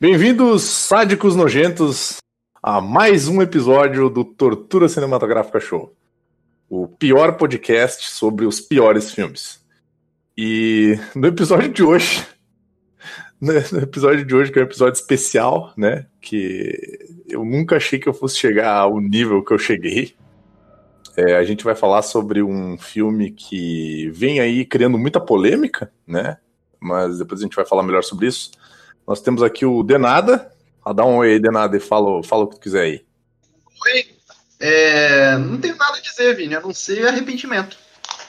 Bem-vindos, sádicos nojentos, a mais um episódio do Tortura Cinematográfica Show. O pior podcast sobre os piores filmes. E no episódio de hoje, no episódio de hoje, que é um episódio especial, né? Que eu nunca achei que eu fosse chegar ao nível que eu cheguei. É, a gente vai falar sobre um filme que vem aí criando muita polêmica, né? Mas depois a gente vai falar melhor sobre isso. Nós temos aqui o Denada. Ah, dá um oi aí, Denada, e fala, fala o que tu quiser aí. Oi. É, não tenho nada a dizer, Vini, a não ser arrependimento.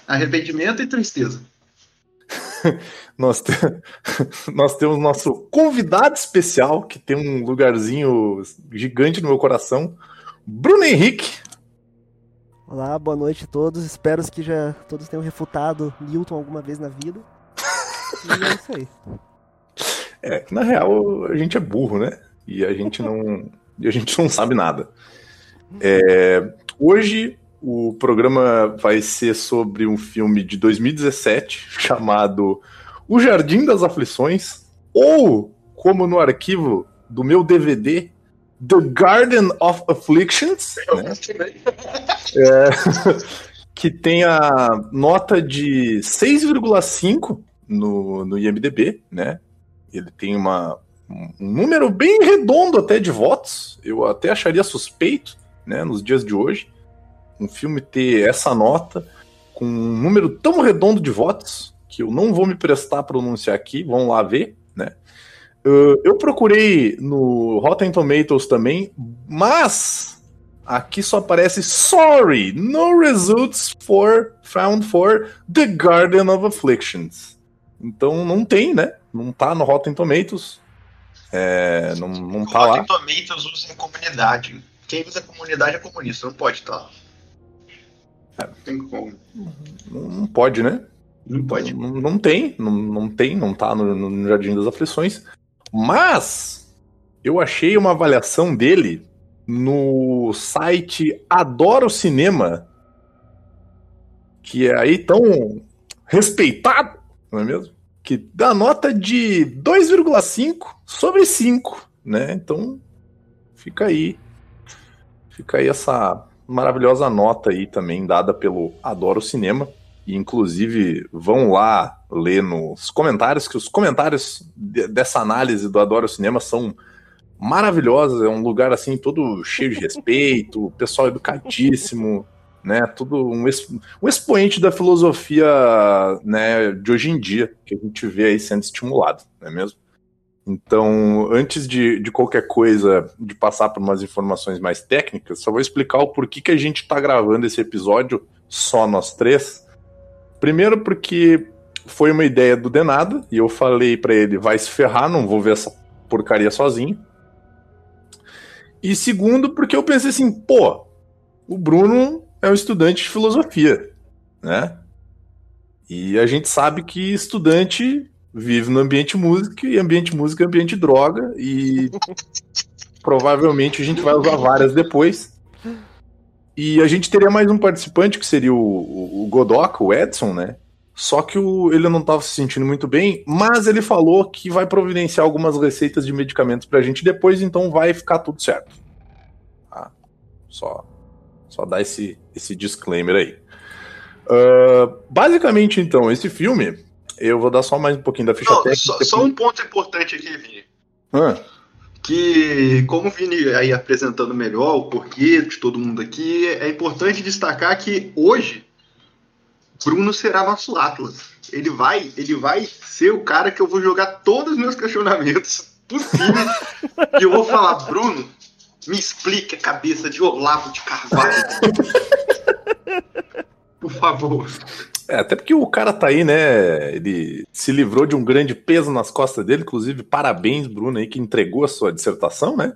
Arrependimento e tristeza. Nós, te- Nós temos nosso convidado especial, que tem um lugarzinho gigante no meu coração, Bruno Henrique. Olá, boa noite a todos. Espero que já todos tenham refutado Newton alguma vez na vida. E é isso aí. É, que na real a gente é burro, né? E a gente não, e a gente não sabe nada. É, hoje o programa vai ser sobre um filme de 2017 chamado O Jardim das Aflições, ou como no arquivo do meu DVD, The Garden of Afflictions, né? que tem a nota de 6,5 no, no IMDB, né? Ele tem uma, um número bem redondo até de votos. Eu até acharia suspeito, né, nos dias de hoje, um filme ter essa nota com um número tão redondo de votos que eu não vou me prestar a pronunciar aqui. Vamos lá ver, né? Uh, eu procurei no Rotten Tomatoes também, mas aqui só aparece sorry, no results for found for The Garden of Afflictions. Então não tem, né? Não tá no Rotten Tomatoes. É, não, não tá lá. Rotten Tomatoes usa a comunidade. Quem usa a comunidade é comunista, não pode estar Não tem como. Não pode, né? Não pode. Não, não tem, não, não tem, não tá no, no Jardim das Aflições. Mas eu achei uma avaliação dele no site Adoro Cinema, que é aí tão respeitado, não é mesmo? Que dá nota de 2,5 sobre 5, né? Então fica aí. Fica aí essa maravilhosa nota aí também dada pelo Adoro Cinema. E, inclusive, vão lá ler nos comentários, que os comentários de- dessa análise do Adoro Cinema são maravilhosos. É um lugar, assim, todo cheio de respeito, pessoal educadíssimo, né? Tudo um, um expoente da filosofia né, de hoje em dia, que a gente vê aí sendo estimulado, não é mesmo? Então, antes de, de qualquer coisa, de passar por umas informações mais técnicas, só vou explicar o porquê que a gente está gravando esse episódio só nós três. Primeiro, porque foi uma ideia do Denado, e eu falei pra ele: vai se ferrar, não vou ver essa porcaria sozinho. E segundo, porque eu pensei assim: pô, o Bruno é um estudante de filosofia, né? E a gente sabe que estudante vive no ambiente música, e ambiente música é ambiente droga, e provavelmente a gente vai usar várias depois. E a gente teria mais um participante, que seria o, o, o Godoka, o Edson, né? Só que o, ele não estava se sentindo muito bem, mas ele falou que vai providenciar algumas receitas de medicamentos pra gente depois, então vai ficar tudo certo. Tá? Só, só dar esse, esse disclaimer aí. Ah, basicamente, então, esse filme, eu vou dar só mais um pouquinho da ficha Não, técnica. só, só um ponto importante aqui, Vini. Ah, Que, como o Vini aí apresentando melhor o porquê de todo mundo aqui, é importante destacar que hoje Bruno será nosso Atlas. Ele vai, ele vai ser o cara que eu vou jogar todos os meus questionamentos possíveis e eu vou falar, Bruno, me explique a cabeça de Olavo de Carvalho. Por favor. É, até porque o cara tá aí, né? Ele se livrou de um grande peso nas costas dele. Inclusive, parabéns, Bruno, aí, que entregou a sua dissertação, né?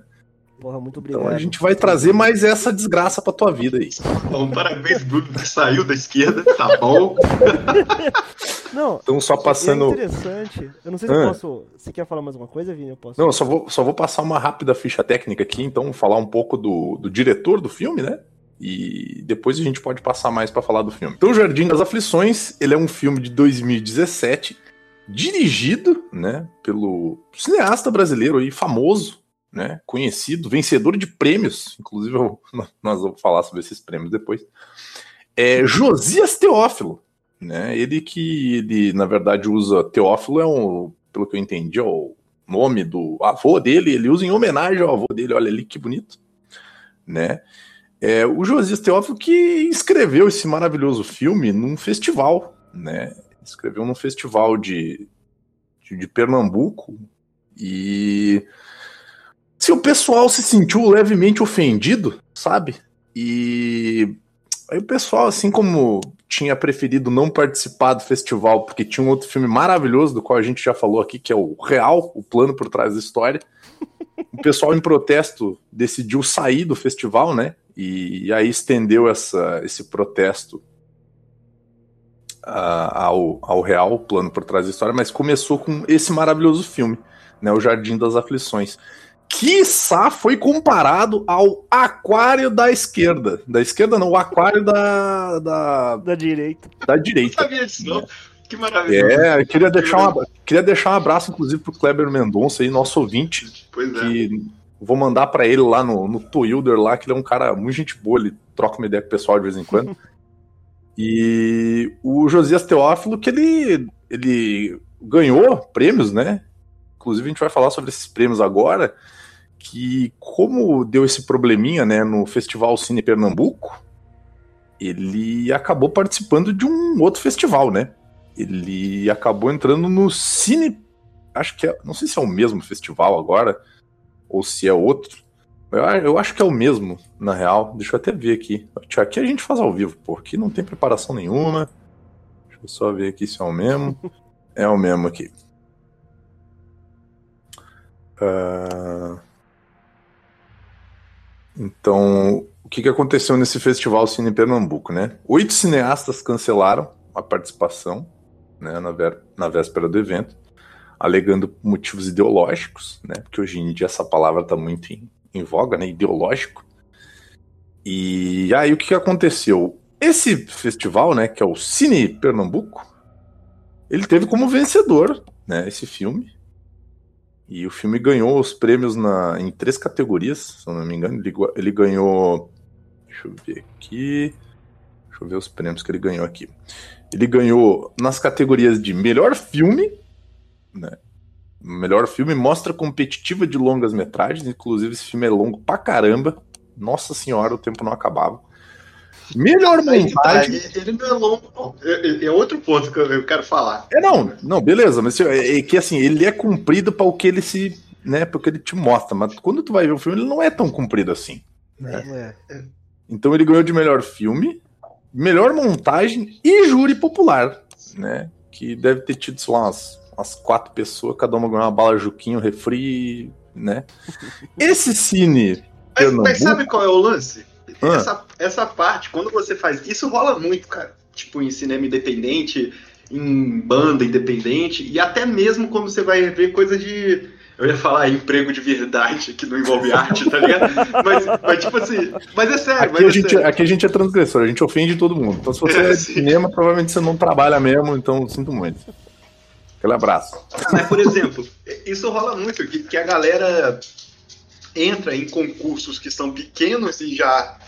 Porra, muito obrigado. Então a gente vai trazer mais essa desgraça pra tua vida aí. Bom, parabéns, Bruno, que saiu da esquerda, tá bom? Não, Então, só é passando. interessante. Eu não sei se Ah. eu posso. Você quer falar mais alguma coisa, Vini? Eu posso. Não, eu só vou, só vou passar uma rápida ficha técnica aqui, então falar um pouco do, do diretor do filme, né? E depois a gente pode passar mais pra falar do filme. Então, Jardim das Aflições, ele é um filme de 2017, dirigido, né, pelo cineasta brasileiro aí, famoso, né, conhecido, vencedor de prêmios, inclusive eu- nós vamos falar sobre esses prêmios depois. É Josias Teófilo, né? Ele que ele na verdade usa Teófilo é um, pelo que eu entendi, é o nome do avô dele, ele usa em homenagem ao avô dele, olha ali que bonito, né? É, o Josias Teófilo que escreveu esse maravilhoso filme num festival, né? Escreveu num festival de, de, de Pernambuco e se o pessoal se sentiu levemente ofendido, sabe? E aí o pessoal, assim como tinha preferido não participar do festival porque tinha um outro filme maravilhoso do qual a gente já falou aqui, que é o Real, o plano por trás da história. O pessoal em protesto decidiu sair do festival, né? E aí estendeu essa, esse protesto ah, ao, ao Real, o plano por trás da história, mas começou com esse maravilhoso filme, né? O Jardim das Aflições. Quiçá foi comparado ao Aquário da esquerda. Da esquerda não, o Aquário da, da, Da direita. da Não direita. sabia disso, não. Que maravilha. É, eu queria deixar, um, queria deixar um abraço, inclusive, pro Kleber Mendonça aí, nosso ouvinte, Pois é. que vou mandar pra ele lá no, no Twilder lá, que ele é um cara muito gente boa, ele troca uma ideia com o pessoal de vez em quando. e o Josias Teófilo, que ele, ele ganhou prêmios, né? Inclusive a gente vai falar sobre esses prêmios agora, que como deu esse probleminha, né, no Festival Cine Pernambuco, ele acabou participando de um outro festival, né? Ele acabou entrando no Cine. Acho que é. Não sei se é o mesmo festival agora, ou se é outro. Eu, eu acho que é o mesmo, na real. Deixa eu até ver aqui. Aqui a gente faz ao vivo, pô. Aqui não tem preparação nenhuma. Deixa eu só ver aqui se é o mesmo. é o mesmo aqui. Ah, Então, o que, que aconteceu nesse festival Cine Pernambuco, né? Oito cineastas cancelaram a participação né, na, na véspera do evento, alegando motivos ideológicos, né? Porque hoje em dia essa palavra está muito em, em voga, né? Ideológico. E aí o que, aconteceu? Esse festival, né, que é o Cine Pernambuco, ele teve como vencedor, né, esse filme. E o filme ganhou os prêmios na, em três categorias, se eu não me engano. Ele, ele ganhou. Deixa eu ver aqui. Deixa eu ver os prêmios que ele ganhou aqui. Ele ganhou nas categorias de melhor filme, né? Melhor filme, mostra competitiva de longas metragens. Inclusive, esse filme é longo pra caramba. Nossa senhora, o tempo não acabava. Melhor tá, montagem. ele não é longo, não. É, é- é outro ponto que eu, quero falar. É, não, não, beleza, mas é, é que assim, ele é cumprido para o que ele se, né, para o que ele te mostra, mas quando tu vai ver o filme, ele não é tão comprido assim. É. Então ele ganhou de melhor filme, melhor montagem e júri popular, né, que deve ter tido, sei lá, umas, umas quatro pessoas, cada uma ganhou uma bala Juquinho, refri, né. Esse cine Mas, mas sabe qual é o lance? Ah. Essa, essa parte, quando você faz. Isso rola muito, cara. Tipo, em cinema independente, em banda independente, e até mesmo quando você vai ver coisa de. Eu ia falar emprego de verdade, que não envolve arte, tá ligado? Mas, mas tipo assim. Mas é sério, Aqui mas a, é gente, sério. aqui a gente é transgressor, a gente ofende todo mundo. Então, se você é de Sim. cinema, provavelmente você não trabalha mesmo, então sinto muito. Aquele abraço. Mas, por exemplo, isso rola muito, que, que a galera entra em concursos que são pequenos e já.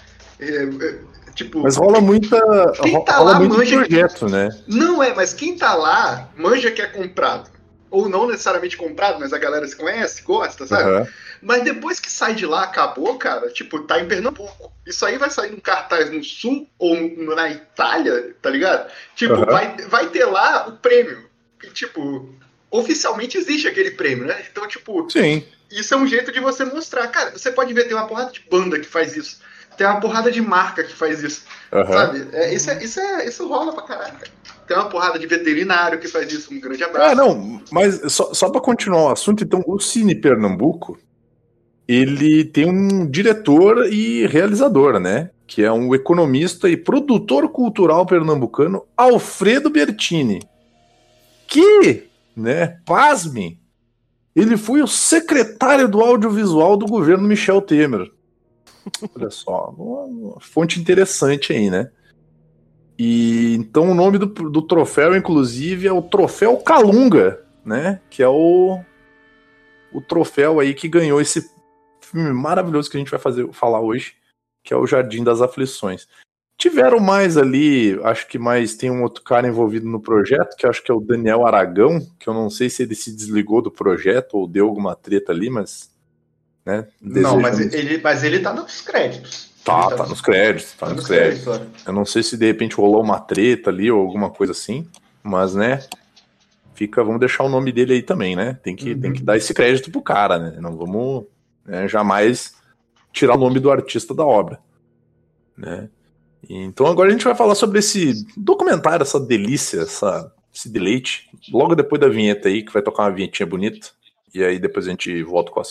é, é, tipo. Mas rola muita. Quem tá rola lá muito manja- projeto, né? Não é, mas quem tá lá manja que é comprado. Ou não necessariamente comprado, mas a galera se conhece, gosta, sabe? Aham. Mas depois que sai de lá, acabou, cara, tipo, tá em Pernambuco. Isso aí vai sair num cartaz no sul ou no- na Itália, tá ligado? Tipo, Aham. vai, vai ter lá o prêmio. E, tipo, oficialmente existe aquele prêmio, né? Então, tipo, Sim. isso é um jeito de você mostrar. Cara, você pode ver, tem uma porrada de banda que faz isso. Tem uma porrada de marca que faz isso. Aham. Sabe? É, isso, é, isso, é, isso rola pra caralho. cara. Tem uma porrada de veterinário que faz isso. Um grande abraço. Ah, não, mas só, só para continuar o assunto, então, o Cine Pernambuco, ele tem um diretor e realizador, né? Que é um economista e produtor cultural pernambucano, Alfredo Bertini. Que, né, pasme, ele foi o secretário do audiovisual do governo Michel Temer. Olha só, uma fonte interessante aí, né? E então o nome do, do troféu, inclusive, é o Troféu Calunga, né? Que é o, o troféu aí que ganhou esse filme maravilhoso que a gente vai fazer, falar hoje, que é o Jardim das Aflições. Tiveram mais ali, acho que mais tem um outro cara envolvido no projeto, que acho que é o Daniel Aragão, que eu não sei se ele se desligou do projeto ou deu alguma treta ali, mas. Né, não, mas ele, mas ele tá nos créditos. Tá, tá, tá nos créditos, tá, tá nos, créditos. créditos. Eu não sei se de repente rolou uma treta ali ou alguma coisa assim, mas né. Fica, vamos deixar o nome dele aí também, né? Tem que, uhum. tem que dar esse crédito pro cara, né? Não vamos né, jamais tirar o nome do artista da obra, né? Então agora a gente vai falar sobre esse documentário, essa delícia, essa, esse deleite, logo depois da vinheta aí, que vai tocar uma vinhetinha bonita. E aí depois a gente volta com a.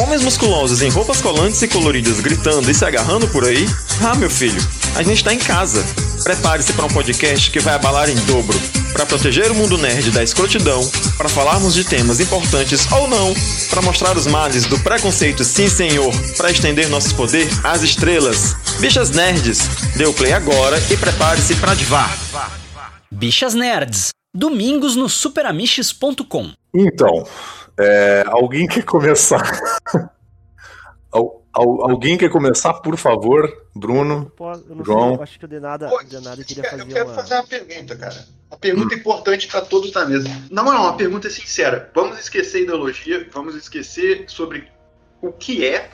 Homens musculosos em roupas colantes e coloridas gritando e se agarrando por aí? Ah, meu filho, a gente tá em casa. Prepare-se para um podcast que vai abalar em dobro, para proteger o mundo nerd da escrotidão, para falarmos de temas importantes ou não, para mostrar os males do preconceito, sim senhor, para estender nosso poder às estrelas. Bichas Nerds, dê o play agora e prepare-se para divar. Bichas Nerds, domingos no superamiches.com. Então, é, alguém quer começar? Al, al, alguém quer começar, por favor? Bruno, eu João. Sei, acho que o Denada, Pô, Denada queria fazer Eu quero uma... fazer uma pergunta, cara. Uma pergunta hum. importante para todos da mesa. Não, não, uma pergunta sincera. Vamos esquecer ideologia, vamos esquecer sobre o que é.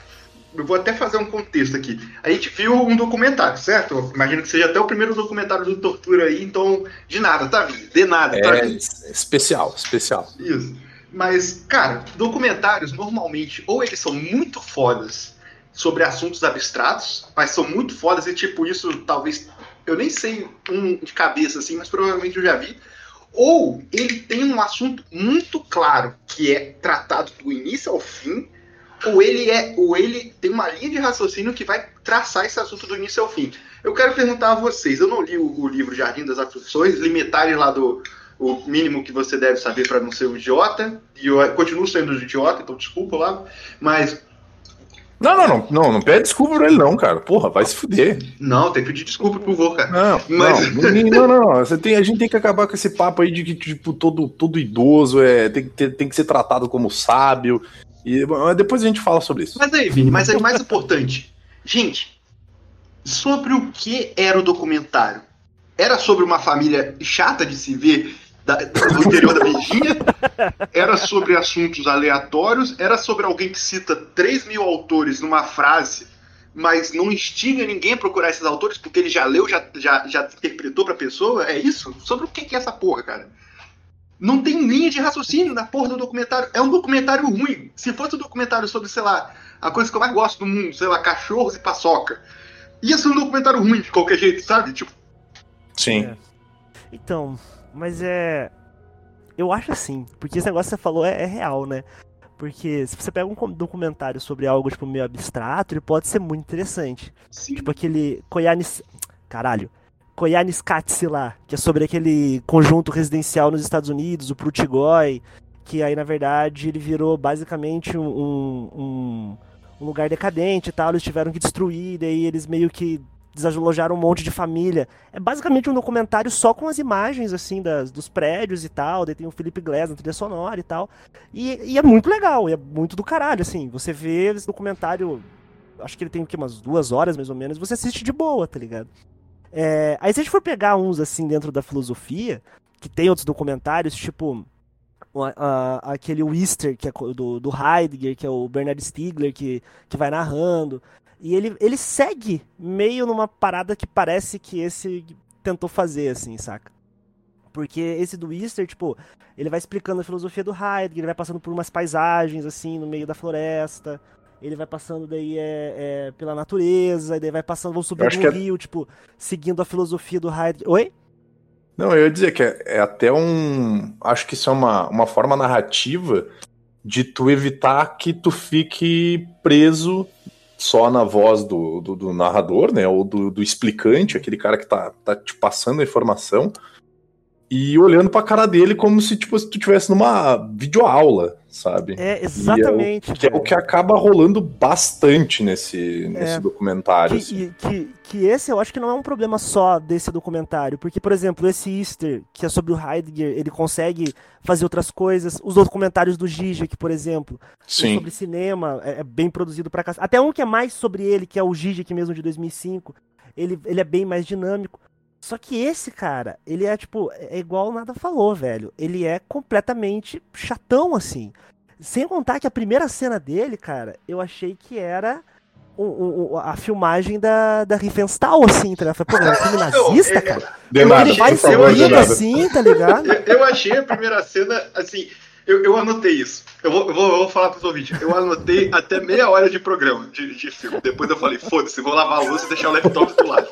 Eu vou até fazer um contexto aqui. A gente viu um documentário, certo? Eu imagino que seja até o primeiro documentário de tortura aí, então de nada, tá vindo? De nada, tá é, Especial, especial. Isso. Mas, cara, documentários normalmente ou eles são muito fodas sobre assuntos abstratos, mas são muito fodas e tipo isso talvez eu nem sei um de cabeça assim, mas provavelmente eu já vi. Ou ele tem um assunto muito claro que é tratado do início ao fim, ou ele é, ou ele tem uma linha de raciocínio que vai traçar esse assunto do início ao fim. Eu quero perguntar a vocês, eu não li o, o livro Jardim das Aflições, limitarem lá do o mínimo que você deve saber para não ser um idiota. E eu continuo sendo um idiota, então desculpa lá. Mas. Não, não, não, não, não pede desculpa pra ele, não, cara. Porra, vai se fuder. Não, tem que pedir desculpa pro vô, cara. Não, Mas... não, não, não. Você tem, a gente tem que acabar com esse papo aí de que, tipo, todo, todo idoso é, tem, tem, tem que ser tratado como sábio. E depois a gente fala sobre isso. Mas aí, Vini, mas aí o mais importante. Gente, sobre o que era o documentário? Era sobre uma família chata de se ver da, do interior da Virgínia, era sobre assuntos aleatórios, era sobre alguém que cita 3 mil autores numa frase, mas não instiga ninguém a procurar esses autores porque ele já leu, já, já, já interpretou pra pessoa. É isso? Sobre o que é essa porra, cara? Não tem linha de raciocínio na porra do documentário. É um documentário ruim. Se fosse um documentário sobre, sei lá, a coisa que eu mais gosto do mundo, sei lá, cachorros e paçoca, ia ser um documentário ruim de qualquer jeito, sabe? Tipo. Sim. É. Então, mas é. Eu acho assim, porque esse negócio que você falou é, é real, né? Porque se você pega um documentário sobre algo, tipo, meio abstrato, ele pode ser muito interessante. Sim. Tipo aquele Koyanis... Caralho. Koyaanisqatsi lá, que é sobre aquele conjunto residencial nos Estados Unidos, o Prutigói, que aí, na verdade, ele virou basicamente um, um, um lugar decadente e tal, eles tiveram que destruir, daí eles meio que desalojaram um monte de família. É basicamente um documentário só com as imagens, assim, das, dos prédios e tal. Daí tem o Felipe Glass na trilha sonora e tal. E, e, é muito legal, é muito do caralho, assim. Você vê esse documentário, acho que ele tem o quê, umas duas horas mais ou menos, você assiste de boa, tá ligado? É, aí se a gente for pegar uns, assim, dentro da filosofia, que tem outros documentários, tipo... aquele Wister, que é do, do Heidegger, que é o Bernard Stiegler, que, que vai narrando. E ele, ele segue meio numa parada que parece que esse tentou fazer, assim, saca? Porque esse do Easter, tipo, ele vai explicando a filosofia do Heidegger, ele vai passando por umas paisagens, assim, no meio da floresta. Ele vai passando daí é, é pela natureza, e daí vai passando, vão subindo um é... rio, tipo, seguindo a filosofia do Heidegger. Oi? Não, eu ia dizer que é, é até um. Acho que isso é uma, uma forma narrativa de tu evitar que tu fique preso só na voz do, do, do narrador, né? Ou do, do, explicante, aquele cara que tá, tá te passando a informação, e olhando pra cara dele como se tipo, se tu tivesse numa videoaula, sabe? É, exatamente. É o, que é o que acaba rolando bastante nesse, nesse É. documentário. Que, assim. e- que, que esse eu acho que não é um problema só desse documentário, porque, por exemplo, esse Easter, que é sobre o Heidegger, ele consegue fazer outras coisas. Os documentários do Zizek, por exemplo, Sim. sobre cinema, é, é bem produzido pra cá. Até um que é mais sobre ele, que é o Zizek mesmo de 2005, ele, ele é bem mais dinâmico. Só que esse cara, ele é tipo, é igual o Nada falou, velho. Ele é completamente chatão, assim. Sem contar que a primeira cena dele, cara, eu achei que era um- um- um- a filmagem da, da Riefenstahl, assim, tá ligado? Eu Falei, Pô, é um filme nazista, é- cara. Ele vai subindo assim, tá ligado? Eu, eu achei a primeira cena, assim, eu, eu anotei isso. Eu vou, eu vou, eu vou falar pros ouvintes. Eu anotei até meia hora de programa, de, de filme. Depois eu falei, foda-se, vou lavar a louça e deixar o laptop do lado.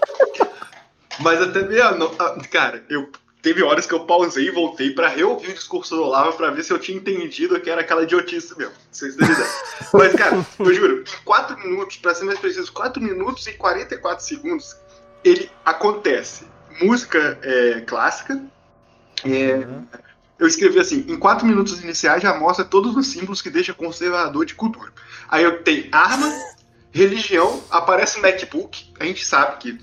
Mas até meia. no- ah, Cara, eu. Teve horas que eu pausei e voltei pra reouvir o discurso do Olavo pra ver se eu tinha entendido que era aquela idiotice mesmo. Vocês têm ideia. Mas, cara, eu juro, em 4 minutos, pra ser mais preciso, 4 minutos e 44 segundos, ele acontece. Música é, clássica, é, eu escrevi assim: em quatro minutos iniciais já mostra todos os símbolos que deixa conservador de cultura. Aí eu tenho arma, religião, aparece MacBook, a gente sabe que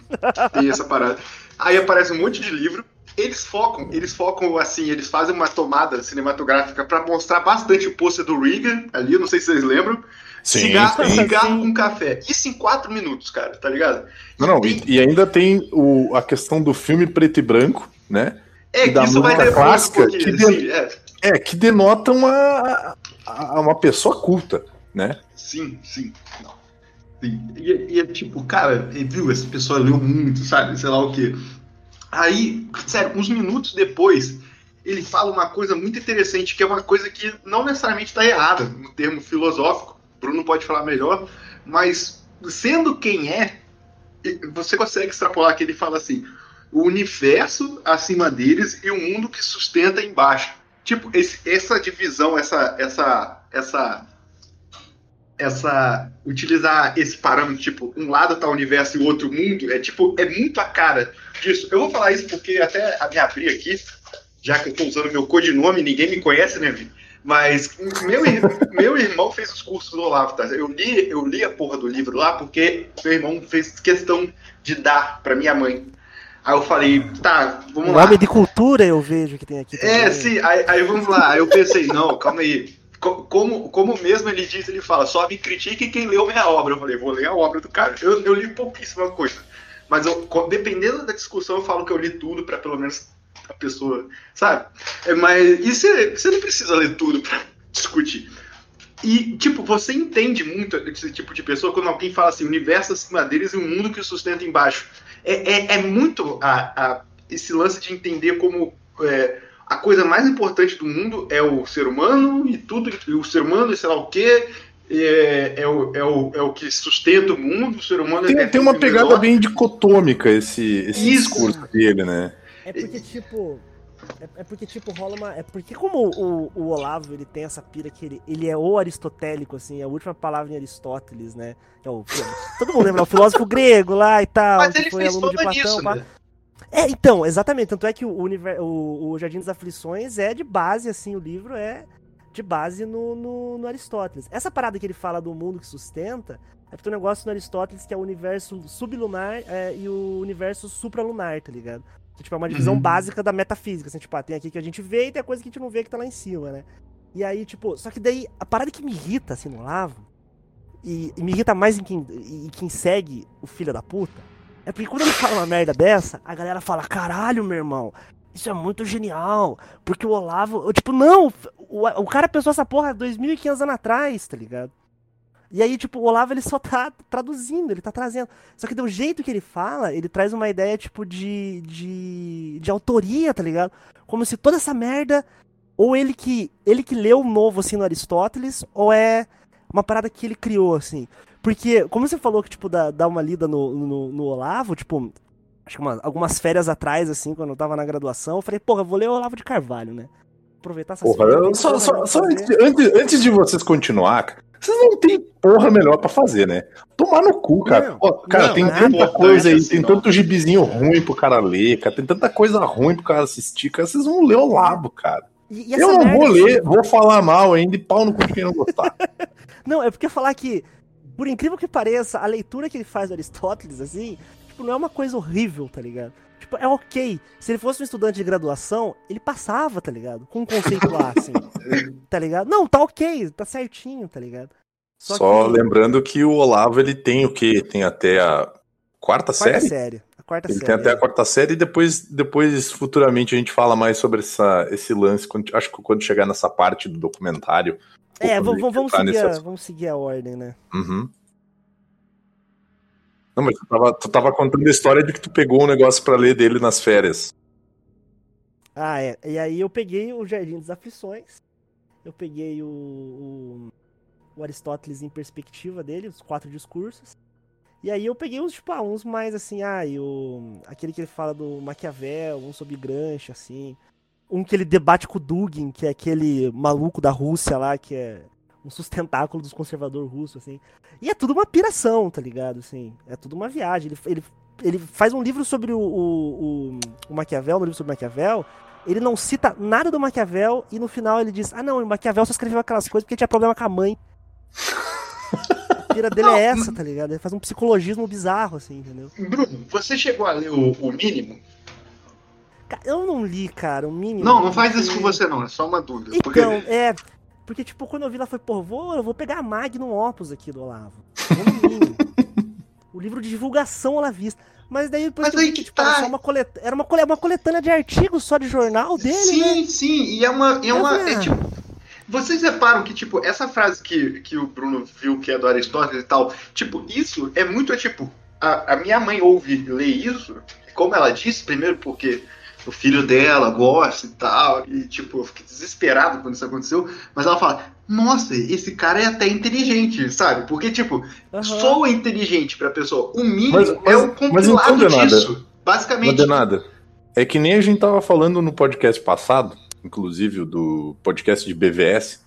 tem essa parada. Aí aparece um monte de livro. Eles focam, eles focam assim, eles fazem uma tomada cinematográfica pra mostrar bastante o pôster do Reagan ali, não sei se vocês lembram. Sim, cigarro sim. cigarro com café. Isso em quatro minutos, cara, tá ligado? Não, não, e, e ainda tem o, a questão do filme preto e branco, né? É, E da que isso vai música depois um clássica, pouquinho, que assim, é. É, que denota uma, uma pessoa culta, né? Sim, sim. Não. E, e é tipo, cara, viu? Essa pessoa leu muito, sabe? Sei lá o quê. Aí, sério, uns minutos depois, ele fala uma coisa muito interessante, que é uma coisa que não necessariamente está errada, no termo filosófico. Bruno pode falar melhor, mas sendo quem é, você consegue extrapolar que ele fala assim: o universo acima deles e o mundo que sustenta embaixo. Tipo, esse- essa divisão, essa, essa, essa essa utilizar esse parâmetro, tipo, um lado tá o universo e o outro mundo, é tipo, é muito a cara disso. Eu vou falar isso porque até me abri aqui, já que eu tô usando meu codinome, ninguém me conhece, né, Vini? Mas meu, meu irmão fez os cursos do Olavo, tá? Eu li, eu li a porra do livro lá porque meu irmão fez questão de dar pra minha mãe. Aí eu falei, tá, vamos Um lá. homem de cultura eu vejo que tem aqui. É, também. sim, aí, aí vamos lá. Aí eu pensei, não, calma aí. Co- Como, como mesmo ele diz, ele fala, só me critique quem leu minha obra. Eu falei, vou ler a obra do cara. Eu, eu li pouquíssima coisa. Mas eu, dependendo da discussão, eu falo que eu li tudo pra pelo menos a pessoa, sabe? É, mas e você, você não precisa ler tudo pra discutir. E, tipo, você entende muito esse tipo de pessoa quando alguém fala assim, universo acima deles e um mundo que o sustenta embaixo. É, é, é muito a, a- esse lance de entender como é, a coisa mais importante do mundo é o ser humano e tudo, e o ser humano e sei lá o quê, é, é, o, é, o, é o que sustenta o mundo, o ser humano Tem, é tem uma pegada menor. bem dicotômica esse, esse Isso. discurso dele, né? É porque, tipo. É, é porque, tipo, rola uma. É porque, como o, o Olavo ele tem essa pira que ele, ele é o aristotélico, assim, é a última palavra em Aristóteles, né? É o, todo mundo lembra, é o filósofo grego lá e tal, Mas que ele foi fez aluno de tudo Platão. nisso, né? É, então, exatamente. Tanto é que o, univer- o, o Jardim das Aflições é de base, assim, o livro é de base no, no, no Aristóteles. Essa parada que ele fala do mundo que sustenta é porque tem um negócio no Aristóteles que é o universo sublunar é, e o universo supralunar, tá ligado? Que, tipo, é uma divisão Uhum. básica da metafísica, assim, tipo, ah, tem aqui que a gente vê e tem a coisa que a gente não vê que tá lá em cima, né? E aí, tipo, só que daí, a parada que me irrita, assim, no Olavo, e, e me irrita mais em quem, em quem segue o filho da puta, é porque quando ele fala uma merda dessa, a galera fala, caralho, meu irmão, isso é muito genial, porque o Olavo, eu, tipo, não, o, o cara pensou essa porra 2.500 anos atrás, tá ligado? E aí, tipo, o Olavo, ele só tá traduzindo, ele tá trazendo. Só que do jeito que ele fala, ele traz uma ideia, tipo, de, de, de autoria, tá ligado? Como se toda essa merda, ou ele que, ele que leu novo, assim, no Aristóteles, ou é uma parada que ele criou, assim. Porque, como você falou que, tipo, dá, dá uma lida no, no, no Olavo, tipo, acho que uma- algumas férias atrás, assim, quando eu tava na graduação, eu falei, porra, eu vou ler o Olavo de Carvalho, né? aproveitar essas Porra, tem só, coisa só- só antes, antes, antes de vocês continuar, vocês não tem porra melhor pra fazer, né? Tomar no cu, cara. Não, Ó, cara, não, tem não tanta coisa aí, assim, tem não. tanto gibizinho ruim pro cara ler, cara, tem tanta coisa ruim pro cara assistir, cara, vocês vão ler o labo, cara. E- e essa Eu não vou assim, ler, vou falar mal ainda e pau no cu de quem não gostar. Não, é porque falar que, por incrível que pareça, a leitura que ele faz do Aristóteles, assim, tipo, não é uma coisa horrível, tá ligado? Tipo, é ok. Se ele fosse um estudante de graduação, ele passava, tá ligado? Com um conceito lá, assim. tá ligado? Não, tá ok, tá certinho, tá ligado? Só, que- lembrando que o Olavo, ele tem o quê? Tem até a quarta, Quarta série? série. A quarta Ele série. tem até a é. quarta série e depois, depois futuramente a gente fala mais sobre essa, esse lance, quando- acho que quando chegar nessa parte do documentário. É, vamos, vamos, seguir nesse a, vamos seguir a ordem, né? Uhum. Não, mas tu tava, tu tava contando a história de que tu pegou um negócio pra ler dele nas férias. Ah, é. E aí eu peguei o Jardim das Aflições. Eu peguei o, o, o Aristóteles em perspectiva dele, os quatro discursos. E aí eu peguei uns, tipo, ah, uns mais assim, ah, e o, aquele que ele fala do Maquiavel, um sobre Gramsci, assim. Um que ele debate com o Dugin, que é aquele maluco da Rússia lá, que é um sustentáculo dos conservadores russos, assim. E é tudo uma piração, tá ligado? Assim, é tudo uma viagem. Ele, ele, ele faz um livro sobre o, o, o, o Maquiavel, um livro sobre Maquiavel. Ele não cita nada do Maquiavel e no final ele diz: Ah, não, o Maquiavel só escreveu aquelas coisas porque tinha problema com a mãe. A pira dele é essa, tá ligado? Ele faz um psicologismo bizarro, assim, entendeu? Bruno, você chegou a ler o, o mínimo? Eu não li, cara, o mínimo. Não, não faz isso porque- com você não, é só uma dúvida. Porque Então, é. Porque, tipo, quando eu vi lá, foi, pô, vou, eu vou pegar a Magnum Opus aqui do Olavo. O livro de divulgação olavista. Mas daí depois Mas aí que, tipo, era tá. só uma coleta... Era uma, cole- uma coletânea de artigos só de jornal dele, sim, né? sim, e é uma. É uma Mas, é ah, tipo, vocês reparam que, tipo, essa frase que, que o Bruno viu que é do Aristóteles e tal, tipo, isso é muito, é tipo, a, a minha mãe ouve ler isso, como ela disse, primeiro porque o filho dela gosta e tal, e, tipo, eu fiquei desesperado quando isso aconteceu, mas ela fala, nossa, esse cara é até inteligente, sabe? Porque, tipo, aham. soa inteligente pra pessoa. O mínimo Mas- é mas- o mas compilado Denada, disso. Não Basicamente, deu nada. É que nem a gente tava falando no podcast passado, inclusive o do podcast de BVS,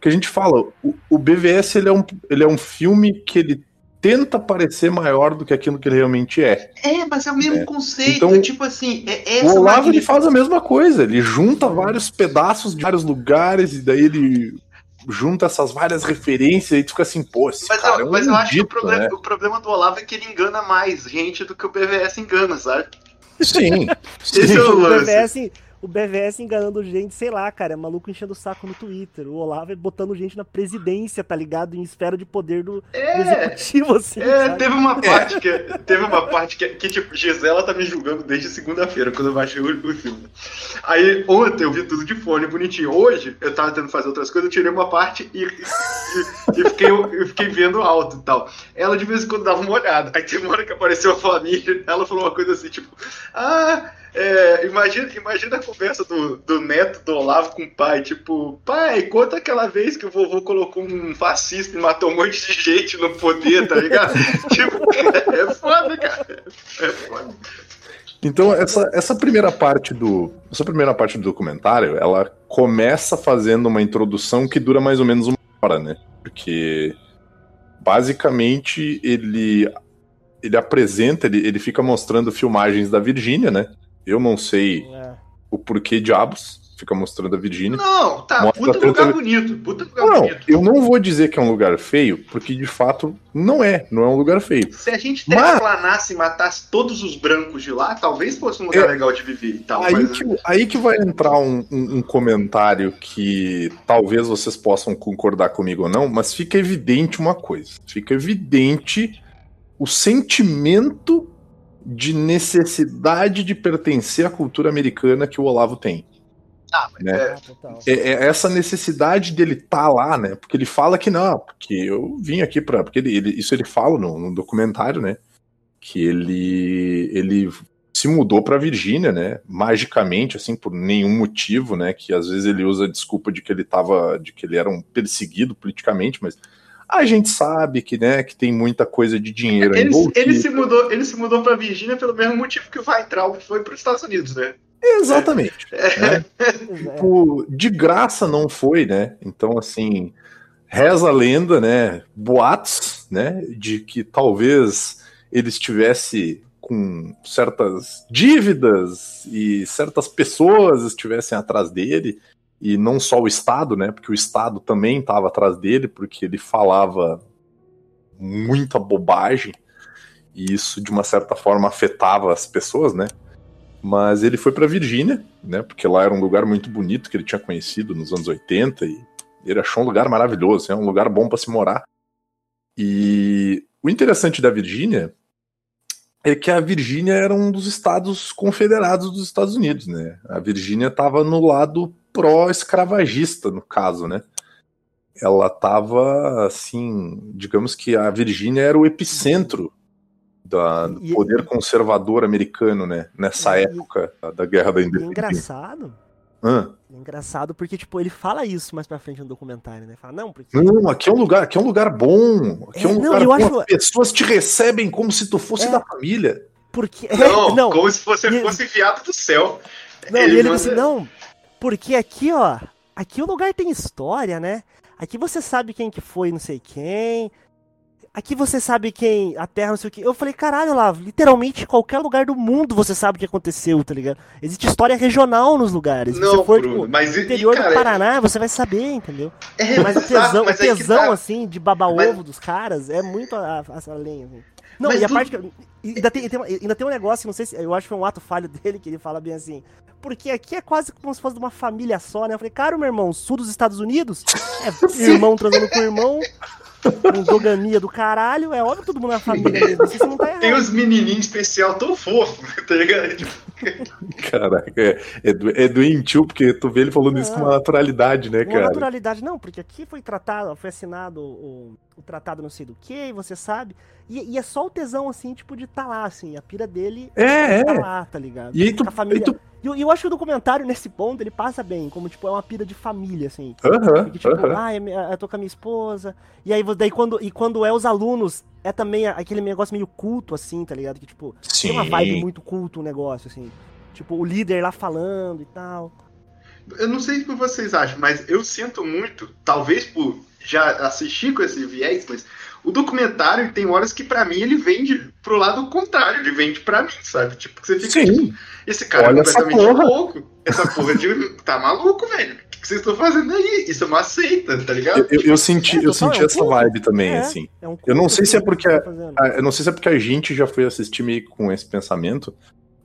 que a gente fala, o, o BVS ele é, um, ele é um filme que ele tenta parecer maior do que aquilo que ele realmente é. É, mas é o mesmo É. conceito. Então, tipo assim, é O essa Olavo ele faz a mesma coisa, ele junta vários pedaços de vários lugares e daí ele junta essas várias referências e tu fica assim, pô, esse Mas, cara é eu, um mas eu acho que o problema, né? o problema do Olavo é que ele engana mais gente do que o BVS engana, sabe? Sim, Esse sim. é o O lance. BVS, o BVS enganando gente, sei lá, cara, é maluco enchendo o saco no Twitter. O Olavo é botando gente na presidência, tá ligado? Em esfera de poder do, do É, executivo, assim. é, sabe? teve uma parte que teve uma parte que, que tipo, Gisela tá me julgando desde segunda-feira, quando eu baixei o, o filme. Aí ontem eu vi tudo de fone bonitinho. Hoje eu tava tentando fazer outras coisas, eu tirei uma parte e, e, e fiquei, eu fiquei vendo alto e tal. Ela de vez em quando dava uma olhada. Aí teve uma hora que apareceu a família, ela falou uma coisa assim, tipo, ah, é, imagina, imagina a conversa do, do neto do Olavo com o pai, tipo, pai, conta aquela vez que o vovô colocou um fascista e matou um monte de gente no poder, tá ligado? tipo, é foda, cara. É foda. Então, essa, essa primeira parte do. Essa primeira parte do documentário, ela começa fazendo uma introdução que dura mais ou menos uma hora, né? Porque basicamente ele ele apresenta, ele, ele fica mostrando filmagens da Virgínia, né? Eu não sei É. o porquê diabos fica mostrando a Virgínia. Não, tá, Mostra puta tanta- lugar bonito, puta lugar Não, bonito. eu não vou dizer que é um lugar feio, porque de fato não é, não é um lugar feio. Se a gente Mas- terraplanasse e matasse todos os brancos de lá, talvez fosse um lugar É. legal de viver e tal. Aí mas- que, aí que vai entrar um, um- um comentário que talvez vocês possam concordar comigo ou não, mas fica evidente uma coisa: fica evidente o sentimento de necessidade de pertencer à cultura americana que o Olavo tem. Ah, mas né? é, Ah, total. É, é essa necessidade dele estar lá, né? Porque ele fala que não, porque eu vim aqui para, porque ele, ele- isso ele fala no, no documentário, né? Que ele ele se mudou para Virgínia, né? Magicamente, assim, por nenhum motivo, né? Que às vezes ele usa a desculpa de que ele tava, de que ele era um perseguido politicamente, mas a gente sabe que, né? Que tem muita coisa de dinheiro Ele, envolvida. ele se mudou, ele se mudou pra Virgínia pelo mesmo motivo que o Weintraub foi para os Estados Unidos, né? Exatamente. né? É. Tipo, de graça não foi, né? Então, assim, reza a lenda, né? Boatos, né? De que talvez ele estivesse com certas dívidas e certas pessoas estivessem atrás dele, e não só o Estado, né? Porque o Estado também estava atrás dele, porque ele falava muita bobagem, e isso de uma certa forma afetava as pessoas, né? Mas ele foi para Virgínia, né? Porque lá era um lugar muito bonito que ele tinha conhecido nos anos 80 e ele achou um lugar maravilhoso, é um lugar bom para se morar. E o interessante da Virgínia é que a Virgínia era um dos estados confederados dos Estados Unidos, né? A Virgínia estava no lado pró-escravagista, no caso, né? Ela estava assim, digamos que a Virgínia era o epicentro da, do E- poder conservador americano, né? Nessa E- época da Guerra da é Independência. engraçado. Hã? é engraçado porque, tipo, ele fala isso mais pra frente no documentário, né? Fala, não, porque. Não, aqui é um lugar, aqui é um lugar bom. Aqui é, É, um não, lugar eu bom. acho- As pessoas te recebem como se tu fosse É. da família. Porque. Não, não, como se você E- fosse enviado do céu. Não, Ele e ele manda- disse, não, porque aqui, ó, aqui o lugar tem história, né? Aqui você sabe quem que foi não sei quem. Aqui você sabe quem, a terra não sei o que. Eu falei, caralho, lá, literalmente qualquer lugar do mundo você sabe o que aconteceu, tá ligado? Existe história regional nos lugares. Se Não, você for, Bruno, tipo, mas no e- interior cara, do Paraná, você vai saber, entendeu? É, Mas o tesão, mas o tesão tá. assim, de babar Mas- ovo dos caras, é muito a, a, a lenha, assim. Não, Mas e a tu- parte que. eu- Ainda tem, tem- ainda tem um negócio, não sei se. Eu acho que foi um ato falho dele, que ele fala bem assim. Porque aqui é quase como se fosse de uma família só, né? Eu falei, cara, meu irmão, sul dos Estados Unidos? É irmão transando com irmão, endogamia do caralho, é óbvio que todo mundo é uma família mesmo. Isso não tá errado. Tem os menininhos especial tão fofo, tá ligado? Caraca, é, é, do- é doentio, porque tu vê ele falando isso com uma naturalidade, né, Uma cara? naturalidade, não, porque aqui foi tratado, foi assinado o, o tratado não sei do que, você sabe. E, e é só o tesão, assim, tipo, de tá lá, assim, a pira dele É, tá é. lá, tá ligado? E aí tu. A família. tu- E eu, eu acho que o documentário, nesse ponto, ele passa bem, como, tipo, é uma pira de família, assim. Aham, Porque, tipo, aham. ah, é minha- eu tô com a minha esposa. E aí, daí quando, e quando é os alunos, é também aquele negócio meio culto, assim, tá ligado? Que, tipo, tem uma vibe Sim. muito culto o negócio, assim. Tipo, o líder lá falando e tal. Eu não sei o que vocês acham, mas eu sinto muito, talvez por já assistir com esse viés, mas o documentário tem horas que pra mim ele vende pro lado contrário, ele vende pra mim, sabe? Tipo, que você fica, Sim. tipo, esse cara Olha é essa completamente porra. louco. Essa porra de. tá maluco, velho. O que vocês estão fazendo aí? Isso é uma seita, tá ligado? Eu, eu- eu senti, É, eu senti é um essa culto. vibe também, É. assim. É um Eu não sei se é porque tá. Ah, Eu não sei se é porque a gente já foi assistir meio com esse pensamento,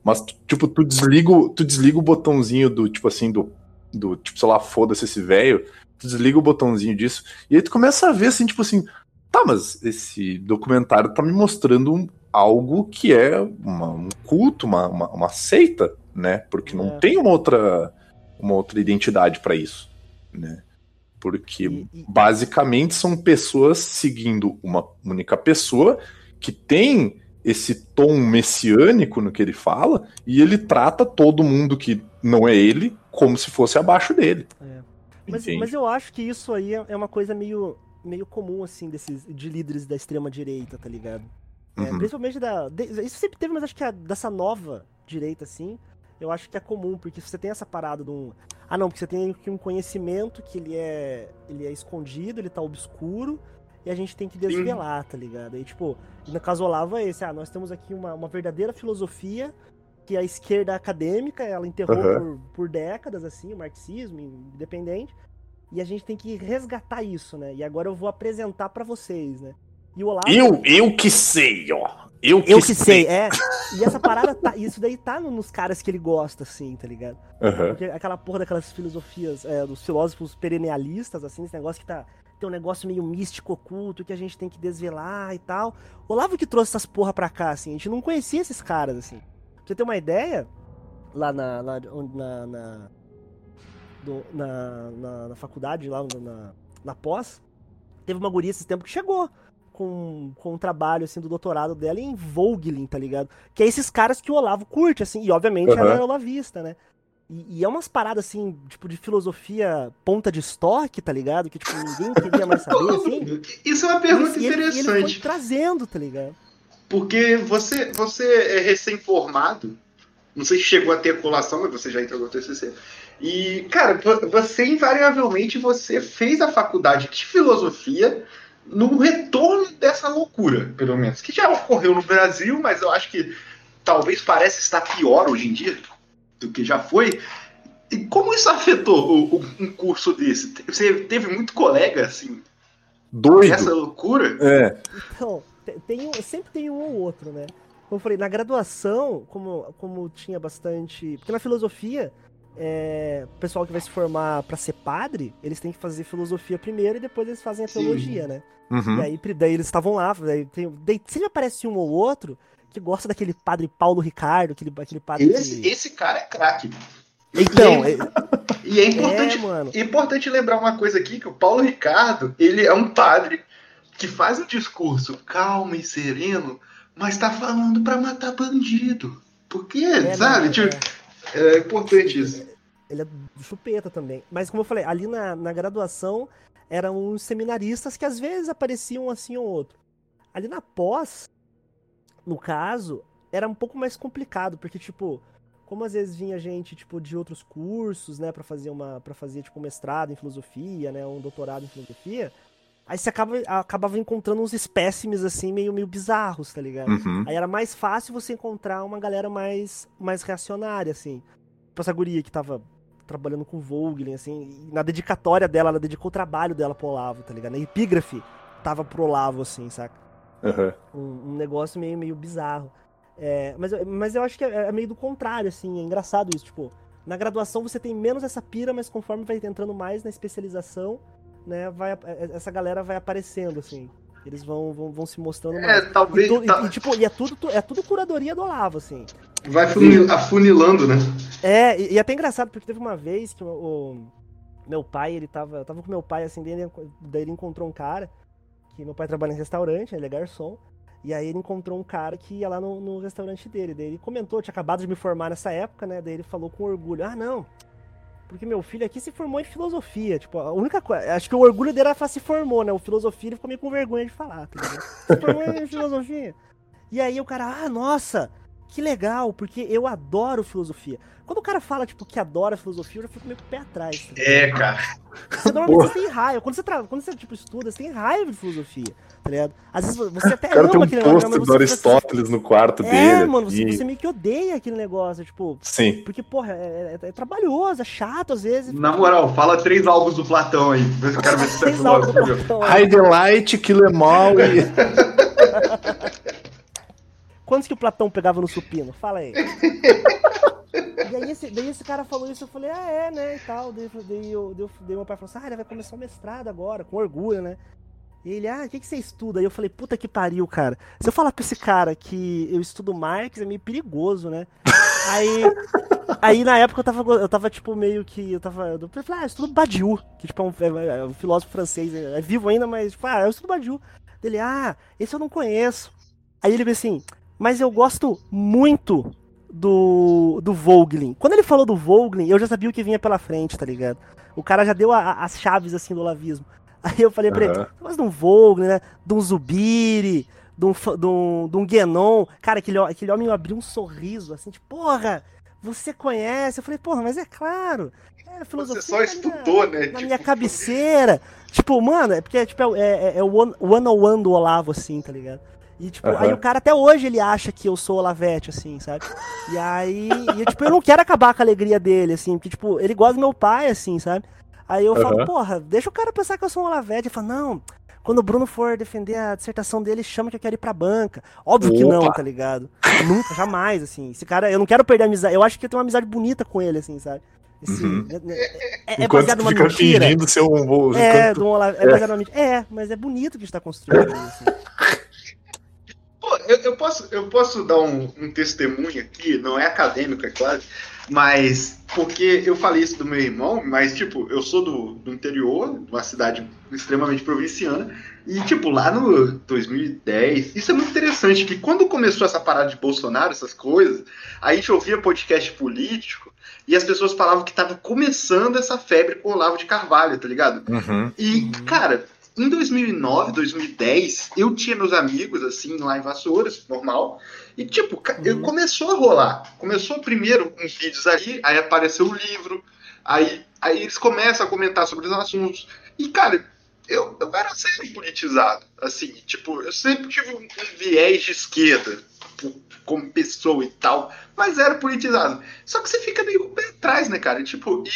mas, tipo, tu desliga, o- tu desliga o botãozinho do, tipo assim, do, do tipo, sei lá, foda-se esse velho, tu desliga o botãozinho disso, e aí tu começa a ver, assim, tipo assim, tá, mas esse documentário tá me mostrando um- algo que é uma- um culto, uma, uma, uma seita, né? Porque não É. tem uma outra, uma outra identidade pra isso, né? Porque E- e- basicamente são pessoas seguindo uma única pessoa que tem esse tom messiânico no que ele fala e ele trata todo mundo que não é ele como se fosse abaixo dele. É. Mas, mas eu acho que isso aí é é uma coisa meio, meio comum, assim, desses, de líderes da extrema-direita, tá ligado? É, Uhum. Principalmente da. de- isso sempre teve, mas acho que a- dessa nova direita, assim, eu acho que é comum, porque você tem essa parada de um. Ah, não, porque você tem aqui um conhecimento que ele é. ele é escondido, ele tá obscuro, e a gente tem que desvelar, tá ligado? Aí, tipo, no caso Olavo é esse, ah, nós temos aqui uma, uma verdadeira filosofia que a esquerda acadêmica, ela enterrou Aham. por, por décadas, assim, o marxismo independente, e a gente tem que resgatar isso, né? E agora eu vou apresentar pra vocês, né? E o Olavo... Eu, eu que sei, ó. Eu que, Eu que sei, é. E essa parada, tá, isso daí tá no- nos caras que ele gosta, assim, tá ligado? Aham. Porque aquela porra daquelas filosofias, é, dos filósofos perennialistas, assim, esse negócio que tá. Tem um negócio meio místico oculto que a gente tem que desvelar e tal. O Olavo que trouxe essas porra pra cá, assim, a gente não conhecia esses caras, assim. Pra você ter uma ideia, lá na. onde- na, na, do- na, na- na faculdade, lá na, na pós, teve uma guria esse tempo que chegou com, com um trabalho assim do doutorado dela em Vogelin, tá ligado? Que é esses caras que o Olavo curte, assim, e obviamente Aham. ela é olavista, né? E, e é umas paradas assim, tipo, de filosofia ponta de estoque, tá ligado? Que, tipo, ninguém queria mais saber, assim. Isso é uma pergunta E ele- e ele foi interessante. trazendo, tá ligado? Porque você, você é recém-formado Não sei se chegou a ter colação, mas você já entregou o TCC. E, cara, vo- você invariavelmente você fez a faculdade de filosofia no retorno dessa loucura, pelo menos, que já ocorreu no Brasil, mas eu acho que talvez pareça estar pior hoje em dia do que já foi. E como isso afetou o- o- um curso desse? Você teve muito colega, assim, Doido. nessa loucura? É. Então, tem, um- sempre tem um ou outro, né? Como eu falei, na graduação, como, como tinha bastante. Porque na filosofia, é, o pessoal que vai se formar pra ser padre, eles têm que fazer filosofia primeiro e depois eles fazem a Sim. teologia, né? Uhum. E aí, daí eles estavam lá, daí, tem, daí sempre aparece um ou outro que gosta daquele padre Paulo Ricardo, aquele, aquele padre. Esse, que... esse cara é craque. Então, e é, e é importante é, mano. É importante lembrar uma coisa aqui, que o Paulo Ricardo, ele é um padre que faz um discurso calmo e sereno, mas tá falando pra matar bandido. Por quê? É, sabe? não, Tipo, é. é importante isso. Ele é chupeta também. Mas como eu falei, ali na, na graduação eram uns seminaristas que às vezes apareciam assim ou outro. Ali na pós, no caso, era um pouco mais complicado, porque tipo, como às vezes vinha gente tipo de outros cursos, né, para fazer uma para fazer tipo um mestrado em filosofia, né, um doutorado em filosofia, aí você acaba acabava encontrando uns espécimes assim meio meio bizarros, tá ligado? Uhum. Aí era mais fácil você encontrar uma galera mais, mais reacionária, assim. Tipo essa guria que tava trabalhando com Vogelin, assim, e na dedicatória dela, ela dedicou o trabalho dela pro Olavo, tá ligado? Na epígrafe tava pro Olavo, assim, saca? Uhum. Um, um negócio meio, meio bizarro. É, mas, eu- mas eu acho que é, é meio do contrário, assim, é engraçado isso, tipo, na graduação você tem menos essa pira, mas conforme vai entrando mais na especialização, né, vai, ap- essa galera vai aparecendo, assim. Eles vão, vão, vão se mostrando mais. É, talvez. E, tu- e- tá- e, tipo, e é tudo, é tudo curadoria do Olavo, assim. vai funil- afunilando, né? É, e, e é até engraçado, porque teve uma vez que o, o meu pai, ele tava. Eu tava com meu pai, assim, daí ele, daí ele encontrou um cara, que meu pai trabalha em restaurante, ele é garçom. E aí ele encontrou um cara que ia lá no, no restaurante dele. Daí ele comentou, tinha acabado de me formar nessa época, né? Daí ele falou com orgulho, ah, não. Porque meu filho aqui se formou em filosofia. Tipo, a única coisa. Acho que o orgulho dele era falar se formou, né? O filosofia ele ficou meio com vergonha de falar, tá ligado? Se formou em filosofia. E aí o cara, ah, nossa, que legal, porque eu adoro filosofia. Quando o cara fala, tipo, que adora filosofia, eu já fico meio com o pé atrás. Tá? É, cara. Você normalmente você tem raiva. Quando você, tra... Quando você tipo, estuda, você tem raiva de filosofia, tá ligado? Às vezes você até O cara tem ama um aquele negócio, mas do você- Aristóteles no quarto É, dele. mano, você, aqui. você meio que odeia aquele negócio, tipo. Sim. Porque, porra, é, é- é trabalhoso, é chato às vezes. Na moral, fala três álbuns do Platão aí. Eu quero ver se você é filósofo. Platão. Highlight, Kill Em All e... Quantos que o Platão pegava no supino? Fala aí. e aí esse, daí esse cara falou isso, eu falei, ah, é, né, e tal. Daí, daí, eu, daí, eu- daí meu pai falou assim, ah, ele vai começar o mestrado agora, com orgulho, né? Ele, ah, o que, que você estuda? Aí eu falei, puta que pariu, cara. Se eu falar pra esse cara que eu estudo Marx, é meio perigoso, né? Aí, aí na época eu tava, eu tava tipo, meio que, eu tava, eu falei, ah, eu estudo Badiou, que tipo, é um, é- é um filósofo francês, é, é vivo ainda, mas, tipo, ah, eu estudo Badiou. Ele, ah, esse eu não conheço. Aí ele veio assim, mas eu gosto muito do, do Vogelin. Quando ele falou do Vogelin, eu já sabia o que vinha pela frente, tá ligado? O cara já deu a- as chaves, assim, do olavismo. Aí eu falei pra ele, Aham. mas de um Vogelin, né? De um Zubiri, de um, de um, de um Guénon. Cara, aquele, aquele homem abriu um sorriso, assim, tipo, porra, você conhece? Eu falei, porra, mas é claro. É, filosofia Você só na- estudou, né? na Tipo, minha cabeceira. Tipo, mano, é porque tipo, é, é, é o one- one on one do Olavo, assim, tá ligado? E, tipo, Aham. aí o cara até hoje ele acha que eu sou Olavete, assim, sabe? E aí, e, tipo, eu não quero acabar com a alegria dele, assim, porque, tipo, ele gosta do meu pai, assim, sabe? Aí eu falo, Aham. porra, deixa o cara pensar que eu sou um Olavete. Ele fala, não, quando o Bruno for defender a dissertação dele, chama que eu quero ir pra banca. Óbvio que não, Opa. tá ligado? Nunca, jamais, assim. Esse cara, eu não quero perder a amizade. Eu acho que eu tenho uma amizade bonita com ele, assim, sabe? Esse, Uhum. é, é- é Enquanto baseado numa fica mentira. fingindo ser um... bom- É, enquanto- do Olavo, é baseado numa mentira. É, mas é bonito que está construído isso. Pô, eu, eu posso, eu posso dar um, um testemunho aqui, não é acadêmico, é claro, mas porque eu falei isso do meu irmão, mas tipo, eu sou do, do interior, de uma cidade extremamente provinciana, e tipo, lá no 2010, isso é muito interessante, que quando começou essa parada de Bolsonaro, essas coisas, a gente ouvia podcast político, e as pessoas falavam que tava começando essa febre com o Olavo de Carvalho, tá ligado? Uhum. E, cara, em 2009, 2010, eu tinha meus amigos, assim, lá em Vassouras, normal. E, tipo, Uhum. começou a rolar. Começou primeiro uns vídeos ali, aí apareceu o livro, aí, aí eles começam a comentar sobre os assuntos. E, cara, eu, eu era sempre politizado, assim, tipo, eu sempre tive um, um viés de esquerda, tipo, como pessoa e tal, mas era politizado. Só que você fica meio pé atrás, né, cara? Tipo, e,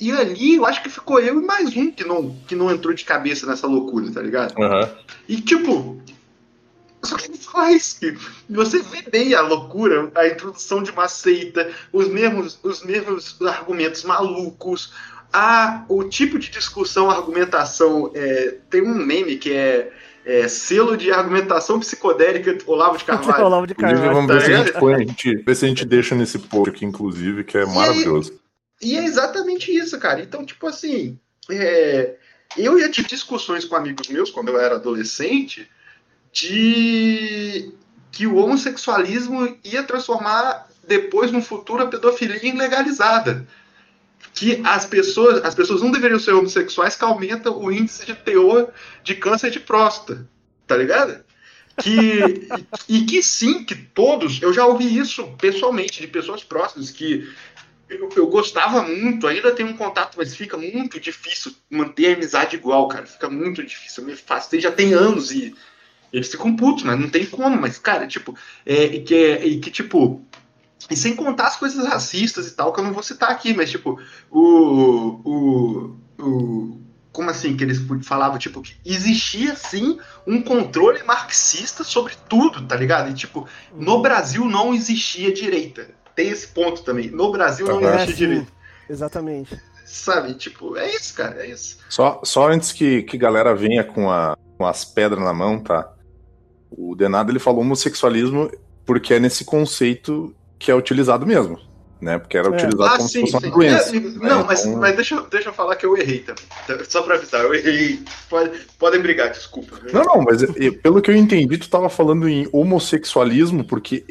e ali eu acho que ficou eu e mais um que não, que não entrou de cabeça nessa loucura, tá ligado? Aham. E tipo, só que faz que você vê bem a loucura, a introdução de uma seita, os mesmos, os mesmos argumentos malucos, a, o tipo de discussão, argumentação. é, tem um meme que é, é, selo de argumentação psicodélica Olavo de Carvalho. Olavo de Carvalho. vamos ver se a tá gente põe, a gente, ver se a gente deixa nesse post aqui, inclusive, que é maravilhoso. E é exatamente isso, cara. Então, tipo assim, é, eu já tive discussões com amigos meus quando eu era adolescente de que o homossexualismo ia transformar depois no futuro a pedofilia legalizada. Que as pessoas, as pessoas não deveriam ser homossexuais, que aumenta o índice de teor de câncer de próstata. Tá ligado? Que, e que sim, que todos, eu já ouvi isso pessoalmente, de pessoas próximas, que eu, eu gostava muito, ainda tenho um contato, mas fica muito difícil manter a amizade igual, cara. Fica muito difícil. Eu me afastei já tem anos e eles ficam putos, mas não tem como. Mas, cara, tipo, é, e que, é, e que, tipo. E sem contar as coisas racistas e tal, que eu não vou citar aqui, mas, tipo, o. o, o como assim que eles falavam, tipo, que existia sim um controle marxista sobre tudo, tá ligado? E, tipo, no Brasil não existia direita. Tem esse ponto também. No Brasil não. É, existe sim, direita. exatamente. Sabe? Tipo, é isso, cara, é isso. Só, só antes que, que galera venha com, a, com as pedras na mão, tá? O Denado ele falou homossexualismo porque é nesse conceito que é utilizado mesmo, né? Porque era É. utilizado Ah, como sim, se fosse sim. uma doença. É, não, mas, Então- mas deixa, deixa eu falar que eu errei também. Só pra avisar, eu errei. Pode, podem brigar, desculpa. Não, não, mas pelo que eu entendi, tu tava falando em homossexualismo, porque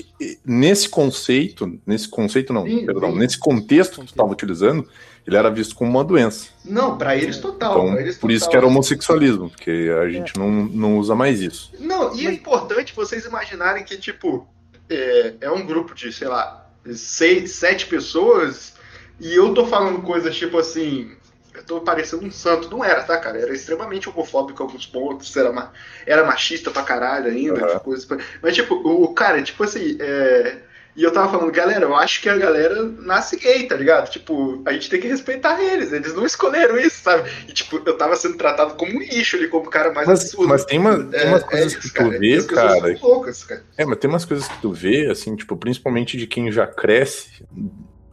nesse conceito, nesse conceito não, Sim, perdão, sim. nesse contexto que tu tava utilizando, ele era visto como uma doença. Não, pra eles total. Então, pra eles por isso total. que era homossexualismo, porque a gente não, não usa mais isso. Não, e é importante vocês imaginarem que, tipo, é, é um grupo de, sei lá, seis, sete pessoas, e eu tô falando coisas tipo assim. Eu tô parecendo um santo. Não era, tá, cara? Era extremamente homofóbico em alguns pontos, era, ma- era machista pra caralho ainda, coisas. pra- Mas, tipo, o, o cara, tipo assim, é, E eu tava falando, galera, eu acho que a galera nasce gay, tá ligado? Tipo, a gente tem que respeitar eles, eles não escolheram isso, sabe? E, tipo, eu tava sendo tratado como um lixo ali, como o cara mais Mas, absurdo. mas tem, uma, tem umas coisas isso, que tu cara. vê, cara. loucas, cara. É, mas tem umas coisas que tu vê, assim, tipo, principalmente de quem já cresce,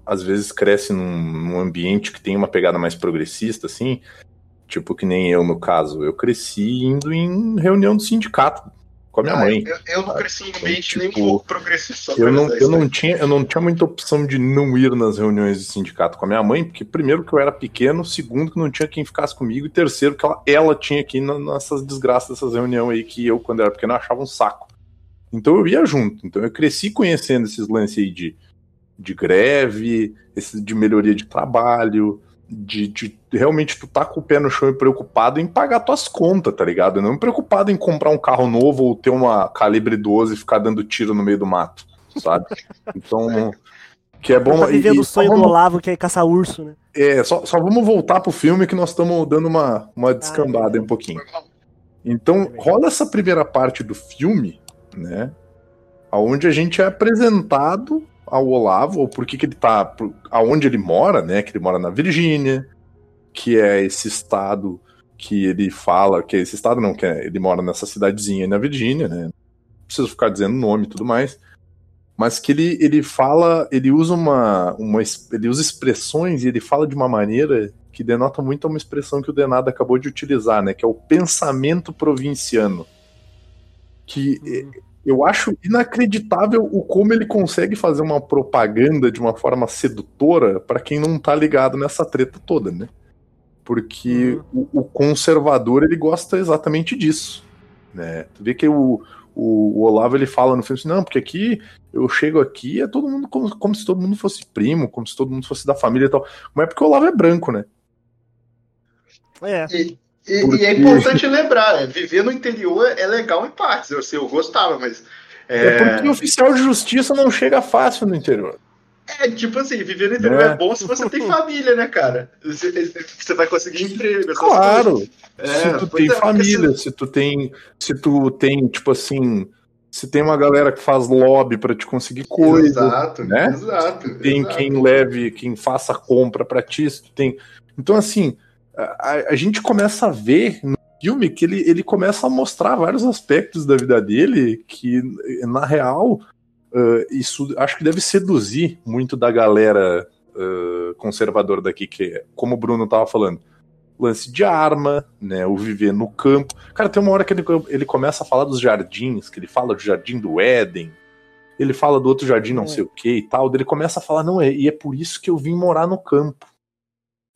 às vezes cresce num, num ambiente que tem uma pegada mais progressista, assim, tipo que nem eu, no caso. Eu cresci indo em reunião do sindicato com a minha Ah, mãe. Eu, eu não cresci em ambiente nem um tipo, pouco progressista. Eu não, avisar eu, não tinha, eu não tinha muita opção de não ir nas reuniões de sindicato com a minha mãe, porque primeiro que eu era pequeno, segundo que não tinha quem ficasse comigo, e terceiro que ela, ela tinha que ir na- nessas desgraças dessas reuniões aí que eu, quando era pequeno, achava um saco. Então eu ia junto. Então eu cresci conhecendo esses lances aí de, de greve, esses de melhoria de trabalho, de, de realmente tu tá com o pé no chão e preocupado em pagar tuas contas, tá ligado? Não preocupado em comprar um carro novo ou ter uma calibre 12 e ficar dando tiro no meio do mato, sabe? Então, que é bom. tá vivendo e- o sonho só do vamos- Olavo, que é caçar urso, né? é, só, só vamos voltar pro filme que nós estamos dando uma, uma descambada aí um pouquinho. Então, rola essa primeira parte do filme, né? Onde a gente é apresentado ao Olavo, ou por que que ele tá. por- aonde ele mora, né? Que ele mora na Virgínia, que é esse estado que ele fala, que é esse estado não, que é, ele mora nessa cidadezinha aí na Virgínia, né? Não preciso ficar dizendo nome e tudo mais. Mas que ele, ele fala, ele usa uma, uma. Ele usa expressões e ele fala de uma maneira que denota muito uma expressão que o Denado acabou de utilizar, né? Que é o pensamento provinciano. Que eh, eu acho inacreditável o como ele consegue fazer uma propaganda de uma forma sedutora para quem não tá ligado nessa treta toda, né? Porque o, o conservador ele gosta exatamente disso, né? Tu vê que o, o, o Olavo ele fala no filme assim, não, porque aqui eu chego aqui é todo mundo como, como se todo mundo fosse primo, como se todo mundo fosse da família e tal. Mas é porque o Olavo é branco, né? É. E, E, Porque- e é importante lembrar, é, viver no interior é legal em partes. Eu, assim, eu gostava, mas. É, É, porque o oficial de justiça não chega fácil no interior. É, tipo assim, viver no interior É. é, bom se você tem família, né, cara? Você, você vai conseguir emprego. Claro. É, se tu tem é, família, se tu tem. Se tu tem, tipo assim. Se tem uma galera que faz lobby pra te conseguir coisa. Exato, né? exato. tem exato. quem leve, quem faça compra pra ti, se tu tem. Então, assim, a, a gente começa a ver no filme que ele, ele começa a mostrar vários aspectos da vida dele que, na real, eh, isso acho que deve seduzir muito da galera eh, conservadora daqui, que é, como o Bruno tava falando, lance de arma, né, o viver no campo. Cara, tem uma hora que ele, ele começa a falar dos jardins, que ele fala do jardim do Éden, ele fala do outro jardim não É. sei o que e tal, ele começa a falar, não, é, e é por isso que eu vim morar no campo,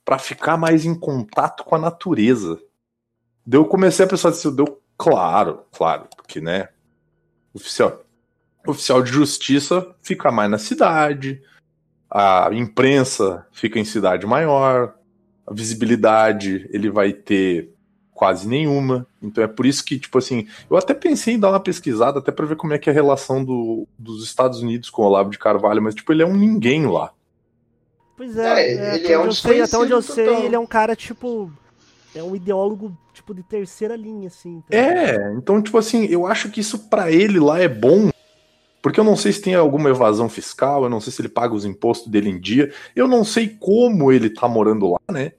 Pra ficar mais em contato com a natureza. Daí eu comecei a pensar assim, deu, claro, claro, porque, né, oficial, oficial de justiça fica mais na cidade, a imprensa fica em cidade maior, a visibilidade ele vai ter quase nenhuma. Então é por isso que, tipo assim, eu até pensei em dar uma pesquisada até pra ver como é que é a relação do, dos Estados Unidos com o Olavo de Carvalho, mas tipo, ele é um ninguém lá. Pois é, É, é, ele até, é onde um eu sei, até onde eu sei, total. ele é um cara, tipo. É um ideólogo, tipo, de terceira linha, assim. tá É, então, tipo assim, eu acho que isso pra ele lá é bom. Porque eu não sei se tem alguma evasão fiscal, eu não sei se ele paga os impostos dele em dia, eu não sei como ele tá morando lá, né?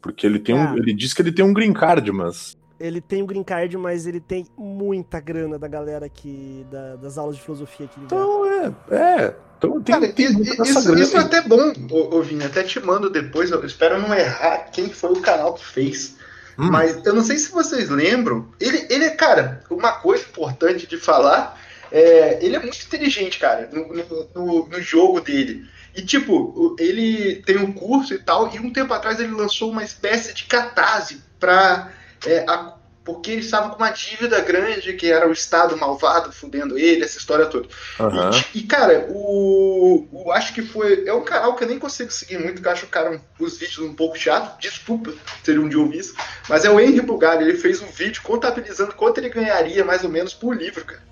Porque ele tem um, Ah. ele diz que ele tem um green card, mas Ele tem o green card, mas ele tem muita grana da galera aqui, da- das aulas de filosofia aqui. então é, é, então tem, Cara, tem isso, grana isso é até bom, ô, ô Vini. Até te mando depois. Eu espero não errar quem foi o canal que fez. Hum. Mas eu não sei se vocês lembram. Ele, ele é, cara, uma coisa importante de falar. É, ele é muito inteligente, cara, no, no- no- jogo dele. E, tipo, ele tem um curso e tal, e um tempo atrás ele lançou uma espécie de catarse pra. é, a- porque eles estavam com uma dívida grande, que era o Estado malvado fudendo ele, essa história toda. Aham. E, e, cara, o, o- Acho que foi. É um canal que eu nem consigo seguir muito, porque eu acho cara um- os vídeos um pouco chato. Desculpa ele um dia ouvir isso. Mas é o Henry Bugalho, ele fez um vídeo contabilizando quanto ele ganharia, mais ou menos, por livro, cara.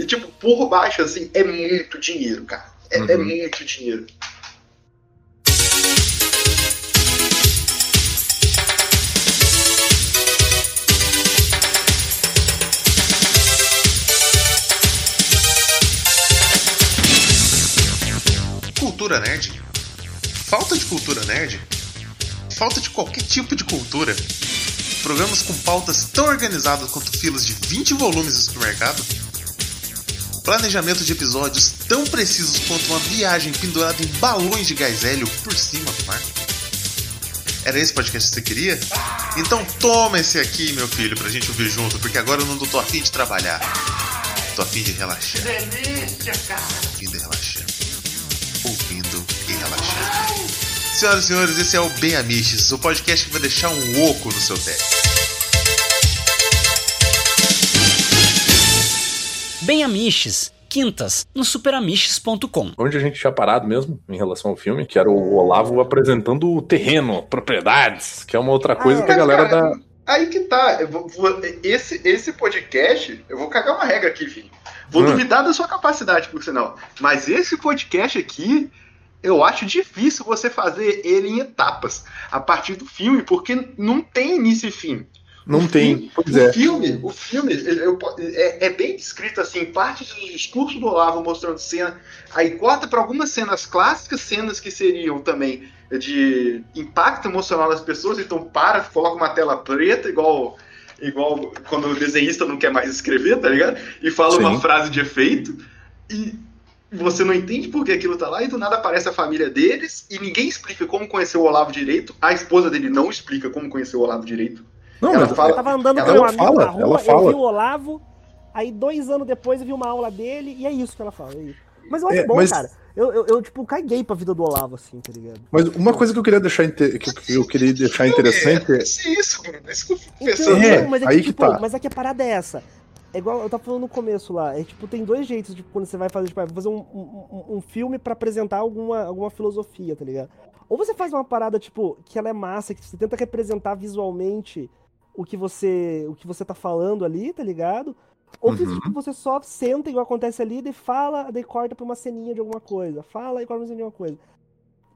E, tipo, por baixo, assim, é muito dinheiro, cara. É, é Uhum. muito dinheiro. Cultura nerd? Falta de cultura nerd? Falta de qualquer tipo de cultura? Programas com pautas tão organizadas quanto filas de 20 volumes do supermercado? Planejamento de episódios tão precisos quanto uma viagem pendurada em balões de gás hélio por cima do mar? Era esse podcast que você queria? Então toma esse aqui, meu filho, pra gente ouvir junto, porque agora eu não tô afim de trabalhar. Tô afim de relaxar. Delícia, cara! Afim de relaxar. Ouvindo e relaxando. Senhoras e senhores, esse é o Bem Amiches, o podcast que vai deixar um oco no seu teto. Bem Amiches, quintas, no superamiches.com. Onde a gente tinha parado mesmo em relação ao filme, que era o Olavo apresentando o terreno, propriedades, que é uma outra coisa Ah, que a galera cara, da. Aí que tá. Vou- vou- esse, esse podcast, eu vou cagar uma regra aqui, filho. Vou Hum. duvidar da sua capacidade, por sinal. Mas esse podcast aqui, eu acho difícil você fazer ele em etapas, a partir do filme, porque não tem início e fim. Não O tem. filme- Pois o é. filme, o filme eu- é, é bem descrito assim, parte do discurso do Olavo mostrando cena, aí corta para algumas cenas clássicas, cenas que seriam também de impacto emocional das pessoas, então para, coloca uma tela preta, igual igual quando o desenhista não quer mais escrever, tá ligado? E fala Sim. uma frase de efeito e você não entende por que aquilo tá lá e do nada aparece a família deles e ninguém explica como conheceu o Olavo direito, a esposa dele não explica como conheceu o Olavo direito. Não, Ela mas fala- Eu tava andando Ela com meu amigo fala, na rua, ela eu fala. vi o Olavo, aí dois anos depois eu vi uma aula dele, e é isso que ela fala. é. Mas eu acho É, bom, mas- cara. Eu, eu, eu, tipo, caguei pra vida do Olavo, assim, tá ligado? Mas uma coisa que eu queria deixar, inte- que que eu queria deixar interessante É, é. é isso, Bruno. É isso que eu fico Então. É, não, mas é aí que, que tipo, tá. mas é que a parada é essa. É igual eu tava falando no começo lá. É tipo, tem dois jeitos, tipo, quando você vai fazer, tipo, vai fazer um, um, um- um filme pra apresentar alguma, alguma filosofia, tá ligado? Ou você faz uma parada, tipo, que ela é massa, que você tenta representar visualmente o que você o que você tá falando ali, tá ligado? Ou que Uhum. tipo, você só senta igual acontece ali, daí fala, daí corta pra uma ceninha de alguma coisa. Fala e corta pra uma ceninha de alguma coisa.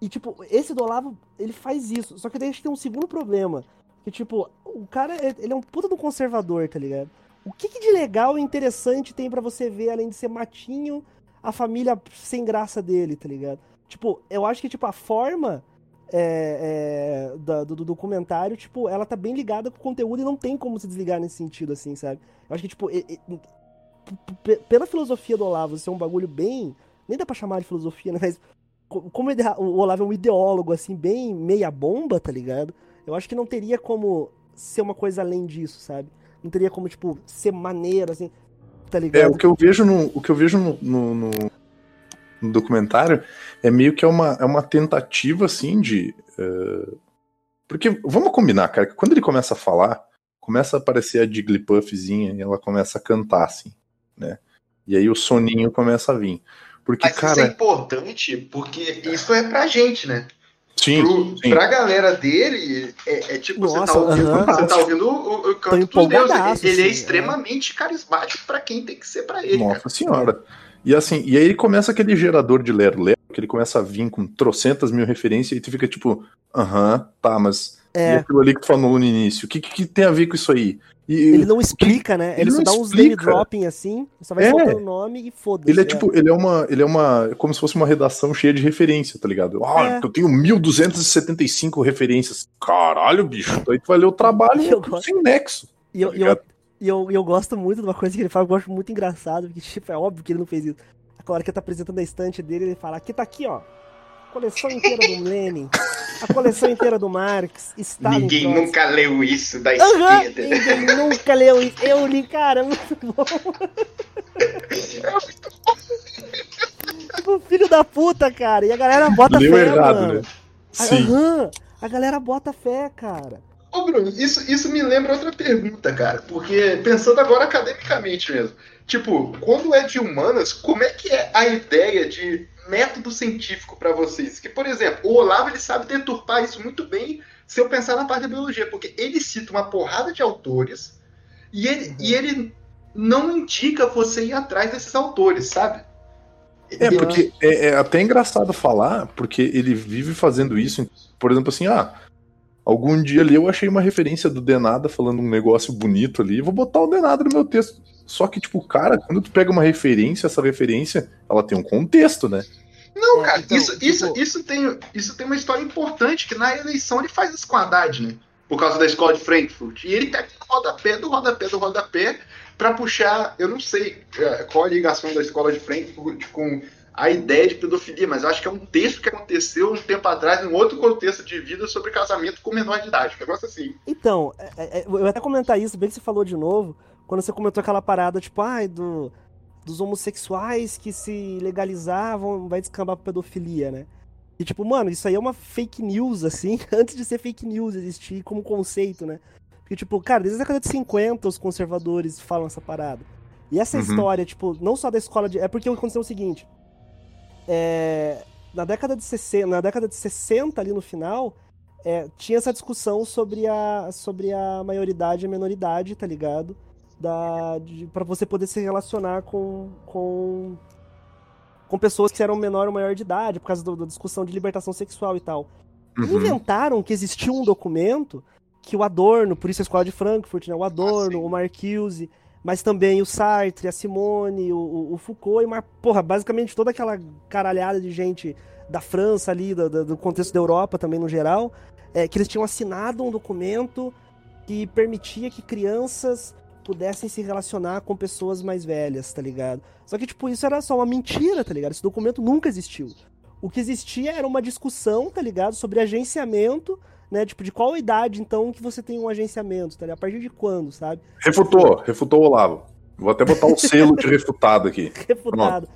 E, tipo, esse do Olavo, ele faz isso. Só que daí a gente tem um segundo problema. Que, tipo, o cara, é- ele é um puta do conservador, tá ligado? O que, que de legal e interessante tem pra você ver, além de ser matinho, a família sem graça dele, tá ligado? Tipo, eu acho que, tipo, a forma é, é, da- do, do documentário, tipo, ela tá bem ligada com o conteúdo e não tem como se desligar nesse sentido, assim, sabe? Eu acho que, tipo, p- pela filosofia do Olavo ser um bagulho bem. Nem dá pra chamar de filosofia, né? Mas co- como o Olavo é um ideólogo, assim, bem meia bomba, tá ligado? Eu acho que não teria como ser uma coisa além disso, sabe? Não teria como, tipo, ser maneiro, assim, tá É, ligado? o que eu vejo no, o que eu vejo no, no- no- no documentário é meio que é uma, é uma tentativa, assim, de. eh, Porque, vamos combinar, cara, que quando ele começa a falar, começa a aparecer a Jigglypuffzinha e ela começa a cantar, assim, né? E aí o soninho começa a vir. Porque, Mas isso é cara. importante porque isso é pra gente, né? Sim, Pro, sim. Pra galera dele, é, é tipo, você Nossa, tá ouvindo, aham. você tá ouvindo o, o canto dos deuses. empolgadaço, Ele é assim, extremamente carismático pra quem tem que ser pra ele, cara. Nossa senhora. E assim, e aí começa aquele gerador de lero-lero, que ele começa a vir com trocentas mil referências e tu fica tipo, aham, tá, mas e É, aquilo ali que tu falou no início, o que, que, que tem a ver com isso aí? E ele não explica, né? Ele, ele só não dá uns explica. name dropping assim, só vai É. soltando o nome e foda-se. ele é é. tipo, ele é uma, ele é uma, como se fosse uma redação cheia de referência, tá ligado? Ah, É. eu tenho 1275 referências. Caralho, bicho, aí tu vai ler o trabalho sem nexo. E eu, tá e eu? E eu, eu gosto muito de uma coisa que ele fala, eu acho muito engraçado, porque tipo, é óbvio que ele não fez isso. A hora que ele tá apresentando a estante dele, ele fala, aqui tá aqui, ó. Coleção inteira do Lenin, a coleção inteira do Marx, Stalin. Ninguém nunca leu isso da esquerda. ninguém nunca leu isso. Eu li, cara, é muito bom. Tipo, filho da puta, cara. E a galera bota Leu fé, errado, mano. né? A- Sim. Aham, a galera bota fé, cara. Ô, Bruno, isso, isso me lembra outra pergunta, cara. Porque, pensando agora academicamente mesmo. Tipo, quando é de humanas, como é que é a ideia de método científico pra vocês? Que, por exemplo, o Olavo ele sabe deturpar isso muito bem se eu pensar na parte da biologia, porque ele cita uma porrada de autores e ele, e ele não indica você ir atrás desses autores, sabe? É, porque é, é até engraçado falar, porque ele vive fazendo isso. Por exemplo, assim, ah, algum dia ali eu achei uma referência do Denada falando um negócio bonito ali, vou botar o Denada no meu texto. Só que, tipo, cara, quando tu pega uma referência, essa referência, ela tem um contexto, né? Não, É, cara, então, isso, isso, tipo- isso, tem, isso tem uma história importante, que na eleição ele faz isso com a Haddad, né? Por causa da escola de Frankfurt. E ele pega o rodapé do rodapé do rodapé pra puxar, eu não sei é, qual a ligação da escola de Frankfurt com a ideia de pedofilia, mas acho que é um texto que aconteceu um tempo atrás, em outro contexto de vida, sobre casamento com menor de idade. Um negócio assim. Então, é- é- é, eu até comentar isso, bem que você falou de novo, quando você comentou aquela parada, tipo, ai, do, dos homossexuais que se legalizavam, vai descambar pra pedofilia, né? E tipo, mano, isso aí é uma fake news, assim, antes de ser fake news existir como conceito, né? Porque, tipo, cara, desde a década de 50 os conservadores falam essa parada. E essa Uhum. história, tipo, não só da escola de. É porque aconteceu o seguinte. É, na década de 60, na década de 60 ali no final, é, tinha essa discussão sobre a, sobre a maioridade e a menoridade, tá ligado? Da, de, pra você poder se relacionar com, com, com pessoas que eram menor ou maior de idade, por causa do- da discussão de libertação sexual e tal. Uhum. inventaram que existia um documento que o Adorno, por isso a escola de Frankfurt, né? O Adorno, Ah, o Marcuse, mas também o Sartre, a Simone, o, o- Foucault, e mar... porra, basicamente toda aquela caralhada de gente da França ali, do- do contexto da Europa também no geral, é, que eles tinham assinado um documento que permitia que crianças pudessem se relacionar com pessoas mais velhas, tá ligado? Só que, tipo, isso era só uma mentira, tá ligado? Esse documento nunca existiu. O que existia era uma discussão, tá ligado? Sobre agenciamento, né? Tipo, de qual idade, então, que você tem um agenciamento, tá ligado? A partir de quando, sabe? Refutou, refutou o Olavo. Vou até botar o selo de refutado aqui. Refutado.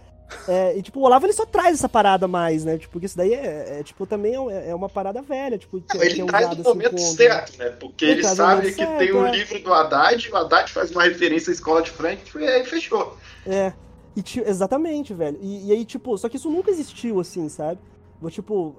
É, e, tipo, o Olavo, ele só traz essa parada mais, né? Tipo, porque isso daí é, é, tipo, também é, é uma parada velha, tipo, Não, que ele é traz no assim, momento certo, né? Porque Ele sabe que certo, tem o é. livro do Haddad, o Haddad faz uma referência à escola de Frankfurt e aí fechou. É. E, exatamente, velho. E, e aí, tipo, só que isso nunca existiu, assim, sabe? Vou, tipo.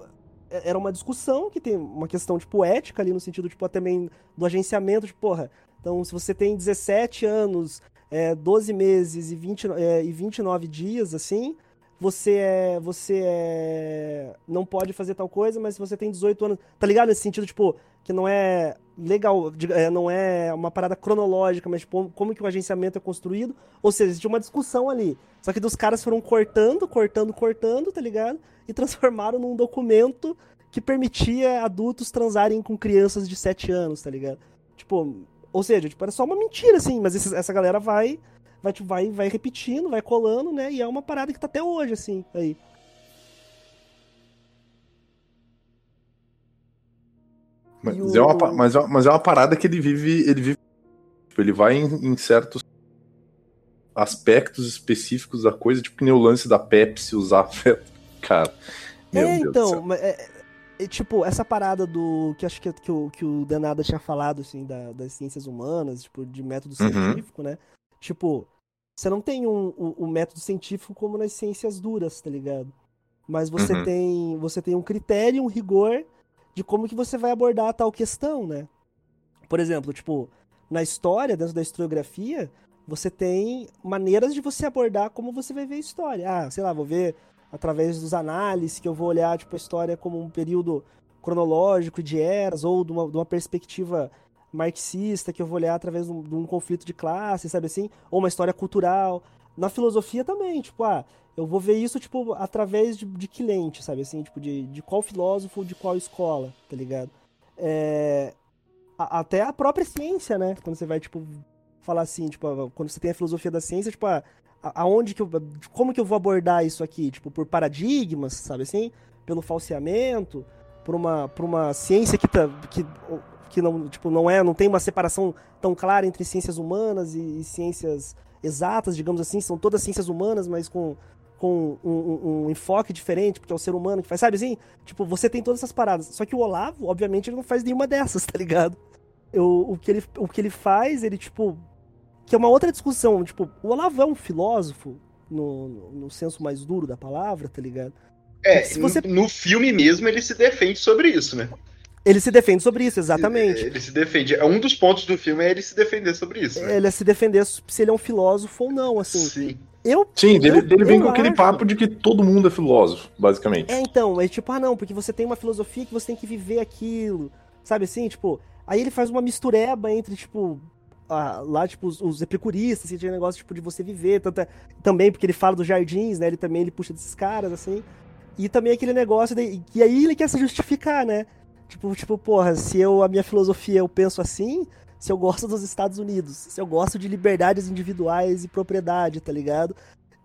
É- era uma discussão que tem uma questão, tipo, ética ali, no sentido, tipo, também do agenciamento, tipo, porra, então se você tem 17 anos, é, 12 meses e, 20, no- é, e 29 dias, assim, você é, você é, não pode fazer tal coisa, mas se você tem 18 anos, tá ligado? Nesse sentido, tipo, que não é legal, é, não é uma parada cronológica, mas tipo, como que o agenciamento é construído, ou seja, existe uma discussão ali. Só que dos caras foram cortando, cortando, cortando, tá ligado? E transformaram num documento que permitia adultos transarem com crianças de 7 anos, tá ligado? Tipo, ou seja, tipo, era só uma mentira, assim, mas essa galera vai, vai, tipo, vai, vai repetindo, vai colando, né? E é uma parada que tá até hoje, assim, aí. Mas, E é uma, o- mas, é, mas é uma parada que ele vive. Ele vive. tipo, ele vai em, em certos aspectos específicos da coisa, tipo que nem o lance da Pepsi usar afeto. Cara. Meu é, Deus do então, céu. mas é, é, tipo, essa parada do. Que acho que, que, o, que o Danada tinha falado, assim, da- das ciências humanas, tipo, de método Uhum. científico, né? Tipo, você não tem um, um, um método científico como nas ciências duras, tá ligado? Mas você Uhum. tem. Você tem um critério, um rigor de como que você vai abordar tal questão, né? Por exemplo, tipo, na história, dentro da historiografia, você tem maneiras de você abordar como você vai ver a história. Ah, sei lá, vou ver através dos análises, que eu vou olhar tipo, a história como um período cronológico de eras, ou de uma, de uma perspectiva marxista, que eu vou olhar através de um, de um conflito de classe, sabe assim? Ou uma história cultural. Na filosofia também, tipo, ah, eu vou ver isso, tipo, através de, de que lente, sabe assim? Tipo, de, de qual filósofo, de qual escola, tá ligado? É, a- até a própria ciência, né? Quando você vai, tipo, falar assim, tipo, quando você tem a filosofia da ciência, tipo, a- aonde que eu, como que eu vou abordar isso aqui? Tipo, por paradigmas, sabe assim? Pelo falseamento, por uma, por uma ciência que, tá, que, que não, tipo, não é, não tem uma separação tão clara entre ciências humanas e, e ciências exatas, digamos assim, são todas ciências humanas, mas com, com um, um- um enfoque diferente, porque é o ser humano que faz, sabe assim? Tipo, você tem todas essas paradas. Só que o Olavo, obviamente, ele não faz nenhuma dessas, tá ligado? Eu, o, que ele, o que ele faz, ele, tipo. Que é uma outra discussão. Tipo, o Olavo é um filósofo, no, no, no senso mais duro da palavra, tá ligado? É, Se você- no, filme mesmo ele se defende sobre isso, né? Ele se defende sobre isso, exatamente. Ele se defende. É um dos pontos do filme é ele se defender sobre isso. Né? Ele é se defender se ele é um filósofo ou não, assim. Sim. Eu. Sim, eu- dele vem com aquele acho- papo de que todo mundo é filósofo, basicamente. É, então, é tipo, ah, não, porque você tem uma filosofia que você tem que viver aquilo, sabe assim? Tipo, aí ele faz uma mistureba entre, tipo, ah, lá, tipo, os, os epicuristas, assim, tinha negócio, tipo, de você viver, tanto é- também porque ele fala dos jardins, né, ele também, ele puxa desses caras, assim, e também aquele negócio, de, e aí ele quer se justificar, né? Tipo, tipo, porra, se eu, a minha filosofia, eu penso assim, se eu gosto dos Estados Unidos, se eu gosto de liberdades individuais e propriedade, tá ligado?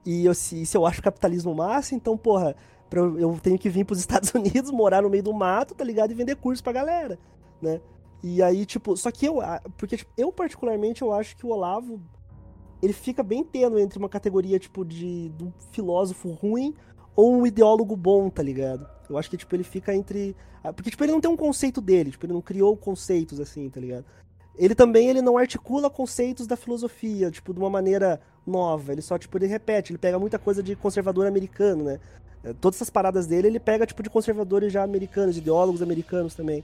E eu, se, se eu acho capitalismo massa, então, porra, eu, eu tenho que vir pros Estados Unidos, morar no meio do mato, tá ligado? E vender curso pra galera, né? E aí, tipo, só que eu, porque tipo, eu particularmente, eu acho que o Olavo, ele fica bem tênue entre uma categoria, tipo, de, de um filósofo ruim ou um ideólogo bom, tá ligado? Eu acho que, tipo, ele fica entre... Porque, tipo, ele não tem um conceito dele, tipo, ele não criou conceitos, assim, tá ligado? Ele também, ele não articula conceitos da filosofia, tipo, de uma maneira nova. Ele só, tipo, ele repete, ele pega muita coisa de conservador americano, né? Eh, Todas essas paradas dele, ele pega, tipo, de conservadores já americanos, ideólogos americanos também.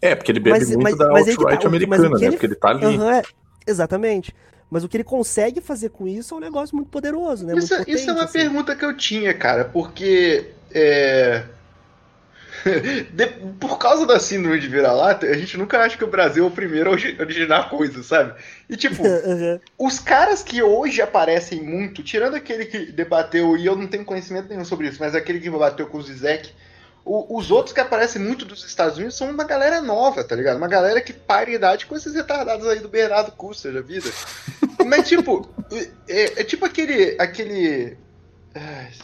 É, porque ele bebe Mas- muito mas- da tá, alt-right o americana, que né? ele- Porque ele tá ali. Aham, é, exatamente. Mas o que ele consegue fazer com isso é um negócio muito poderoso, né? Isso, muito isso é uma potente, assim. pergunta que eu tinha, cara, porque é, de- por causa da síndrome de vira-lata, a gente nunca acha que o Brasil é o primeiro a origi- originar coisas, sabe? E tipo, Aham. os caras que hoje aparecem muito, tirando aquele que debateu, e eu não tenho conhecimento nenhum sobre isso, mas aquele que debateu com o Zizek, o- os outros que aparecem muito dos Estados Unidos são uma galera nova, tá ligado? Uma galera que para idade com esses retardados aí do Bernardo Custer da vida. Mas, tipo, é, é tipo aquele. aquele.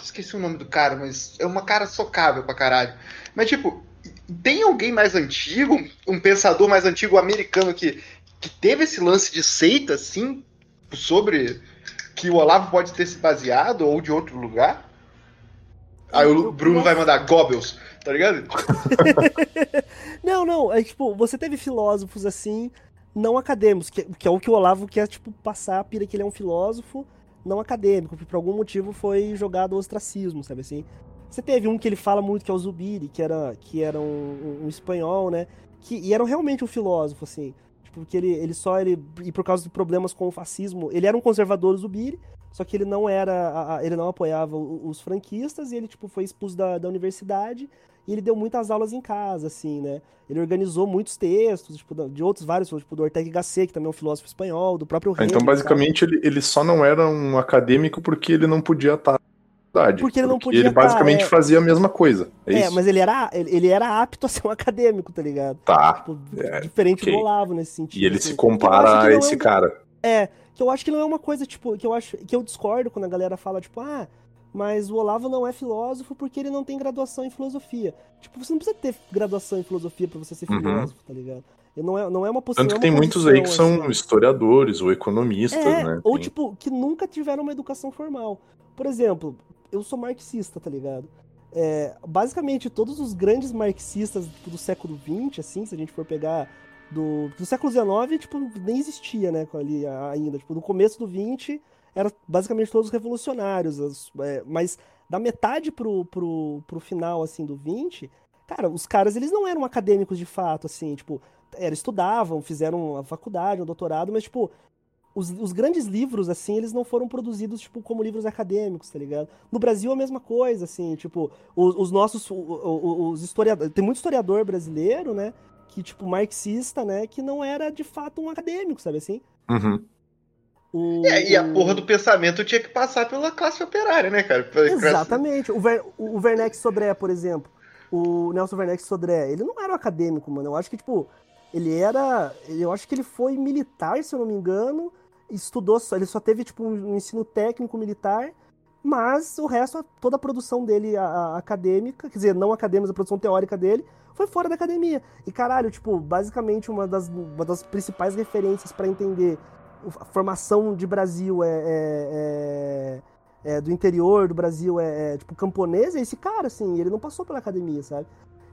Esqueci o nome do cara, mas é uma cara socável pra caralho. Mas, tipo, tem alguém mais antigo, um pensador mais antigo americano que, que teve esse lance de seita, assim, sobre que o Olavo pode ter se baseado ou de outro lugar? Aí o Bruno vai mandar Goebbels, tá ligado? Não, não, é tipo, você teve filósofos assim, não acadêmicos, que, que é o que o Olavo quer, tipo, passar a pira que ele é um filósofo não acadêmico, que por algum motivo foi jogado ao ostracismo, sabe assim? Você teve um que ele fala muito que é o Zubiri, que era, que era um, um, espanhol, né? Que, e era realmente um filósofo, assim. Tipo, que ele, ele só, ele, e por causa de problemas com o fascismo, ele era um conservador, Zubiri, só que ele não era, ele não apoiava os franquistas, e ele, tipo, foi expulso da, da universidade, e ele deu muitas aulas em casa, assim, né? Ele organizou muitos textos, tipo, de outros vários, tipo, do Ortega Gasset, que também é um filósofo espanhol, do próprio Ah, Então, Hegel, basicamente, ele, ele só não era um acadêmico porque ele não podia estar. Porque ele não podia ele basicamente é. fazia a mesma coisa. É, É, mas ele era, ele, ele era apto a ser um acadêmico, tá ligado? Tá. Tipo, É, diferente ok. do Olavo nesse sentido. E ele assim. se compara a é esse um- cara. É, que eu acho que não é uma coisa, tipo, que eu acho que eu discordo quando a galera fala, tipo, ah, mas o Olavo não é filósofo porque ele não tem graduação em filosofia. Tipo, você não precisa ter graduação em filosofia pra você ser Uhum. filósofo, tá ligado? Não é, não é uma postura. Tanto que tem muitos aí que são historiadores ou economistas, É, né? ou Tem- tipo, que nunca tiveram uma educação formal. Por exemplo, eu sou marxista, tá ligado? É, basicamente, todos os grandes marxistas do século XX, assim, se a gente for pegar do, do século XIX, tipo, nem existia, né, ali ainda. Tipo, no começo do XX, era basicamente todos revolucionários, as- é, mas da metade pro, pro, pro final, assim, do XX, cara, os caras, eles não eram acadêmicos de fato, assim, tipo, era, estudavam, fizeram a faculdade, um doutorado, mas, tipo, os, os grandes livros, assim, eles não foram produzidos, tipo, como livros acadêmicos, tá ligado? No Brasil a mesma coisa, assim, tipo, os, os nossos, o- o- os historiadores, tem muito historiador brasileiro, né, que, tipo, marxista, né, que não era, de fato, um acadêmico, sabe assim? Uhum. O, É, e a porra do pensamento tinha que passar pela classe operária, né, cara? Exatamente. O, Ver, o Werneck Sodré, por exemplo. O Nelson Werneck Sodré, ele não era um acadêmico, mano. Eu acho que, tipo, ele era. Eu acho que ele foi militar, se eu não me engano. Estudou só. Ele só teve, tipo, um ensino técnico militar. Mas o resto, toda a produção dele a- a- acadêmica, quer dizer, não acadêmica, mas a produção teórica dele, foi fora da academia. E caralho, tipo, basicamente uma das, uma das principais referências pra entender formação de Brasil é, é- é- é do interior do Brasil é, é, tipo camponês, é esse cara, assim, ele não passou pela academia, sabe?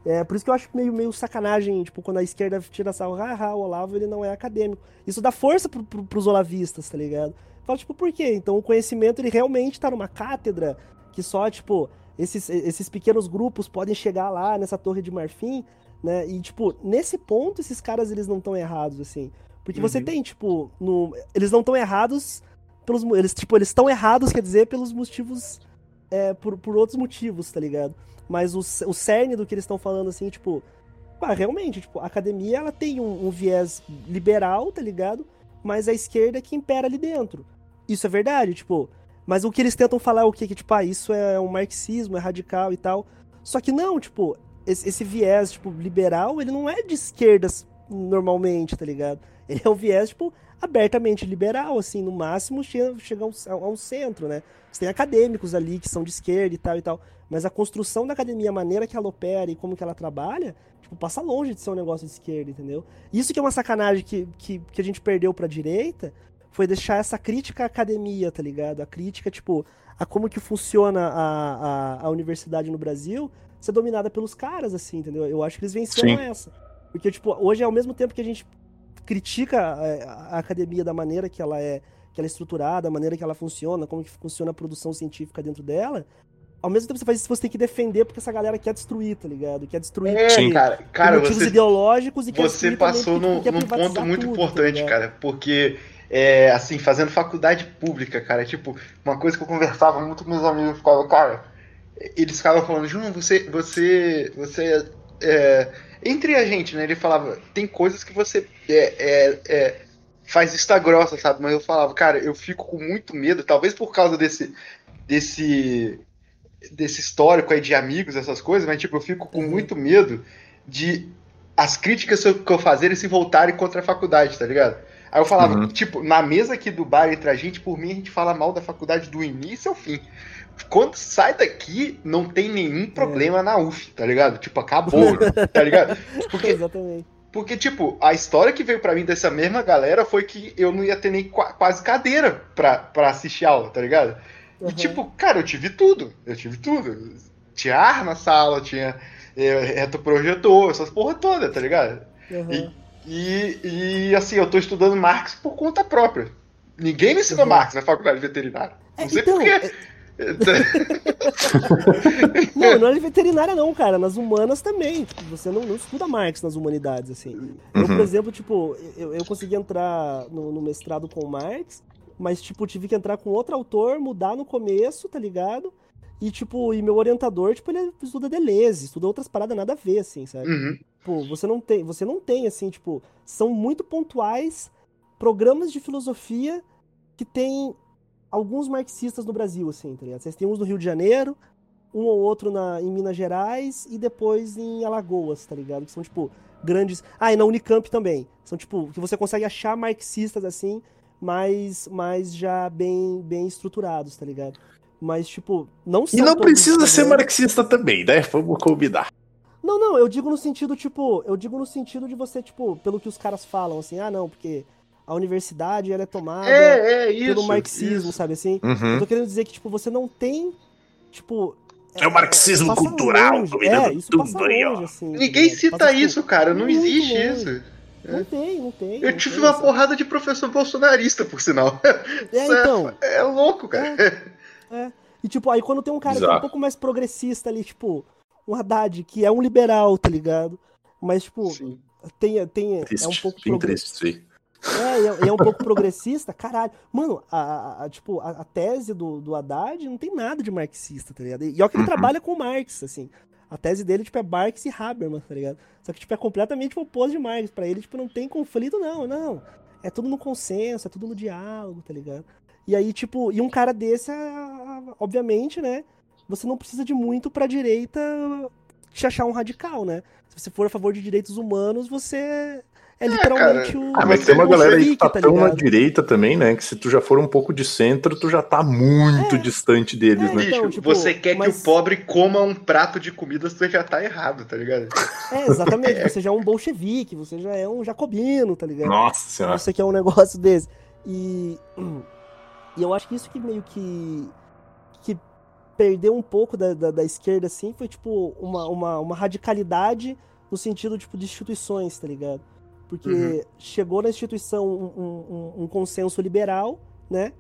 É por isso que eu acho meio, meio sacanagem, tipo, quando a esquerda tira sarro, haha, o Olavo ele não é acadêmico. Isso dá força pro, pro, pros olavistas, tá ligado? Fala, tipo, por quê? Então o conhecimento ele realmente tá numa cátedra que só, tipo, esses, esses pequenos grupos podem chegar lá nessa torre de marfim, né? E, tipo, nesse ponto, esses caras eles não estão errados, assim. Porque você Uhum. tem, tipo, no, eles não estão errados pelos. Eles, tipo, eles estão errados, quer dizer, pelos motivos. É, por, por outros motivos, tá ligado? Mas o, o cerne do que eles estão falando, assim, tipo. Ah, realmente, tipo, a academia ela tem um, um viés liberal, tá ligado? Mas a esquerda é que impera ali dentro. Isso é verdade, tipo. Mas o que eles tentam falar é o quê? Que, tipo, ah, isso é um marxismo, é radical e tal. Só que não, tipo, esse, esse viés, tipo, liberal, ele não é de esquerdas normalmente, tá ligado? Ele é um viés, tipo, abertamente liberal, assim, no máximo chega, chega a, um, centro, né? Você tem acadêmicos ali que são de esquerda e tal e tal. Mas a construção da academia, a maneira que ela opera e como que ela trabalha, tipo, passa longe de ser um negócio de esquerda, entendeu? Isso que é uma sacanagem que, que, que a gente perdeu pra direita, foi deixar essa crítica à academia, tá ligado? A crítica, tipo, a como que funciona a, a, a universidade no Brasil ser dominada pelos caras, assim, entendeu? Eu acho que eles venceram Sim. essa. Porque, tipo, hoje, ao mesmo tempo que a gente critica a, a academia da maneira que ela é que ela é estruturada, a maneira que ela funciona, como que funciona a produção científica dentro dela, ao mesmo tempo você faz isso, você tem que defender porque essa galera quer destruir, tá ligado? Quer destruir É, Sim. cara, por cara, motivos você, ideológicos e você destruir também passou porque, num, tipo, ponto muito tudo, tá importante, ligado? cara, porque, é, assim, fazendo faculdade pública, cara, tipo, uma coisa que eu conversava muito com meus amigos, ficava, cara, eles ficavam falando, Júnior, você, você, você, é, entre a gente, né, ele falava, tem coisas que você é, é, é, faz vista grossa, sabe, mas eu falava, cara, eu fico com muito medo, talvez por causa desse, desse, desse histórico aí de amigos, essas coisas, mas, tipo, eu fico com Uhum. muito medo de as críticas que eu fazer se voltarem contra a faculdade, tá ligado? Aí eu falava, Uhum. tipo, na mesa aqui do bar entre a gente, por mim a gente fala mal da faculdade do início ao fim. Quando sai daqui, não tem nenhum problema na UF, tá ligado? Tipo, acabou, tá ligado? Porque, Exatamente. porque, tipo, a história que veio pra mim dessa mesma galera foi que eu não ia ter nem qua- quase cadeira pra, pra assistir aula, tá ligado? E, Uhum. tipo, cara, eu tive tudo. Eu tive tudo. Tinha ar na sala, tinha é, retroprojetor, essas porra toda, tá ligado? Uhum. E, e assim, eu tô estudando Marx por conta própria. Ninguém me ensinou Uhum. Marx na faculdade veterinária. É, Não sei então, porquê. é- Não, não é veterinária não, cara. Nas humanas também. Tipo, você não, não estuda Marx nas humanidades, assim. Eu, por Uhum. exemplo, tipo, eu, eu consegui entrar no, no mestrado com Marx, mas, tipo, tive que entrar com outro autor, mudar no começo, tá ligado? E, tipo, e meu orientador, tipo, ele estuda Deleuze, estuda outras paradas nada a ver, assim, sabe? Uhum. Tipo, você não tem, você não tem assim, tipo, são muito pontuais programas de filosofia que tem alguns marxistas no Brasil, assim, tá ligado? Vocês têm uns no Rio de Janeiro, um ou outro na, em Minas Gerais e depois em Alagoas, tá ligado? Que são, tipo, grandes. Ah, e na Unicamp também. São, tipo, que você consegue achar marxistas assim, mas, mas já bem, bem estruturados, tá ligado? Mas, tipo, não E são não todos precisa os ser marxista também, né? Vamos combinar. não, não, eu digo no sentido, tipo, eu digo no sentido de você, tipo, pelo que os caras falam, assim, ah, não, porque a universidade, ela é tomada É, é, isso. pelo marxismo, isso. sabe assim? Eu Uhum. tô querendo dizer que, tipo, você não tem, tipo... É o marxismo cultural longe, dominando É, isso tudo aí, ó. longe, assim. Ninguém ligado? cita Passa, tipo, isso, cara. Não existe longe. isso. Não tem, não tem. Eu não tive tem, uma sabe? porrada de professor bolsonarista, por sinal. É, é- então. É louco, cara. É. E tipo, aí quando tem um cara que é um pouco mais progressista ali, tipo, um Haddad, que é um liberal, tá ligado? Mas, tipo, Sim. tem, tem, é um Triste, pouco bem triste. É, e é, e é um pouco progressista, caralho. Mano, a, a- tipo, a, a tese do, do Haddad não tem nada de marxista, tá ligado? E olha que ele Uhum. trabalha com Marx, assim. A tese dele, tipo, é Marx e Habermas, tá ligado? Só que, tipo, é completamente o oposto de Marx. Pra ele, tipo, não tem conflito, não, não. É tudo no consenso, é tudo no diálogo, tá ligado? E aí, tipo, e um cara desse, ah, obviamente, né? Você não precisa de muito pra direita te achar um radical, né? Se você for a favor de direitos humanos, você é literalmente o. Ah, mas tem uma galera aí que bolchevique, tá tão na ligado? direita também, né? Que se tu já for um pouco de centro, tu já tá muito É. distante deles, É, né? então, tipo, você quer mas- que o pobre coma um prato de comida, você já tá errado, tá ligado? É, exatamente. Você já é um bolchevique, você já é um jacobino, tá ligado? Nossa senhora. Você quer um negócio desse. E, e eu acho que isso que meio que. que perdeu um pouco da, da, da esquerda, assim, foi tipo uma, uma, uma radicalidade no sentido tipo, de instituições, tá ligado? Porque Uhum. chegou na instituição um, um- um consenso liberal, né?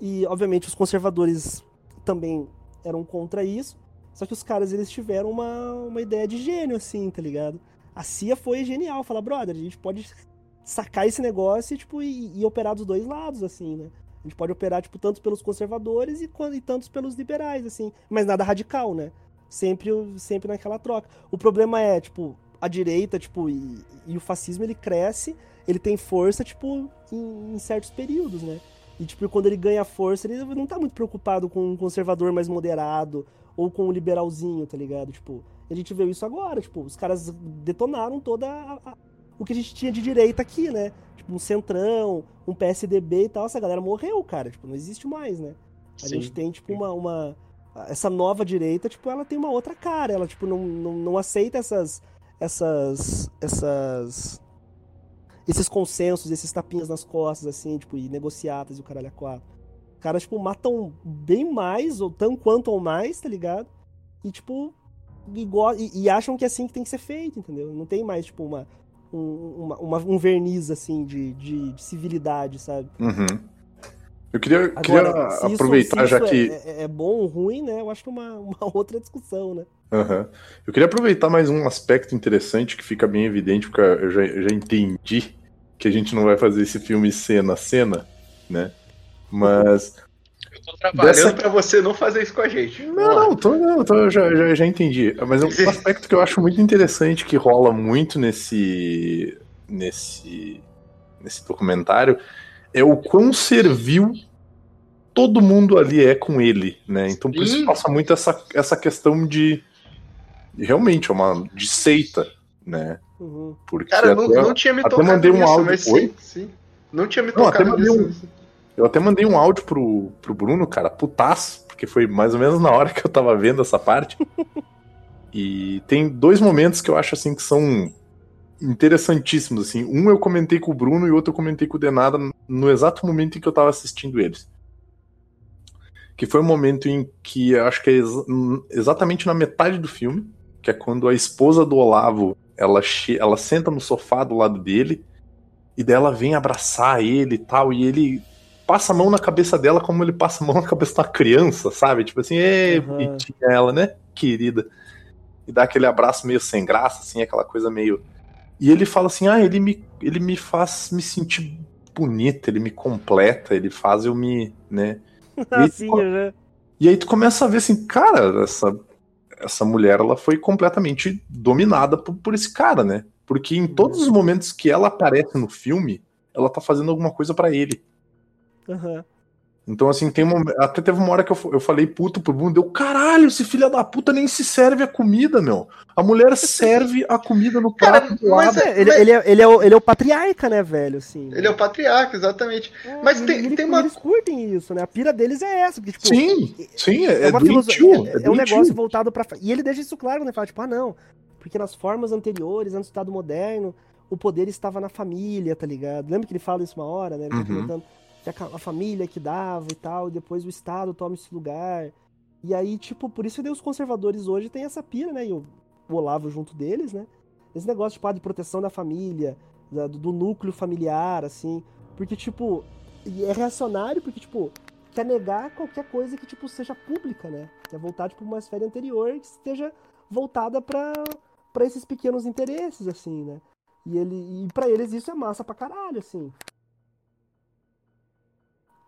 E, obviamente, os conservadores também eram contra isso. Só que os caras, eles tiveram uma, uma ideia de gênio, assim, tá ligado? A CIA foi genial. Falar, brother, a gente pode sacar esse negócio e, tipo, e, e operar dos dois lados, assim, né? A gente pode operar, tipo, tanto pelos conservadores e, e tantos pelos liberais, assim. Mas nada radical, né? Sempre, sempre naquela troca. O problema é, tipo, a direita, tipo, e, e o fascismo, ele cresce, ele tem força, tipo, em, em certos períodos, né? E, tipo, quando ele ganha força, ele não tá muito preocupado com um conservador mais moderado ou com um liberalzinho, tá ligado? Tipo, a gente viu isso agora, tipo, os caras detonaram toda a- a- o que a gente tinha de direita aqui, né? Tipo, um centrão, um PSDB e tal, essa galera morreu, cara, tipo, não existe mais, né? A Sim. gente tem, tipo, uma, uma... Essa nova direita, tipo, ela tem uma outra cara, ela, tipo, não, não, não aceita essas... Essas... Essas... Esses consensos, esses tapinhas nas costas, assim, tipo, e negociatas e o caralho a quatro. Caras, tipo, matam bem mais, ou tão quanto ou mais, tá ligado? E, tipo, go- e- e acham que é assim que tem que ser feito, entendeu? Não tem mais, tipo, uma, um, uma- uma- um verniz, assim, de, de, de civilidade, sabe? Uhum. Eu queria, Agora, queria aproveitar, já isso que. É, é- é bom ou ruim, né? Eu acho que é uma, uma outra discussão, né? Aham. Eu queria aproveitar mais um aspecto interessante que fica bem evidente, porque eu já, já entendi que a gente não vai fazer esse filme cena a cena, né? Mas. Eu tô trabalhando Dessa- pra você não fazer isso com a gente. Não, não, tô, não, tô- já, já, já entendi. Mas é um aspecto que eu acho muito interessante que rola muito nesse. nesse. nesse documentário é o quão servil todo mundo ali é com ele, né? Então por isso passa muito essa, essa questão de. realmente, é uma. de seita, né? Uhum. Porque Cara, não, até- não tinha me até tocado mandei um nisso, áudio. mas sim, sim. Não tinha me Não, até tocado nisso. um- Eu até mandei um áudio pro, pro Bruno, cara, putaço, porque foi mais ou menos na hora que eu tava vendo essa parte. e tem dois momentos que eu acho assim que são interessantíssimos, assim. Um eu comentei com o Bruno e outro eu comentei com o Denada no exato momento em que eu tava assistindo eles. Que foi um momento em que eu acho que é exa- exatamente na metade do filme, que é quando a esposa do Olavo, ela, ela senta no sofá do lado dele e dela vem abraçar ele e tal, e ele passa a mão na cabeça dela como ele passa a mão na cabeça de uma criança, sabe? Tipo assim, ê, Uhum. bonitinha ela, né? Querida. E dá aquele abraço meio sem graça, assim, aquela coisa meio. E ele fala assim: ah, ele me, ele me faz me sentir bonita, ele me completa, ele faz eu me. né? Assim, né? E aí tu começa a ver assim, cara, essa, essa mulher ela foi completamente dominada por, por esse cara, né? Porque em todos os momentos que ela aparece no filme, ela tá fazendo alguma coisa pra ele. Aham. Então, assim, tem uma, até teve uma hora que eu, eu falei puto pro Bruno, deu caralho, esse filho da puta nem se serve a comida, meu. A mulher serve a comida no Cara, prato do mas lado. é- Ele, ele, é, ele, é o, ele é o patriarca, né, velho? Assim, Ele é o patriarca, exatamente. mas e tem- ele- tem uma- Eles curtem isso, né? A pira deles é essa. Porque, tipo, Sim, sim, é, é uma doentio, filosofia. É, é um negócio voltado pra. E ele deixa isso claro, né? Fala, tipo, ah, não. Porque nas formas anteriores, antes do Estado moderno, o poder estava na família, tá ligado? Lembra que ele fala isso uma hora, né? Ele tá Uhum. comentando que a, a família que dava e tal, e depois o Estado toma esse lugar. E aí, tipo, por isso que os conservadores hoje têm essa pira, né? E o, Olavo junto deles, né? Esse negócio, tipo, ah, de proteção da família, da- do, núcleo familiar, assim. Porque, tipo, é reacionário porque, tipo, quer negar qualquer coisa que, tipo, seja pública, né? Quer voltar, tipo, uma esfera anterior que esteja voltada pra, pra esses pequenos interesses, assim, né? E, ele, e pra eles isso é massa pra caralho, assim.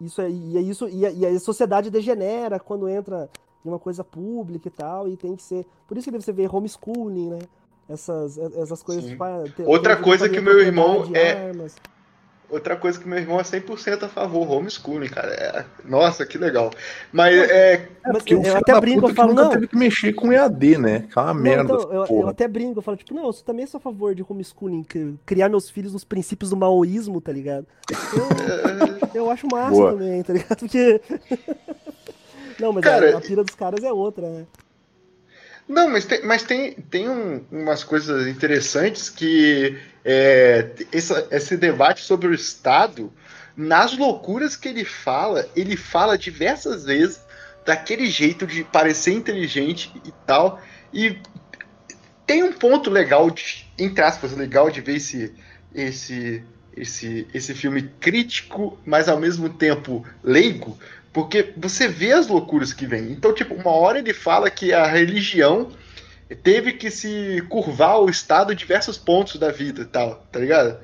Isso é, e é isso, e a, e a sociedade degenera quando entra em uma coisa pública e tal, e tem que ser. Por isso que você vê homeschooling, né? Essas, essas coisas. Ah, ter- Outra coisa que também meu irmão é- armas. Outra coisa que meu irmão é 100% a favor, homeschooling, cara. É- Nossa, que legal. Mas é, É, porque eu filho até brinco, eu falo, não. teve que mexer com EAD, né? Que é uma Não, merda. então, eu, eu até brinco, eu falo, tipo, não, eu também sou a favor de homeschooling, cri- criar meus filhos nos princípios do maoísmo, tá ligado? Eu, eu acho massa Boa. também, tá ligado? Porque. Não, mas Cara, a, a pira dos caras é outra, né? Não, mas tem, mas tem, tem um- umas coisas interessantes que é, essa- esse debate sobre o Estado, nas loucuras que ele fala, ele fala diversas vezes daquele jeito de parecer inteligente e tal. E tem um ponto legal, de, entre aspas, legal de ver esse, esse, esse, esse filme crítico, mas ao mesmo tempo leigo, porque você vê as loucuras que vem. Então, tipo, uma hora ele fala que a religião teve que se curvar ao Estado em diversos pontos da vida e tal, tá ligado?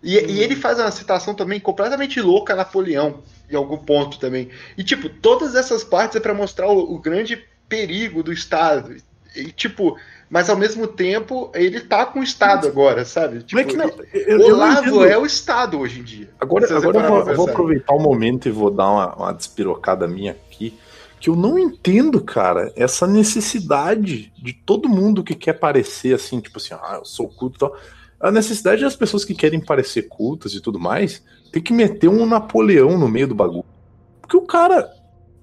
E, e ele faz uma citação também completamente louca a Napoleão, em algum ponto também. E, tipo, todas essas partes é para mostrar o, o grande perigo do Estado. E, tipo, mas ao mesmo tempo, ele tá com o Estado agora, sabe? Tipo, Como é que não? Eu, eu Olavo entendo. é o Estado hoje em dia. Agora, agora eu vou, eu vou aproveitar o momento e vou dar uma, uma despirocada minha aqui. Que eu não entendo, cara, essa necessidade de todo mundo que quer parecer assim, tipo assim, ah, eu sou culto e tal. A necessidade das pessoas que querem parecer cultas e tudo mais, tem que meter um Napoleão no meio do bagulho. Porque o cara.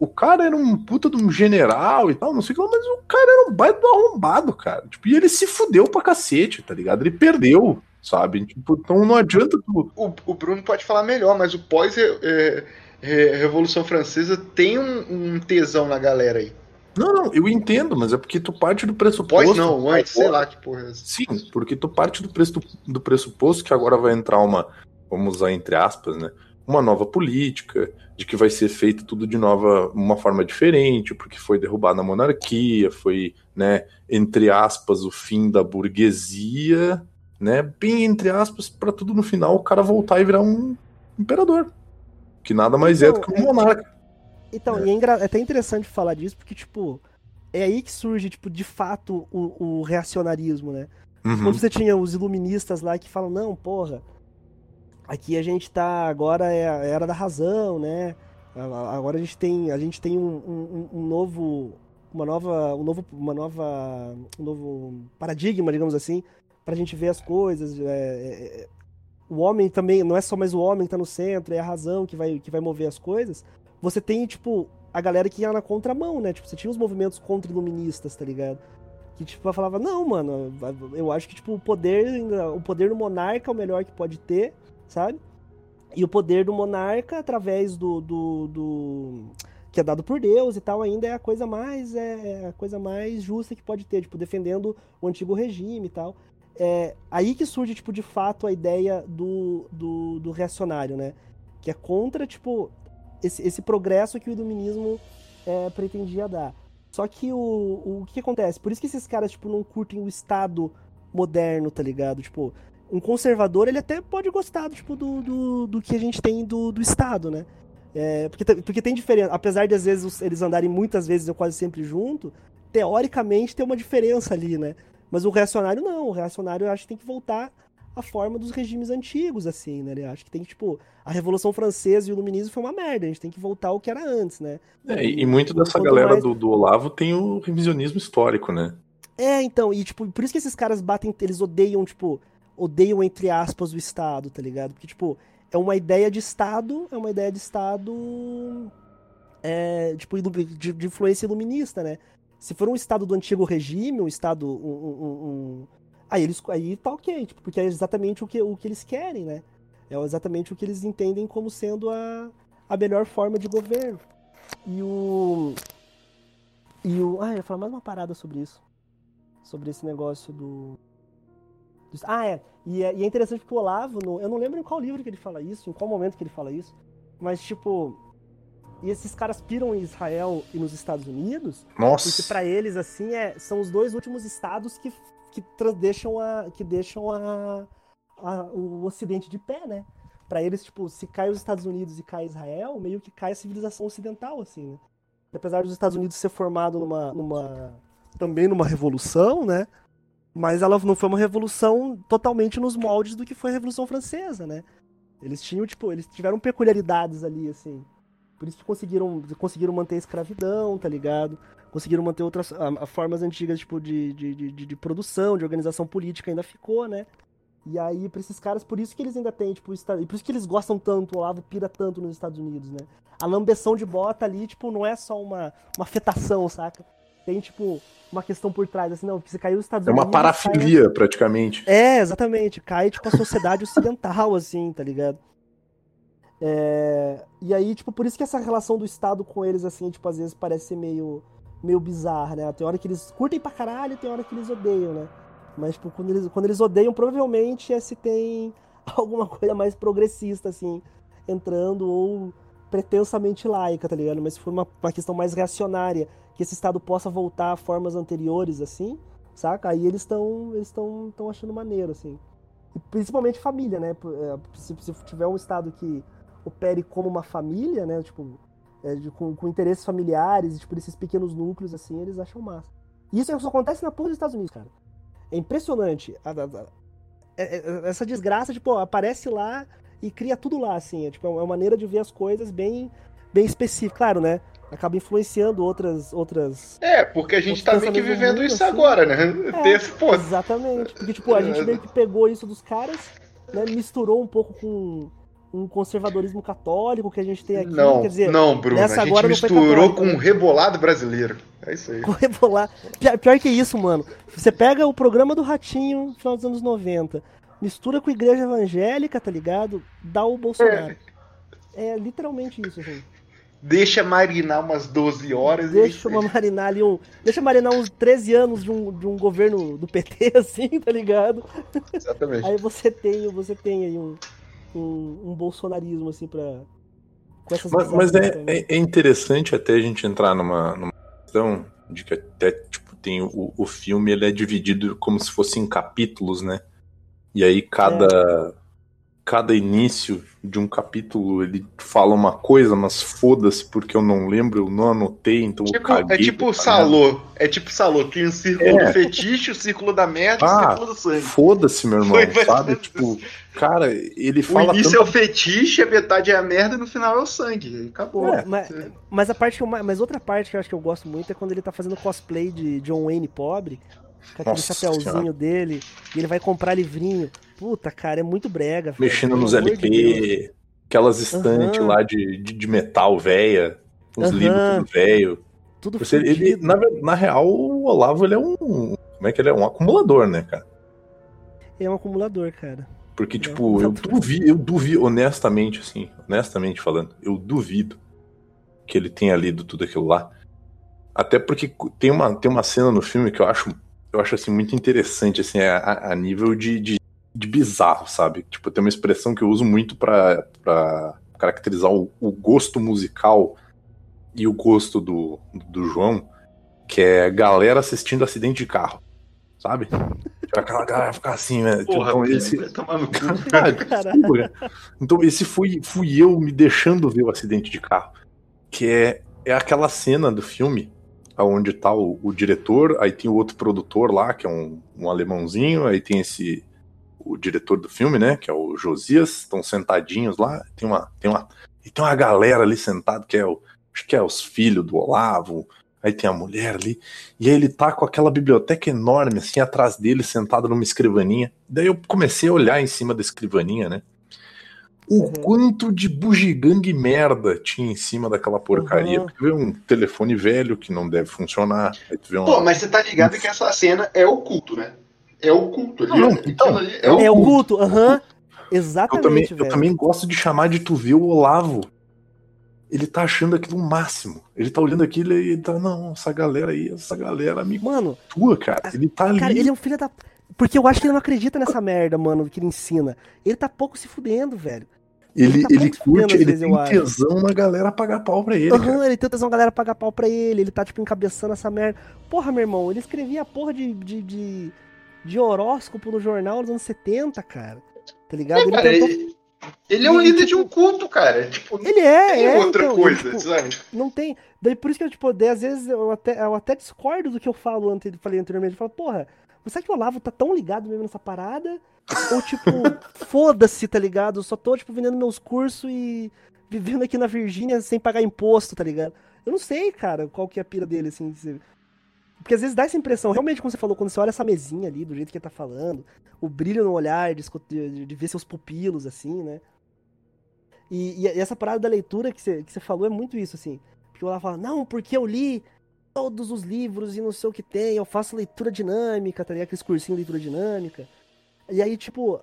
O cara era um puta de um general e tal, não sei o que mas o cara era um baita do arrombado, cara. Tipo, e ele se fudeu pra cacete, tá ligado? Ele perdeu, sabe? Tipo, então não adianta tu. o, o Bruno pode falar melhor, mas o pós-Revolução Francesa tem um, um tesão na galera aí. Não, não, eu entendo, mas é porque tu parte do pressuposto. Pós não, antes, sei lá que porra é essa. Sim, porque tu parte do, preço, do pressuposto que agora vai entrar uma, vamos usar entre aspas, né? Uma nova política, de que vai ser feito tudo de nova, uma forma diferente, porque foi derrubada a monarquia, foi, né, entre aspas, o fim da burguesia, né? Bem entre aspas, para tudo no final o cara voltar e virar um imperador. Que nada mais é do que um Então, é- monarca. Então, e é, engra- é até interessante falar disso, porque, tipo, é aí que surge, tipo, de fato, o, o reacionarismo, né? Uhum. Quando você tinha os iluministas lá que falam, não, porra, aqui a gente tá, agora é a era da razão, né? A- a- Agora a gente tem, a gente tem um, um- um novo, uma nova, um novo, uma nova, um novo paradigma, digamos assim, pra gente ver as coisas. é, é, é, o homem também, não é só mais o homem que tá no centro, é a razão que vai, que vai mover as coisas. Você tem, tipo, a galera que ia na contramão, né? Tipo, você tinha os movimentos contra-iluministas, tá ligado? Que, tipo, falava, não, mano, eu acho que, tipo, o poder, o poder do monarca é o melhor que pode ter, sabe? E o poder do monarca, através do, do, do- que é dado por Deus e tal, ainda é a coisa mais é a coisa mais justa que pode ter, tipo, defendendo o antigo regime e tal. É aí que surge, tipo, de fato, a ideia do, do, do reacionário, né? Que é contra, tipo, esse, esse progresso que o iluminismo é, pretendia dar. Só que o, o, o que acontece? Por isso que esses caras, tipo, não curtem o Estado moderno, tá ligado? Tipo, um conservador, ele até pode gostar, tipo, do, do, do que a gente tem do, do Estado, né? É, porque, porque tem diferença, apesar de às vezes eles andarem muitas vezes ou quase sempre junto, teoricamente tem uma diferença ali, né? Mas o reacionário não, o reacionário eu acho que tem que voltar à forma dos regimes antigos, assim, né? Eu acho que tem que, tipo, a Revolução Francesa e o Iluminismo foi uma merda, a gente tem que voltar ao que era antes, né? É, e, e muito dessa galera mais- do, do Olavo tem o revisionismo histórico, né? É, então, e tipo, por isso que esses caras batem, eles odeiam, tipo, odeiam entre aspas o Estado, tá ligado? Porque, tipo, é uma ideia de Estado, é uma ideia de Estado, é, tipo, de, de influência iluminista, né? Se for um Estado do antigo regime, um Estado, um- um- um- aí eles, aí tá ok, tipo, porque é exatamente o que, o que eles querem, né? É exatamente o que eles entendem como sendo a, a melhor forma de governo. E o... E o... Ah, eu ia falar mais uma parada sobre isso sobre esse negócio do. Ah, é. E, é. e é interessante porque o Olavo, no- eu não lembro em qual livro que ele fala isso, em qual momento que ele fala isso, mas tipo. E esses caras piram em Israel e nos Estados Unidos, porque Nossa. pra eles, assim, é, são os dois últimos estados que, que deixam, a, que deixam a, a- o Ocidente de pé, né? Pra eles, tipo, se cai os Estados Unidos e cai Israel, meio que cai a civilização ocidental, assim, né? Apesar dos Estados Unidos ser formado numa, numa também numa revolução, né? Mas ela não foi uma revolução totalmente nos moldes do que foi a Revolução Francesa, né? Eles tinham, tipo, eles tiveram peculiaridades ali, assim. Por isso que conseguiram, conseguiram manter a escravidão, tá ligado? Conseguiram manter outras a- a formas antigas, tipo, de, de, de, de- produção, de organização política ainda ficou, né? E aí, pra esses caras, por isso que eles ainda têm, tipo, e por isso que eles gostam tanto, o Olavo pira tanto nos Estados Unidos, né? A lambeção de bota ali, tipo, não é só uma, uma afetação, saca? Tem, tipo, uma questão por trás, assim, não, porque você caiu nos Estados É uma Unidos. cai- parafilia, praticamente. é, exatamente. Cai, tipo, a sociedade ocidental, assim, tá ligado? É, E aí, tipo, por isso que essa relação do Estado com eles, assim, tipo, às vezes parece ser meio, meio bizarra, né? Tem hora que eles curtem pra caralho, tem hora que eles odeiam, né? Mas, tipo, quando eles, quando eles odeiam, provavelmente é se tem alguma coisa mais progressista, assim, entrando, ou pretensamente laica, tá ligado? Mas se for uma, uma questão mais reacionária, que esse Estado possa voltar a formas anteriores, assim, saca? Aí eles estão eles estão tão achando maneiro, assim. E principalmente família, né? É, Se, se tiver um Estado que opere como uma família, né? Tipo, é, de- com, com interesses familiares, tipo, desses pequenos núcleos, assim, eles acham massa. E isso só acontece na porra dos Estados Unidos, cara. É impressionante. A- a- a- é- é- essa desgraça, tipo, aparece lá e cria tudo lá, assim. É, tipo, é uma maneira de ver as coisas bem, bem específica. Claro, né? Acaba influenciando outras. outras É, porque a gente tá meio que vivendo mundo, isso assim. agora, né? É, Tem esse ponto. Exatamente. Porque, tipo, a gente meio que pegou isso dos caras, né? Misturou um pouco com um conservadorismo católico que a gente tem aqui. Não, quer dizer, não, Bruno. nessa A gente misturou com um rebolado brasileiro. É isso aí. com rebolar. Pior, pior que isso, mano. Você pega o programa do Ratinho no final dos anos 90, mistura com a igreja evangélica, tá ligado? Dá o Bolsonaro. É, literalmente isso, assim. Deixa marinar umas 12 horas Deixa e. uma marinar ali um. Deixa marinar uns 13 anos de um, de um governo do PT, assim, tá ligado? Exatamente. Aí você tem, você tem aí um, um, um bolsonarismo, assim, pra. Com essas Mas, mas é, também. é- é interessante até a gente entrar numa, numa questão de que até tipo, tem o, o filme ele é dividido como se fosse em capítulos, né? E aí cada, cada início de um capítulo ele fala uma coisa, mas foda-se porque eu não lembro, eu não anotei, então eu Tipo, caguei. é tipo o pra caramba. Salô. É tipo Salô. Tem o círculo É. do fetiche, o círculo da merda e o Ah, círculo do sangue. Foda-se, meu irmão, Foi sabe? Tipo, cara, ele O fala início tanto é o fetiche, a metade é a merda e no final é o sangue. Acabou. É, mas, mas a parte que eu, ma- mas outra parte que eu acho que eu gosto muito é quando ele tá fazendo cosplay de John Wayne pobre, com aquele Nossa chapéuzinho Senhora. dele, e ele vai comprar livrinho. Puta, cara, é muito brega. mexendo nos amor de. LP, aquelas estantes Aham. lá de, de, de metal velha, uns Aham. livros tudo velho. Tudo Você, ele, na, na real, o Olavo ele é um. Como é que ele é? Um acumulador, né, cara? É um acumulador, cara. Porque, É um tipo, eu acumulador. duvido, eu duvido, honestamente, assim, honestamente falando, eu duvido que ele tenha lido tudo aquilo lá. Até porque tem uma, tem uma cena no filme que eu acho, eu acho assim, muito interessante, assim, a, a nível de, de, de bizarro, sabe? Tipo, tem uma expressão que eu uso muito pra, pra caracterizar o, o gosto musical e o gosto do, do João, que é galera assistindo acidente de carro, sabe? Tipo, Aquela galera ficar assim, né? Tipo, Porra, então, esse, ah. Então, esse fui, fui eu me deixando ver o acidente de carro. Que é, é aquela cena do filme onde tá o, o diretor, aí tem o outro produtor lá, que é um, um alemãozinho, aí tem esse. O diretor do filme, né? Que é o Josias, estão sentadinhos lá. Tem uma, tem uma. E tem uma galera ali sentada, que é o. Acho que é os filhos do Olavo. Aí tem a mulher ali. E aí ele tá com aquela biblioteca enorme, assim, atrás dele, sentado numa escrivaninha. Daí eu comecei a olhar em cima da escrivaninha, né? O Uhum. quanto de bugigangue merda tinha em cima daquela porcaria. Uhum. Porque tu vê um telefone velho que não deve funcionar. Aí tu vê um. Pô, mas você tá ligado que essa cena é oculto, né? É oculto. ali, Não, ó. então, Aquilo ali É o oculto. culto, aham. eu, Exatamente, também, eu velho. também gosto de chamar de tu ver o Olavo. Ele tá achando aquilo o máximo. Ele tá olhando aquilo e ele tá, não, essa galera aí, essa galera amigo Mano, tua, cara. Ele tá ali. cara, ele é um filho da. Porque eu acho que ele não acredita nessa merda, mano, que ele ensina. Ele tá pouco se fudendo, velho. Ele, Ele tá ele curte, ele vezes, tem eu tesão na galera pagar pau pra ele, Aham, cara. ele tem tesão a galera pagar pau pra ele, ele tá, tipo, encabeçando essa merda. Porra, meu irmão, ele escrevia porra de, de, de, de horóscopo no jornal nos anos 70, cara. Tá ligado? É, Ele cara, tentou- ele, ele é um líder de tipo, um culto, cara. Tipo, Ele é, é, outra então, coisa, tipo, sabe? Não tem. Daí por isso que eu, tipo, daí, às vezes eu até, eu até discordo do que eu falo ante, falei anteriormente. Eu falo, porra, você acha que o Olavo tá tão ligado mesmo nessa parada? Ou, tipo, foda-se, tá ligado? Eu só tô, tipo, vendendo meus cursos e vivendo aqui na Virgínia sem pagar imposto, tá ligado? Eu não sei, cara, qual que é a pira dele, assim. Porque às vezes dá essa impressão, realmente, como você falou, quando você olha essa mesinha ali, do jeito que ele tá falando, o brilho no olhar, de, de, de ver seus pupilos, assim, né? E, e essa parada da leitura que você, que você falou é muito isso, assim. Porque Olavo fala, não, porque eu li todos os livros e não sei o que tem, eu faço leitura dinâmica, tá ligado? Aqueles cursinhos de leitura dinâmica. E aí, tipo,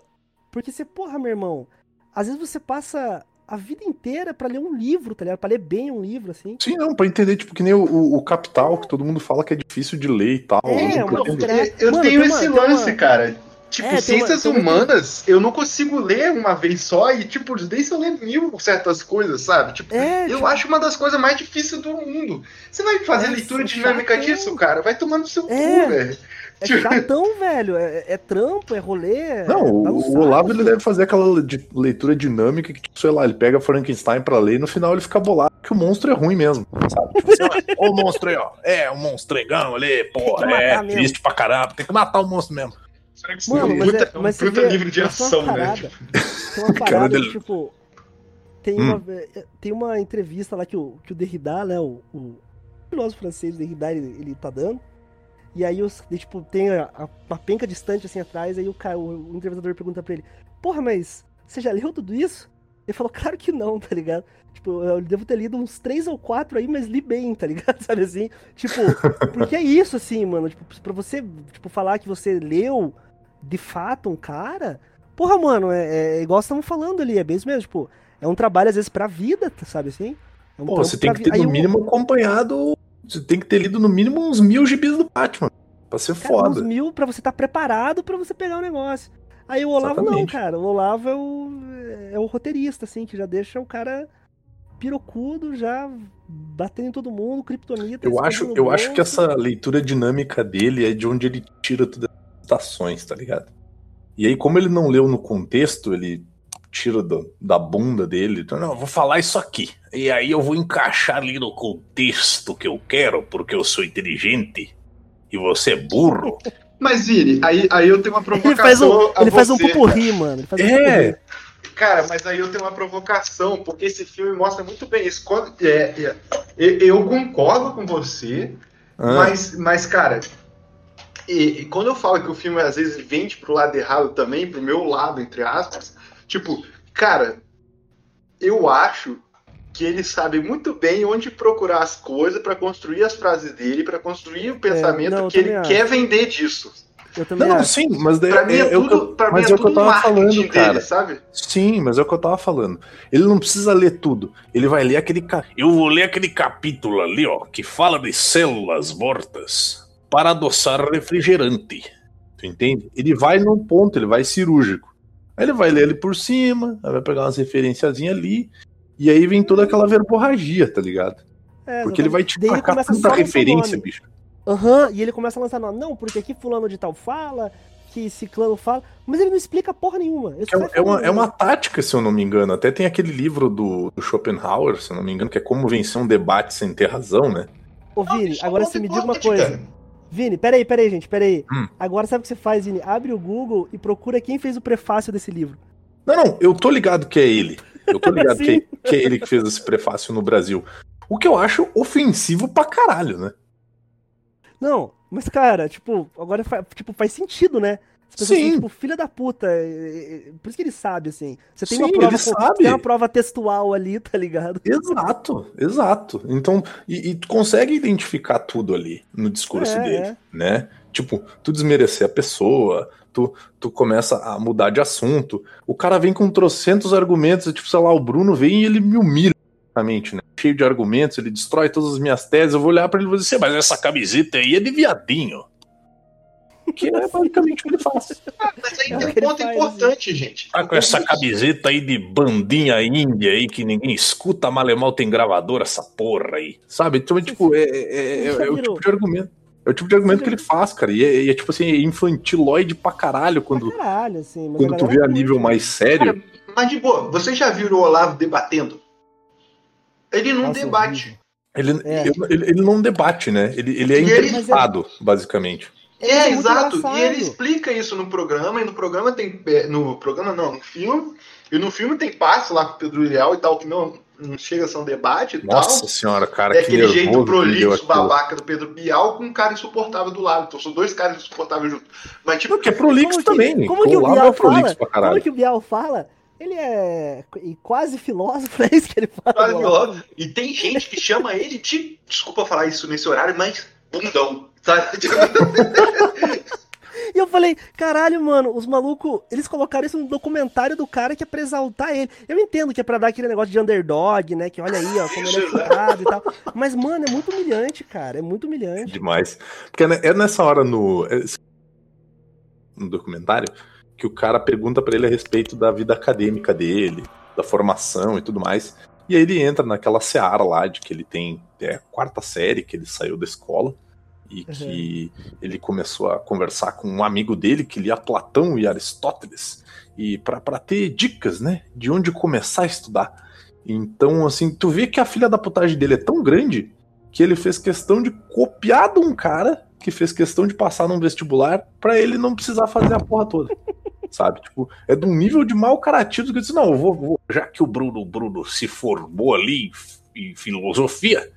porque você, porra, meu irmão, às vezes você passa a vida inteira pra ler um livro, tá ligado? Pra ler bem um livro, assim. Sim, não, pra entender, tipo, que nem o, o- Capital, que todo mundo fala que é difícil de ler e tal. É, eu não uma gra- Eu Mano, tenho uma- esse tem lance, uma- cara. Tipo, É, uma- ciências uma- humanas, eu não consigo ler uma vez só e, tipo, nem se eu ler mil certas coisas, sabe? Tipo, É, eu tipo, acho uma das coisas mais difíceis do mundo. Você vai fazer É, leitura dinâmica disso, cara? Vai tomar no seu É. cu, velho. É chatão, velho. É, é trampo, é rolê. Não, tá no o, Olavo ele deve fazer aquela leitura dinâmica que, tipo, sei lá, ele pega Frankenstein pra ler e no final ele fica bolado que o monstro é ruim mesmo, sabe? Tipo assim, ó, o monstro aí, ó. É, o monstrengão ali, porra, que é, mesmo. triste pra caramba, tem que matar o monstro mesmo. Mano, mas puta, é, mas você puta vê, livro de uma ação, né? parada, Tem uma parada, dele- que, tipo, tem Hum. uma, tem uma entrevista lá que o, que o Derrida, né, o, o filósofo francês Derrida, ele, ele tá dando, e aí, os, e, tipo, tem a, a- uma penca distante assim atrás, aí o, cara, o, o entrevistador pergunta pra ele, porra, mas você já leu tudo isso? Ele falou, claro que não, tá ligado? Tipo, eu devo ter lido uns três ou quatro aí, mas li bem, tá ligado? Sabe assim? Tipo, porque é isso, assim, mano. Tipo, pra você, tipo, falar que você leu de fato um cara. Porra, mano, é, é igual estamos falando ali, é mesmo mesmo, tipo, é um trabalho às vezes pra vida, tá- sabe assim? É um Pô, você tem que vi- ter Aí no o- mínimo acompanhado, você tem que ter lido no mínimo uns mil gibis do Batman, pra ser cara, uns foda. mil pra você estar preparado pra você pegar o negócio. Aí o Olavo não, Exatamente. cara. O Olavo é o, é o roteirista, assim, que já deixa o cara pirocudo, já batendo em todo mundo, kryptonita. Eu acho, eu acho que essa leitura dinâmica dele é de onde ele tira todas as citações, tá ligado? E aí, como ele não leu no contexto, ele tira do- da bunda dele. Então, não, eu vou falar isso aqui. E aí eu vou encaixar ali no contexto que eu quero, porque eu sou inteligente e você é burro. Mas, Vini, aí, aí eu tenho uma Ele faz um, provocação a ele faz um pupurri, mano. Ele faz um É. pupurri. Cara, mas aí eu tenho uma provocação, porque esse filme mostra muito bem isso. Quando, é, é, eu, eu concordo com você, Ah, mas, mas, cara, e, e quando eu falo que o filme às vezes vende pro lado errado também, pro meu lado, entre aspas, tipo, cara, eu acho que ele sabe muito bem onde procurar as coisas pra construir as frases dele, pra construir o pensamento não, eu que ele também quer vender disso. Eu também não, acho. sim, mas daí Pra mim é, é, é tudo, eu- pra mim é é o que eu tudo tava marketing falando, dele, cara. sabe? Sim, mas é o que eu tava falando. Ele não precisa ler tudo. Ele vai ler aquele. Ca... Eu vou ler aquele capítulo ali, ó, que fala de células mortas para adoçar refrigerante. Tu entende? Ele vai no ponto, ele vai cirúrgico. Aí ele vai ler ele por cima, aí vai pegar umas referenciazinhas ali. E aí vem toda aquela verborragia, tá ligado? É, Porque ele vai te Daí tacar tanta referência, nome. bicho. Aham, e ele começa a lançar nome. Não, porque aqui fulano de tal fala, que ciclano fala, mas ele não explica porra nenhuma. É, é uma, é uma tática, se eu não me engano. Até tem aquele livro do, do Schopenhauer, se eu não me engano, que é Como Vencer um Debate Sem Ter Razão, né? Ô, Vini, agora você me diga uma coisa. Vini, peraí, peraí, gente, peraí. Hum. Agora sabe o que você faz, Vini? Abre o Google e procura quem fez o prefácio desse livro. Não, não, eu tô ligado que é ele. Eu tô ligado que, Sim. que é ele que fez esse prefácio no Brasil. O que eu acho ofensivo pra caralho, né? Não, mas cara, tipo, agora tipo, faz sentido, né? As pessoas Sim. são, tipo, filha da puta. é, é, Por isso que ele sabe, assim. Você tem Sim, uma prova. Tem uma prova textual ali, tá ligado? Exato, exato. Então, e, e tu consegue identificar tudo ali no discurso É, dele, é. né? Tipo, tu desmerecer a pessoa, tu, tu começa a mudar de assunto. O cara vem com trocentos argumentos, tipo, sei lá, o Bruno vem e ele me humilha, né? Cheio de argumentos, ele destrói todas as minhas teses. Eu vou olhar pra ele e vou dizer, "Cê, mas essa camiseta aí é de viadinho. Que é basicamente o que ele faz. Mas aí É tem um ponto faz, importante, gente. Tá com essa camiseta aí de bandinha índia aí que ninguém escuta, malemal tem gravador essa porra aí. Sabe? Então, tipo, é, é- é- é o tipo de argumento. É o tipo de argumento que ele faz, cara. E é, e é, tipo assim, infantiloide pra caralho quando, Pra caralho, assim. Mas quando tu vê a nível né? mais sério. Mas de boa, você já viu o Olavo debatendo? Ele não Nossa, debate. Ele, É. ele, ele- ele não debate, né? Ele, ele é E ele- basicamente. É, é exato. engraçado. E ele explica isso no programa, e no programa tem. é, No programa não, no filme. E no filme tem parte lá com o Pedro Leal e tal, que não, não chega a ser um debate e Nossa tal. senhora, cara, É que aquele jeito prolixo, aquilo. babaca do Pedro Bial com um cara insuportável do lado. Então são dois caras insuportáveis juntos. Mas tipo, que é prolixo Como que- também. como que o Bial é prolixo fala? pra Como que o Bial fala? Ele é qu- quase filósofo, é isso que ele fala. quase. Olavo? E tem gente que chama ele de. Desculpa falar isso nesse horário, mas bundão. Sabe? Tipo, E eu falei, caralho, mano, os malucos, eles colocaram isso no documentário do cara que é pra exaltar ele. Eu entendo que é pra dar aquele negócio de underdog, né? Que olha aí, ó, como ele é furado e tal. Mas, mano, é muito humilhante, cara. É muito humilhante. Demais. Porque é é nessa hora no, é- no documentário que o cara pergunta pra ele a respeito da vida acadêmica dele, da formação e tudo mais. E aí ele entra naquela seara lá de que ele tem é, a quarta série, que ele saiu da escola e que ele começou a conversar com um amigo dele que lia Platão e Aristóteles e para ter dicas, né, de onde começar a estudar. Então, assim, tu vê que a filha da putagem dele é tão grande que ele fez questão de copiar de um cara que fez questão de passar num vestibular pra ele não precisar fazer a porra toda. Sabe? Tipo, é de um nível de mau caratismo que eu disse, não, eu vou, vou- já que o Bruno, Bruno se formou ali em filosofia,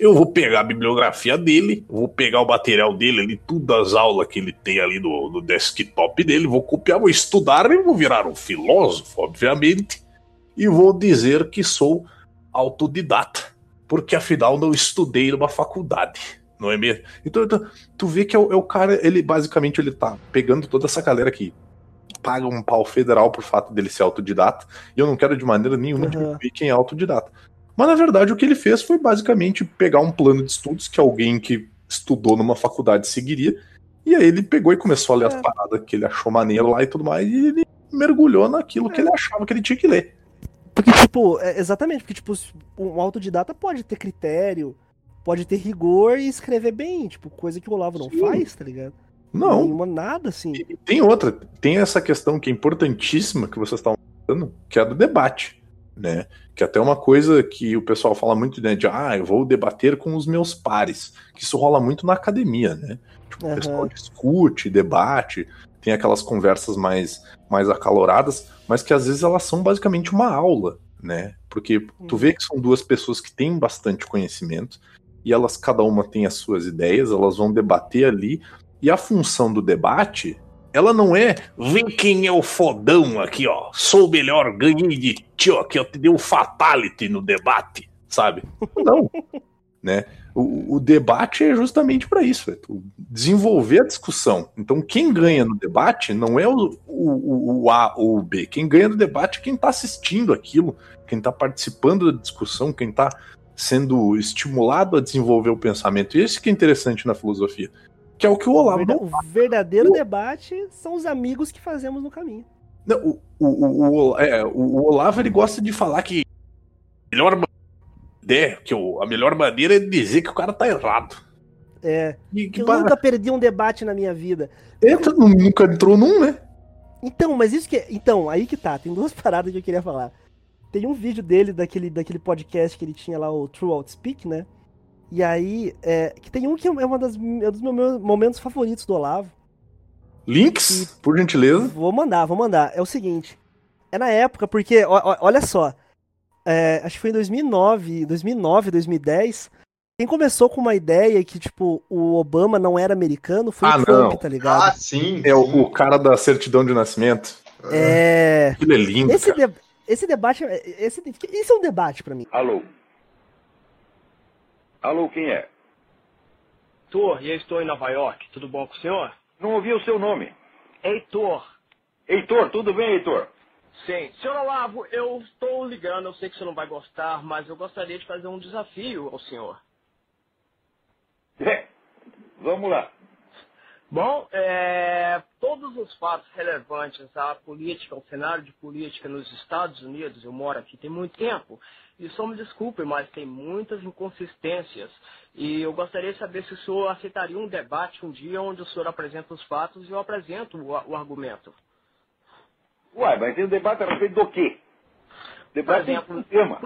eu vou pegar a bibliografia dele, vou pegar o material dele ali, todas as aulas que ele tem ali no, no desktop dele, vou copiar, vou estudar e vou virar um filósofo, obviamente, e vou dizer que sou autodidata porque afinal não estudei numa faculdade, não é mesmo? Então, então, tu vê que é o, é o cara, ele basicamente ele tá pegando toda essa galera que paga um pau federal por fato dele ser autodidata, e eu não quero de maneira nenhuma Uhum. diminuir quem é autodidata. Mas na verdade o que ele fez foi basicamente pegar um plano de estudos que alguém que estudou numa faculdade seguiria, e aí ele pegou e começou a ler É. as paradas que ele achou maneiro lá e tudo mais, e ele mergulhou naquilo que É. ele achava que ele tinha que ler. Porque, tipo, é, exatamente, porque, tipo, um autodidata pode ter critério, pode ter rigor e escrever bem, tipo, coisa que o Olavo não Sim. faz, tá ligado? Não, Nenhuma nada, assim. E tem outra, tem essa questão que é importantíssima que vocês estavam falando, que é a do debate, né? Que até é uma coisa que o pessoal fala muito, né? De, ah, eu vou debater com os meus pares. Que isso rola muito na academia, né? Tipo, o Aham. pessoal discute, debate, tem aquelas conversas mais, mais acaloradas, mas que às vezes elas são basicamente uma aula, né? Porque tu vê que são duas pessoas que têm bastante conhecimento e elas, cada uma tem as suas ideias, elas vão debater ali, e a função do debate, ela não é vem quem é o fodão aqui, ó, sou o melhor, ganhei de ti, ó, que eu te dei um fatality no debate, sabe? Não, né? O, o debate é justamente para isso, é desenvolver a discussão. Então, quem ganha no debate não é o, o, o A ou o B. Quem ganha no debate é quem está assistindo aquilo, quem está participando da discussão, quem está sendo estimulado a desenvolver o pensamento. E isso que é interessante na filosofia. Que é o que o O, Olavo verda- não o verdadeiro debate são os amigos que fazemos no caminho. Não, o, o, o, o- é, o- o Olavo ele gosta de falar que melhor ma- ideia, que eu, a melhor maneira é dizer que o cara tá errado. É. E Que eu pa- nunca perdi um debate na minha vida. entra, nunca entrou num, né? Então, mas isso que. é- Então, aí que tá. Tem duas paradas que eu queria falar. Tem um vídeo dele, daquele, daquele podcast que ele tinha lá, o True Outspeak, né? E aí, é, que tem um que é uma das, é um dos meus momentos favoritos do Olavo. Links, por gentileza. Vou mandar, vou mandar. É o seguinte. É na época, porque, ó- ó- olha só. é, acho que foi em 2009, 2009, 2010. Quem começou com uma ideia que, tipo, o Obama não era americano foi Ah, o Trump, não. tá ligado? Ah, sim. É o, o cara da certidão de nascimento. é. Aquilo é lindo, Esse, cara. de- esse debate. Esse, esse é um debate pra mim. Alô? Alô, quem é? Heitor, e eu estou em Nova York. Tudo bom com o senhor? Não ouvi o seu nome. Heitor. Heitor, tudo bem, Heitor? Sim. Senhor Olavo, eu estou ligando, eu sei que você não vai gostar, mas eu gostaria de fazer um desafio ao senhor. É, vamos lá. Bom, é, todos os fatos relevantes à política, ao cenário de política nos Estados Unidos, eu moro aqui tem muito tempo, e só me desculpe, mas tem muitas inconsistências. E eu gostaria de saber se o senhor aceitaria um debate um dia onde o senhor apresenta os fatos e eu apresento o, o argumento. Uai, mas tem um debate a respeito do quê? Debate Por exemplo, do tema.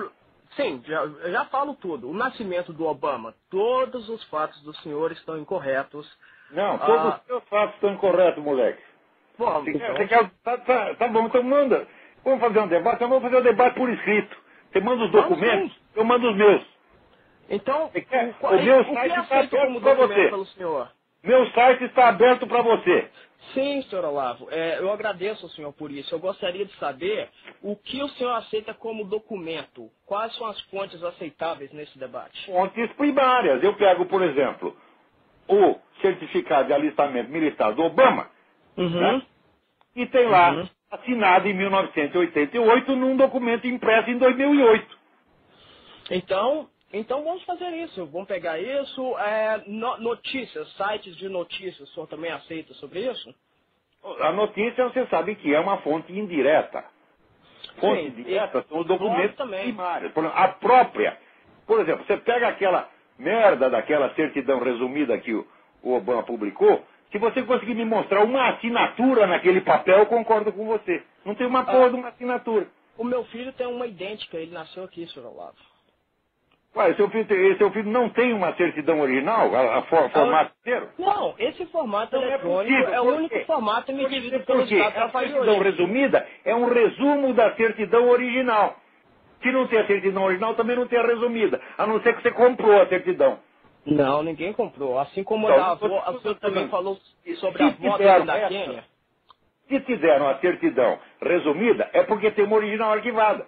Sim, já, eu já falo tudo. O nascimento do Obama, todos os fatos do senhor estão incorretos. Não, todos Ah. os seus fatos estão incorretos, moleque. Bom, Você quer, então- você quer- tá, tá- tá bom, então manda. Vamos fazer um debate, então vamos fazer um debate por escrito. Você manda os documentos, eu mando os meus. Então, quer? o, O meu o site é está aberto para você. pelo senhor? Meu site está aberto para você. Sim, senhor Olavo. É, eu agradeço ao senhor por isso. Eu gostaria de saber o que o senhor aceita como documento. Quais são as fontes aceitáveis nesse debate? Fontes primárias. Eu pego, por exemplo, o certificado de alistamento militar do Obama, Uhum. né? e tem lá, Uhum. Assinado em 1988, num documento impresso em 2008. Então, então vamos fazer isso. Vamos pegar isso. É, no- notícias, sites de notícias, o senhor também aceita sobre isso? A notícia, você sabe que é uma fonte indireta. Fontes Sim, são os documentos primários. A própria. Por exemplo, você pega aquela merda daquela certidão resumida que o, o Obama publicou. Se você conseguir me mostrar uma assinatura naquele papel, eu concordo com você. Não tem uma porra de uma assinatura. O meu filho tem uma idêntica, ele nasceu aqui, senhor Olavo. Ué, seu filho, seu filho não tem uma certidão original, a, a for- formato inteiro? Não, esse formato Não é eletrônico possível, é o único quê? formato emitido pelo? Estado A Rafael certidão Lloyd. resumida é um resumo da certidão original. Se não tem a certidão original, também não tem a resumida. A não ser que você comprou a certidão. Não, ninguém comprou. Assim como Então, a avó, a senhora também falou sobre a avó da essa- Quênia. Se te deram a certidão resumida, é porque tem uma original arquivada.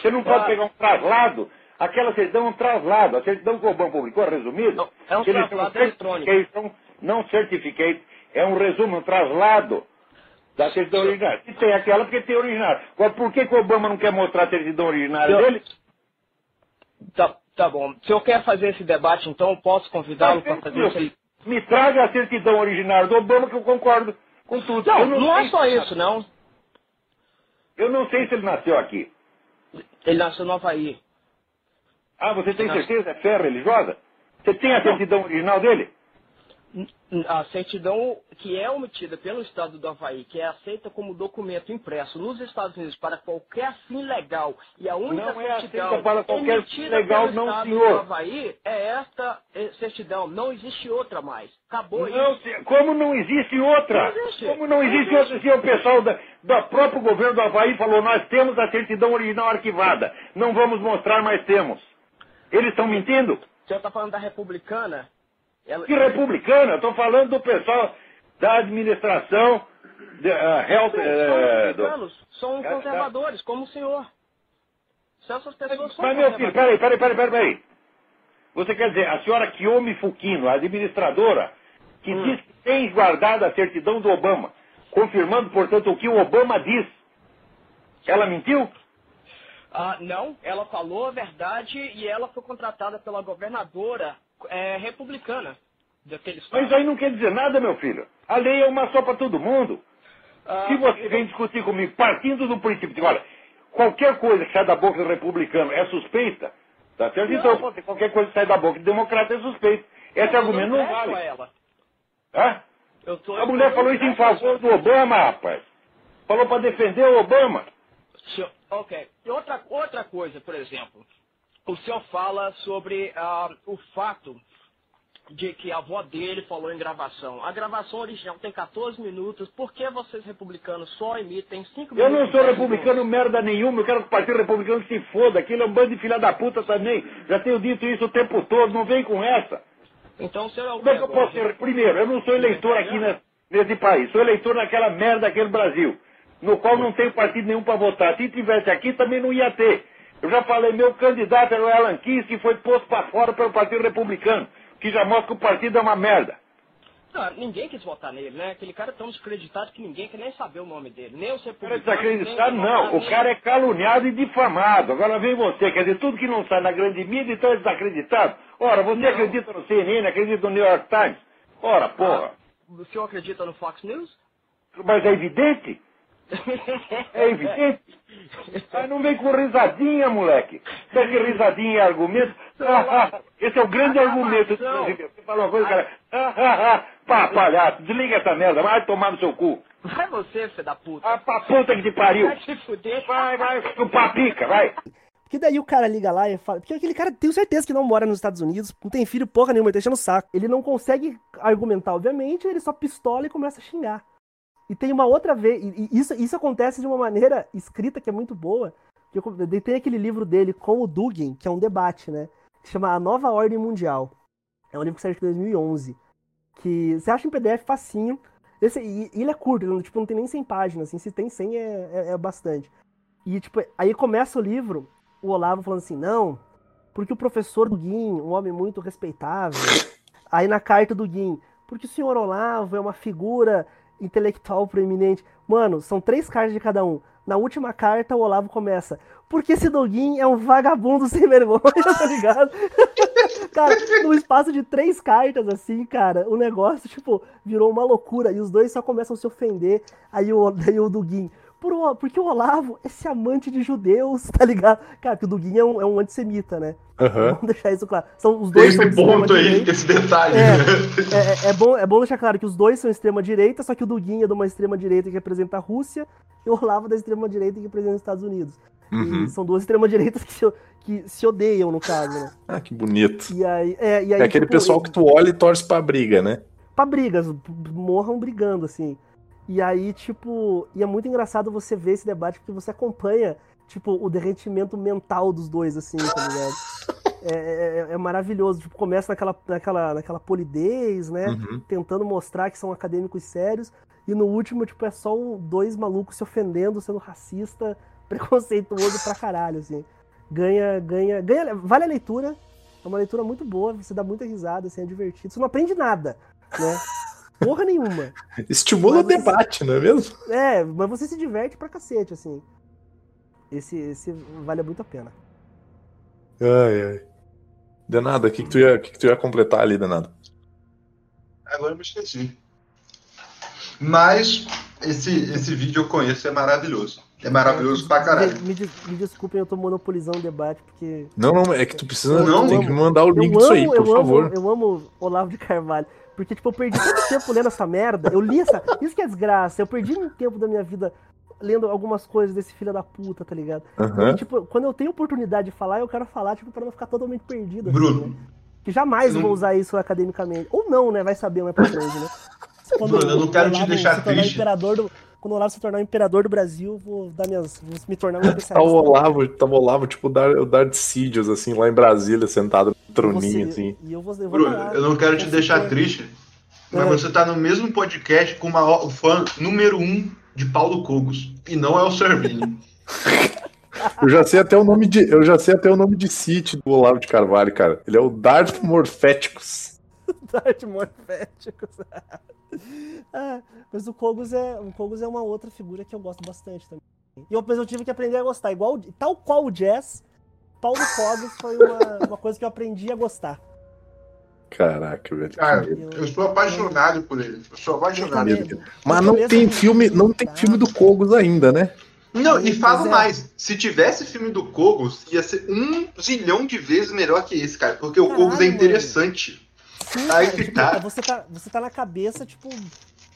Você não pode pegar um traslado. Aquela certidão é um traslado. A certidão que o Obama publicou, a resumida, Não, é um eles traslado eletrônico. Não certificate, é um resumo, um traslado da certidão original. Se tem aquela, porque tem original. Agora, por que, que o Obama não quer mostrar a certidão original Eu- dele? Tá, tá bom. Se eu quer fazer esse debate, então posso convidá-lo para fazer isso aí. Me traga a certidão original do Obama, que eu concordo com tudo. Não, Eu não, é só isso, não. Eu não sei se ele nasceu aqui. Ele nasceu no Havaí. Ah, você tem Não. certeza? É fé religiosa? Você tem a certidão original dele? A certidão que é emitida pelo Estado do Havaí, que é aceita como documento impresso nos Estados Unidos para qualquer fim legal, e a única Não é certidão para qualquer fim emitida legal, pelo não, Estado senhor. do Havaí é esta eh, certidão. Não existe outra mais. Acabou Não, isso. como não existe outra? Não existe. Como não Não existe existe. outra se o pessoal da, do próprio governo do Havaí falou, nós temos a certidão original arquivada, não vamos mostrar, mas temos. Eles estão mentindo? O senhor está falando da republicana? Ela- Que republicana? Eu estou falando do pessoal da administração de, ah, health, Sim, eh, são do- republicanos, são conservadores, como o senhor. Se essas pessoas são Mas, meu filho, peraí, peraí, peraí, peraí. Você quer dizer, a senhora Kiyomi Fukino, a administradora, que Hum. diz que tem guardado a certidão do Obama, confirmando, portanto, o que o Obama diz, ela mentiu? Ah, não, ela falou a verdade e ela foi contratada pela governadora eh, republicana daquele estado. Mas aí não quer dizer nada, meu filho. A lei é uma só para todo mundo. Ah, Se você vem discutir comigo partindo do princípio de, olha, qualquer coisa que sai da boca do republicano é suspeita, tá certo? Então, pode ser, qualquer coisa que sai da boca do democrata é suspeita. Esse argumento não vale. ela. Hã? Eu tô, A mulher falou isso em favor do Obama, rapaz. Falou para defender o Obama. Ok. E outra, outra coisa, por exemplo, o senhor fala sobre ah, o fato de que a avó dele falou em gravação. A gravação original tem 14 minutos. Por que vocês republicanos só emitem 5 minutos? Eu não sou 10 republicano merda nenhuma, eu quero que o Partido Republicano se foda. Aquilo é um bando de filha da puta também. Já tenho dito isso o tempo todo, não vem com essa. Então o senhor é o Como é que eu posso ser? Primeiro, eu não sou eleitor aqui nesse, nesse país, sou eleitor naquela merda, aquele Brasil, no qual não tem partido nenhum para votar. Se tivesse aqui, também não ia ter. Eu já falei, meu candidato era o Alan Kiss, que foi posto para fora pelo Partido Republicano, que já mostra que o partido é uma merda. Não, ninguém quis votar nele, né? Aquele cara é tão descreditado que ninguém quer nem saber o nome dele. Nem os O cara é desacreditado, não. O cara é caluniado e difamado. Agora vem você, quer dizer, tudo que não sai na grande mídia, então é desacreditado. Ora, você acredita no CNN, acredita no New York Times? Ora, porra. O senhor acredita no Fox News? Mas é evidente. É evidente. Mas não vem com risadinha, moleque. Sabe que risadinha é argumento? Esse é o grande argumento. Você fala uma coisa, cara. Pá, palhaço, desliga essa merda, vai tomar no seu cu. Vai você, filho da puta. Ah, pra puta que te pariu. Vai se fuder. Vai, vai, chupar pica, vai. Que daí o cara liga lá e fala. Porque aquele cara, tenho certeza que não mora nos Estados Unidos, não tem filho porra nenhuma, ele tá enchendo o saco. Ele não consegue argumentar, obviamente, ele só pistola e começa a xingar. E tem uma outra vez, e isso, isso acontece de uma maneira escrita que é muito boa. Que eu- tem aquele livro dele com o Dugin, que é um debate, né? Que chama A Nova Ordem Mundial. É um livro que saiu em 2011. Que você acha em PDF facinho. Esse, e, ele é curto, ele tipo, não tem nem 100 páginas, assim, se tem 100 é, é, é bastante. E, tipo, aí começa o livro, o Olavo falando assim, não, porque o professor Dugin, um homem muito respeitável. Aí na carta do Guin, porque o senhor Olavo é uma figura intelectual proeminente. Mano, são três cartas de cada um. Na última carta, o Olavo começa, porque esse Doguin é um vagabundo sem vergonha, tá ligado? cara, no espaço de três cartas, assim, cara, o negócio, tipo, virou uma loucura. E os dois só começam a se ofender. Aí o, daí o Duguin, por, porque o Olavo, esse amante de judeus, tá ligado? Cara, que o Duguin é um, é um antissemita, né? Aham. Vamos deixar isso claro. São, os Tem dois são esse ponto aí, direita. esse detalhe. É, né? é, é bom, é bom deixar claro que os dois são extrema direita, só que o Duguin é de uma extrema direita que representa a Rússia e o Olavo é da extrema direita que representa os Estados Unidos. Uhum. E são duas extrema direitas que se, que se odeiam, no caso, né? Ah, que bonito. E aí, é, e aí, É aquele tipo, pessoal que tu olha e torce pra briga, né? pra brigas, morram brigando, assim. E aí, tipo, e é muito engraçado você ver esse debate porque você acompanha, tipo, o derretimento mental dos dois, assim, tá ligado? É, é- é maravilhoso. Tipo, começa naquela, naquela, naquela polidez, né? Uhum. Tentando mostrar que são acadêmicos sérios. E no último, tipo, é só um- dois malucos se ofendendo, sendo racista, preconceituoso pra caralho, assim. Ganha, ganha, ganha. Vale a leitura. É uma leitura muito boa, você dá muita risada, assim, é divertido. Você não aprende nada, né? Porra nenhuma. Estimula o você- debate, não é mesmo? É, mas você se diverte pra cacete, assim. Esse, esse vale muito a pena. Ai, ai. Danado, o que, que, tu ia, o que, que tu ia completar ali, Danado? Agora eu me esqueci. Mas esse, esse vídeo eu conheço, é maravilhoso. É maravilhoso pra caralho. Me, des- me desculpem, eu tô monopolizando o debate, porque. Não, não, é que tu precisa. Não, tem que me mandar o link eu disso amo, aí, por eu favor. Amo, eu amo Olavo de Carvalho. Porque, tipo, eu perdi tanto tempo lendo essa merda. Eu li essa. Isso que é desgraça. Eu perdi um tempo da minha vida lendo algumas coisas desse filho da puta, tá ligado? Aham. E, tipo, quando eu tenho oportunidade de falar, eu quero falar, tipo, pra não ficar totalmente perdido. assim, Bruno. né? Que jamais eu vou não- usar isso academicamente. Ou não, né? Vai saber mais pra frente, né? Bruno, eu não quero te deixar triste. Imperador do, quando o Olavo se tornar o imperador do Brasil, vou dar minhas. Vou me tornar um Tá o especialista. Olavo, tá o Olavo, tipo, o Dar- o Darth Sidious, assim, lá em Brasília, sentado no troninho, Você- assim. E eu vou, eu vou Bruno, eu não quero te deixar quer- triste, mas É. você tá no mesmo podcast com uma, o fã número um de Paulo Cogos. E não é o Servini. Eu já sei até o nome de. Eu já sei até o nome de City do Olavo de Carvalho, cara. Ele é o Darth Morféticos. Darth Morféticos. Ah, mas o Kogos é, o Kogos é uma outra figura que eu gosto bastante também. E eu, mas eu tive que aprender a gostar. Igual, tal qual o Jazz, Paulo Kogos foi uma, uma coisa que eu aprendi a gostar. Caraca, velho. Cara, medo. eu sou apaixonado por ele. Eu sou apaixonado. Eu também. Mas Eu não tem filme, não tem filme do Cogos ainda, né? Não, e falo é. mais. Se tivesse filme do Kogos, ia ser um zilhão de vezes melhor que esse, cara. Porque o Caralho, Kogos é interessante. Sim, Aí cara, que tipo, tá. você tá. Você tá na cabeça, tipo,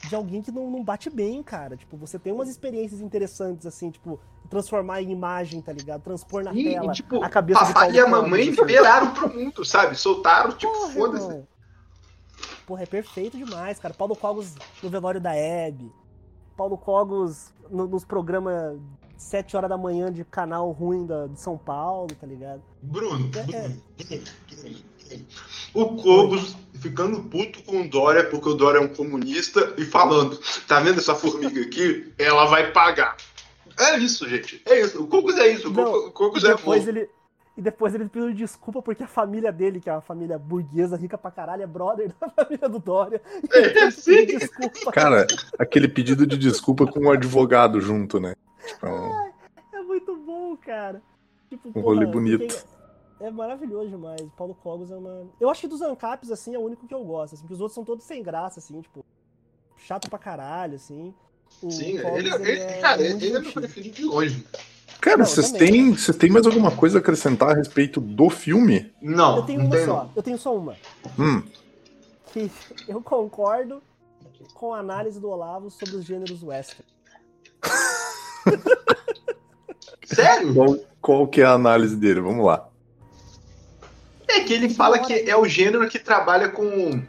de alguém que não, não bate bem, cara. Tipo, você tem umas experiências interessantes, assim, tipo, transformar em imagem, tá ligado? Transpor na E, tela e, tipo, a cabeça de papai Paulo e a mamãe assim. liberaram pro mundo, sabe? Soltaram, tipo, foda-se. Porra, é perfeito demais, cara. Paulo Cogos no velório da Hebe. Paulo Cogos no- nos programas 7 horas da manhã de canal ruim da, de São Paulo, tá ligado? Bruno, É, é. O Kogos ficando puto com o Dória porque o Dória é um comunista e falando: tá vendo essa formiga aqui? Ela vai pagar. É isso, gente. É isso. O Kogos é isso. O Não, o e é depois bom. ele E depois ele pediu desculpa porque a família dele, que é uma família burguesa, rica pra caralho, é brother da família do Dória. Ele É, pediu desculpa. Cara, aquele pedido de desculpa com um advogado junto, né? Tipo, é É muito bom, cara. Tipo, Um rolê bonito. fiquei- É maravilhoso demais. Paulo Cogos é uma. Eu acho que dos Ancaps, assim, é o único que eu gosto. Assim, porque os outros são todos sem graça, assim, tipo, chato pra caralho, assim. O Sim, Cogos, ele, ele ele- é cara, muito ele é meu preferido de longe. Cara, Não, vocês têm, vocês têm mais alguma coisa a acrescentar a respeito do filme? Não, Eu tenho não uma tem só, eu tenho só uma. Hum, Que eu concordo com a análise do Olavo sobre os gêneros western. Sério? qual, qual que é a análise dele? Vamos lá. É que ele fala que é o gênero que trabalha com.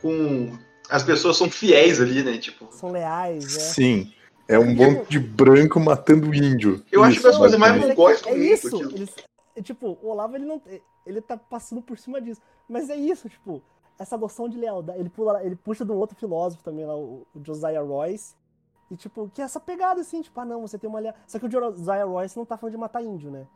com. As pessoas são fiéis ali, né? Tipo. São leais, né? Sim. É um monte de branco matando índio. Eu acho que as coisas mais é, mongóis que- do é isso. aquilo. Eles, é, tipo, o Olavo ele não. Ele tá passando por cima disso. Mas é isso, tipo, essa noção de lealdade. Ele, pula, ele puxa de um outro filósofo também lá, o, o Josiah Royce. E tipo, que é essa pegada assim, tipo, ah não, você tem uma lealdade. Só que o Josiah Royce não tá falando de matar índio, né?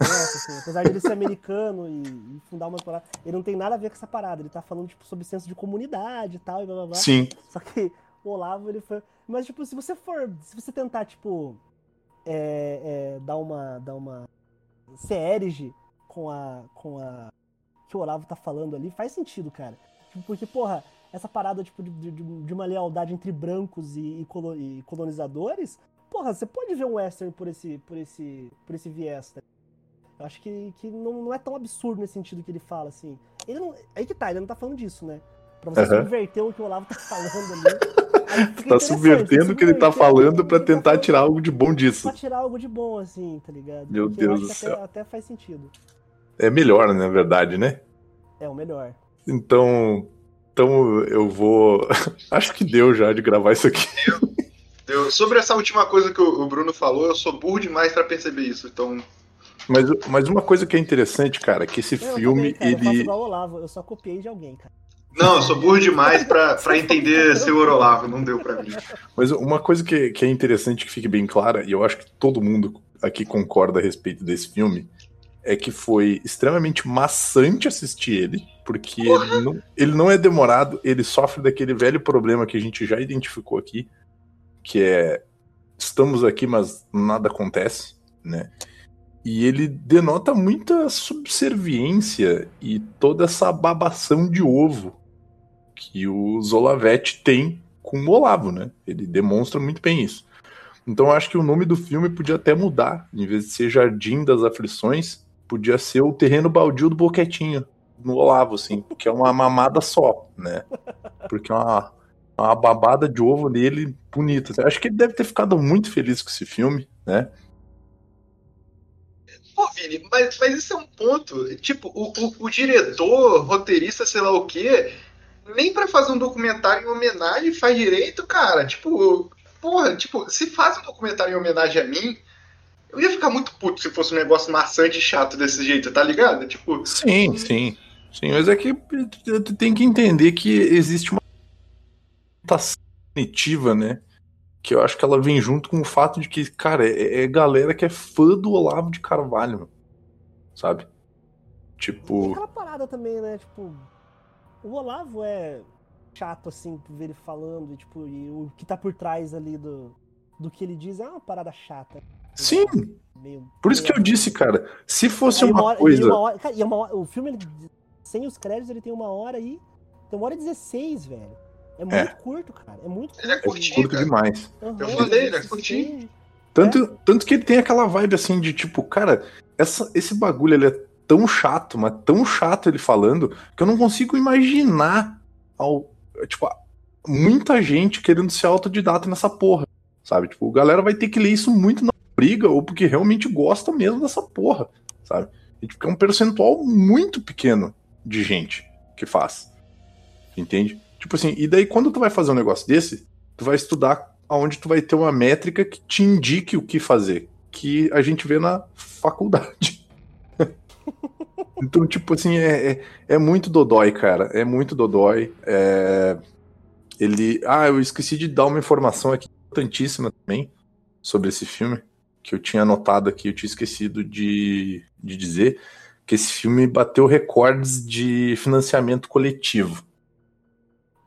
Nossa, assim, apesar de ele ser americano e, e fundar uma parada, ele não tem nada a ver com essa parada. Ele tá falando, tipo, sobre senso de comunidade e tal, e blá blá blá. Sim. Só que o Olavo, ele foi. Mas, tipo, se você for. Se você tentar, tipo. É, é, dar uma. Dar uma. Ser erige com a. Com a. Que o Olavo tá falando ali, faz sentido, cara. Tipo, porque, porra, essa parada, tipo, de, de, de uma lealdade entre brancos e, e e colonizadores. Porra, você pode ver um western por esse. por esse. por esse viés, tá? Eu acho que, que não, não é tão absurdo nesse sentido que ele fala, assim. Ele não. Aí que tá, ele não tá falando disso, né? Pra você Aham. subverter o que o Olavo tá falando ali. Tá subvertendo o que ele tá falando ele tá tentar falando tirar algo de bom disso. Pra tirar algo de bom, assim, tá ligado? Meu Porque eu Deus acho do que até- céu. Até, faz sentido. É melhor, na verdade, né? É o melhor. Então. Então eu vou. Acho que deu já de gravar isso aqui. Eu- sobre essa última coisa que o, o Bruno falou, eu sou burro demais pra perceber isso. Então. Mas, mas uma coisa que é interessante, cara, é que esse Eu filme, também, cara, Eu faço ele. igual o Olavo, eu só copiei de alguém, cara. Não, eu sou burro demais pra, pra entender seu Orolavo, não deu pra mim. Mas uma coisa que, que é interessante que fique bem clara, e eu acho que todo mundo aqui concorda a respeito desse filme, é que foi extremamente maçante assistir ele, porque ele não, ele não é demorado, ele sofre daquele velho problema que a gente já identificou aqui, que é estamos aqui, mas nada acontece, né? E ele denota muita subserviência e toda essa babação de ovo que o Zolavete tem com o Olavo, né? Ele demonstra muito bem isso. Então acho que o nome do filme podia até mudar. Em vez de ser Jardim das Aflições, podia ser o Terreno Baldio do Boquetinho, no Olavo, assim, que é uma mamada só, né? Porque é uma, uma babada de ovo nele bonita. Acho que ele deve ter ficado muito feliz com esse filme, né? Pô, Vini, mas, mas isso é um ponto. Tipo, o, o, o diretor, roteirista, sei lá o quê, nem pra fazer um documentário em homenagem faz direito, cara. Tipo, porra, tipo, se faz um documentário em homenagem a mim, eu ia ficar muito puto se fosse um negócio maçante e chato desse jeito, tá ligado? Tipo, Sim, sim. Sim, mas é que tem que entender que existe uma orientação cognitiva, né? Que eu acho que ela vem junto com o fato de que, cara, é, é galera que é fã do Olavo de Carvalho, sabe? E Tipo, aquela parada também, né? Tipo, o Olavo é chato, assim, ver ele falando, e, tipo, e o que tá por trás ali do, do que ele diz é uma parada chata. sim, Meio, por isso que eu disse, cara, se fosse uma hora- e coisa. uma hora- cara, e uma hora- o filme, ele, sem os créditos, ele tem uma hora aí. Tem uma hora e 16, velho. É muito curto, cara. É muito curto. Ele é curtinho, Curto cara. demais. Aham, Eu falei, ele é curtinho. Tanto, tanto que ele tem aquela vibe assim de tipo, cara, essa, esse bagulho ele é tão chato, mas tão chato ele falando, que eu não consigo imaginar ao, tipo, muita gente querendo ser autodidata nessa porra, sabe? Tipo, a galera vai ter que ler isso muito na briga ou porque realmente gosta mesmo dessa porra, sabe? E tipo, é um percentual muito pequeno de gente que faz. Entende? Tipo assim, e daí quando tu vai fazer um negócio desse, tu vai estudar aonde tu vai ter uma métrica que te indique o que fazer, que a gente vê na faculdade. então, tipo assim, é, é, é, muito dodói, cara. É muito dodói. É... Ele. Ah, eu esqueci de dar uma informação aqui importantíssima também sobre esse filme, que eu tinha anotado aqui, eu tinha esquecido de, de dizer, que esse filme bateu recordes de financiamento coletivo.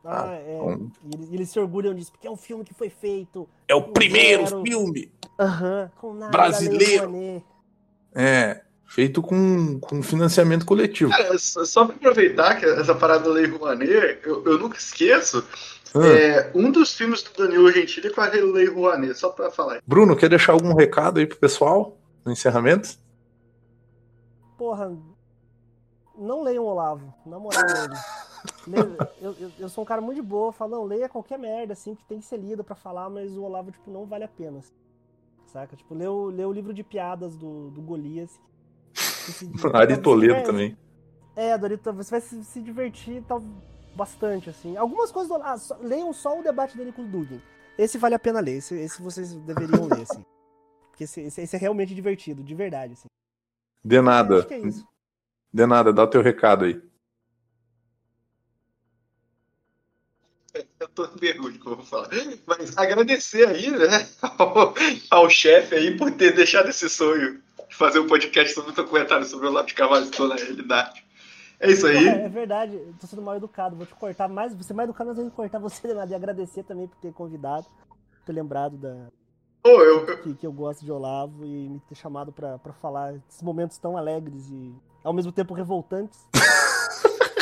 Ah, ah é. Então... E eles, eles, se orgulham disso, porque é um filme que foi feito. É o primeiro zero. filme uhum, brasileiro. É, feito com, com financiamento coletivo. Cara, só pra aproveitar que essa parada da Lei Rouanet, eu, eu nunca esqueço. Ah. É, um dos filmes do Danilo Gentili com a Lei Rouanet, só pra falar. Bruno, quer deixar algum recado aí pro pessoal no encerramento? Porra, não leiam Olavo, na moral mesmo. eu, eu, eu, sou um cara muito de boa, falo, não, leia qualquer merda, assim, que tem que ser lido pra falar, mas o Olavo, tipo, não vale a pena. Assim, saca? Tipo, lê o, lê o livro de piadas do, do Golias. Ari Toledo também. É, Dorito, você vai se, se divertir tal, bastante, assim. Algumas coisas do. Ah, só, leiam só o debate dele com o Dugin. Esse vale a pena ler, esse, esse vocês deveriam ler, assim. Porque esse, esse, esse, é realmente divertido, de verdade, assim. De nada. É de nada, dá o teu recado aí. Eu tô no mergulho que eu vou falar. Mas agradecer aí, né, ao, ao chefe aí por ter deixado esse sonho de fazer um podcast sobre um documentário sobre o Olavo de Carvalho se na realidade. É isso aí. É, é, verdade, tô sendo mal educado. Vou te cortar mais, você mais educado, mas eu vou cortar você e agradecer também por ter convidado, por ter lembrado da. Oh, eu, eu... Que, que, eu gosto de Olavo e me ter chamado para falar esses momentos tão alegres e ao mesmo tempo revoltantes.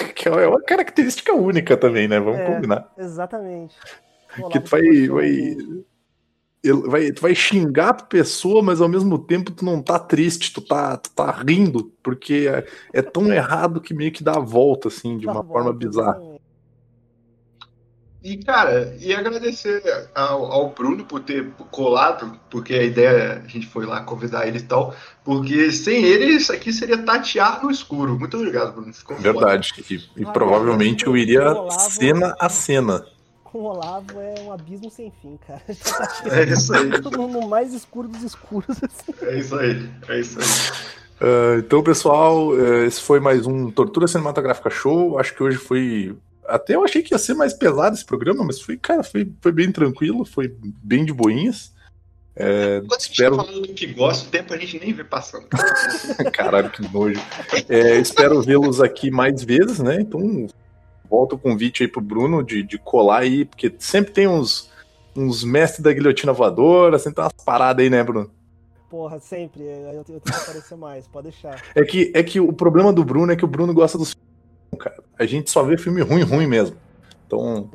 que é uma característica única também, né? Vamos é, combinar. Exatamente. que tu vai, vai, vai, tu vai xingar a pessoa, mas ao mesmo tempo tu não tá triste, tu tá, tu tá rindo, porque é, é tão errado que meio que dá a volta, assim, de uma forma bizarra. E, cara, e agradecer ao, ao, Bruno por ter colado, porque a ideia, a gente foi lá convidar ele e tal, porque sem ele isso aqui seria tatear no escuro. Muito obrigado, Bruno. Ficou Verdade. E, e ah, provavelmente eu iria Olavo, cena a cena. Com o Olavo é um abismo sem fim, cara. É isso aí. no mais escuro dos escuros. Assim. É isso aí, é isso aí. Uh, então, pessoal, uh, esse foi mais um Tortura Cinematográfica Show. Acho que hoje foi até eu achei que ia ser mais pesado esse programa, mas foi, cara, foi, foi bem tranquilo, foi bem de boinhas. É, Quando espero... a gente tá falando do que gosta, o tempo a gente nem vê passando. Caralho, que nojo. É, espero vê-los aqui mais vezes, né? Então, volta o convite aí pro Bruno de, de colar aí, porque sempre tem uns, uns mestres da guilhotina voadora, sempre tem umas paradas aí, né, Bruno? Porra, sempre. Eu, eu tenho que aparecer mais, pode deixar. É que, é que o problema do Bruno é que o Bruno gosta dos. A gente só vê filme ruim, ruim mesmo. Então,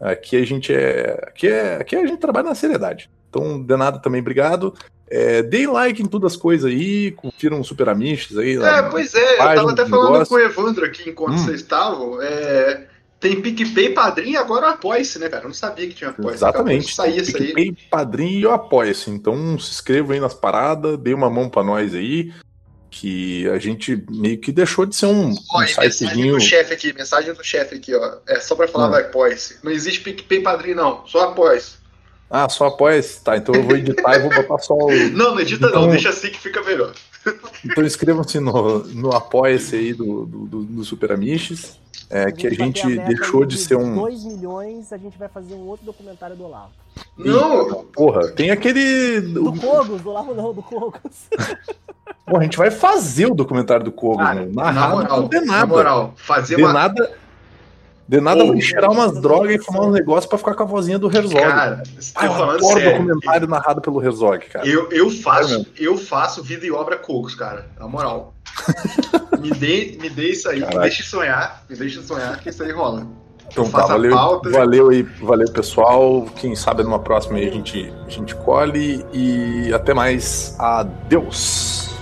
é. aqui a gente é. Aqui, é. aqui a gente trabalha na seriedade. Então, de nada também, obrigado. É, deem like em todas as coisas aí, confiram Super Amishes aí. É, pois é, eu tava até falando negócio. com o Evandro aqui enquanto hum. vocês estavam. É, tem PicPay, Padrinho e agora Apoia-se, né, cara? Eu não sabia que tinha Apoia-se. Exatamente. Sair isso PicPay, Padrinho e Apoia-se. Então se inscrevam aí nas paradas, dê uma mão pra nós aí que a gente meio que deixou de ser um, Olha, um mensagem do chefe aqui, mensagem do chefe aqui, ó. É só pra falar ah. do apoia-se. Não existe PicPay padrinho, não. Só apoia-se. Ah, só apoia-se? Tá, então eu vou editar e vou botar só o. Não, não edita então, não, deixa assim que fica melhor. Então inscrevam-se no, no apoia-se aí do, do, do Super Amiches. É, que a gente deixou de ser um. 2 milhões, a gente vai fazer um outro documentário do Olavo. Não! Porra, tem aquele. Do Cogos, do Olavo não, do Cogos. Pô, a gente vai fazer o documentário do Kogo, Cara, na moral, de nada. Na moral, fazer de uma... nada. De nada vai cheirar umas drogas e fumar um negócio pra ficar com a vozinha do Herzog. Cara, ah, eu adoro documentário narrado pelo Herzog, cara. Eu, eu faço, é eu faço vida e obra Cogos, cara. Na moral. me, dê, me dê isso aí, Caraca. me deixe sonhar, me deixe sonhar que isso aí rola. Então tá, valeu, pauta. valeu aí, valeu pessoal. Quem sabe numa próxima aí a gente, a gente colhe e até mais. Adeus.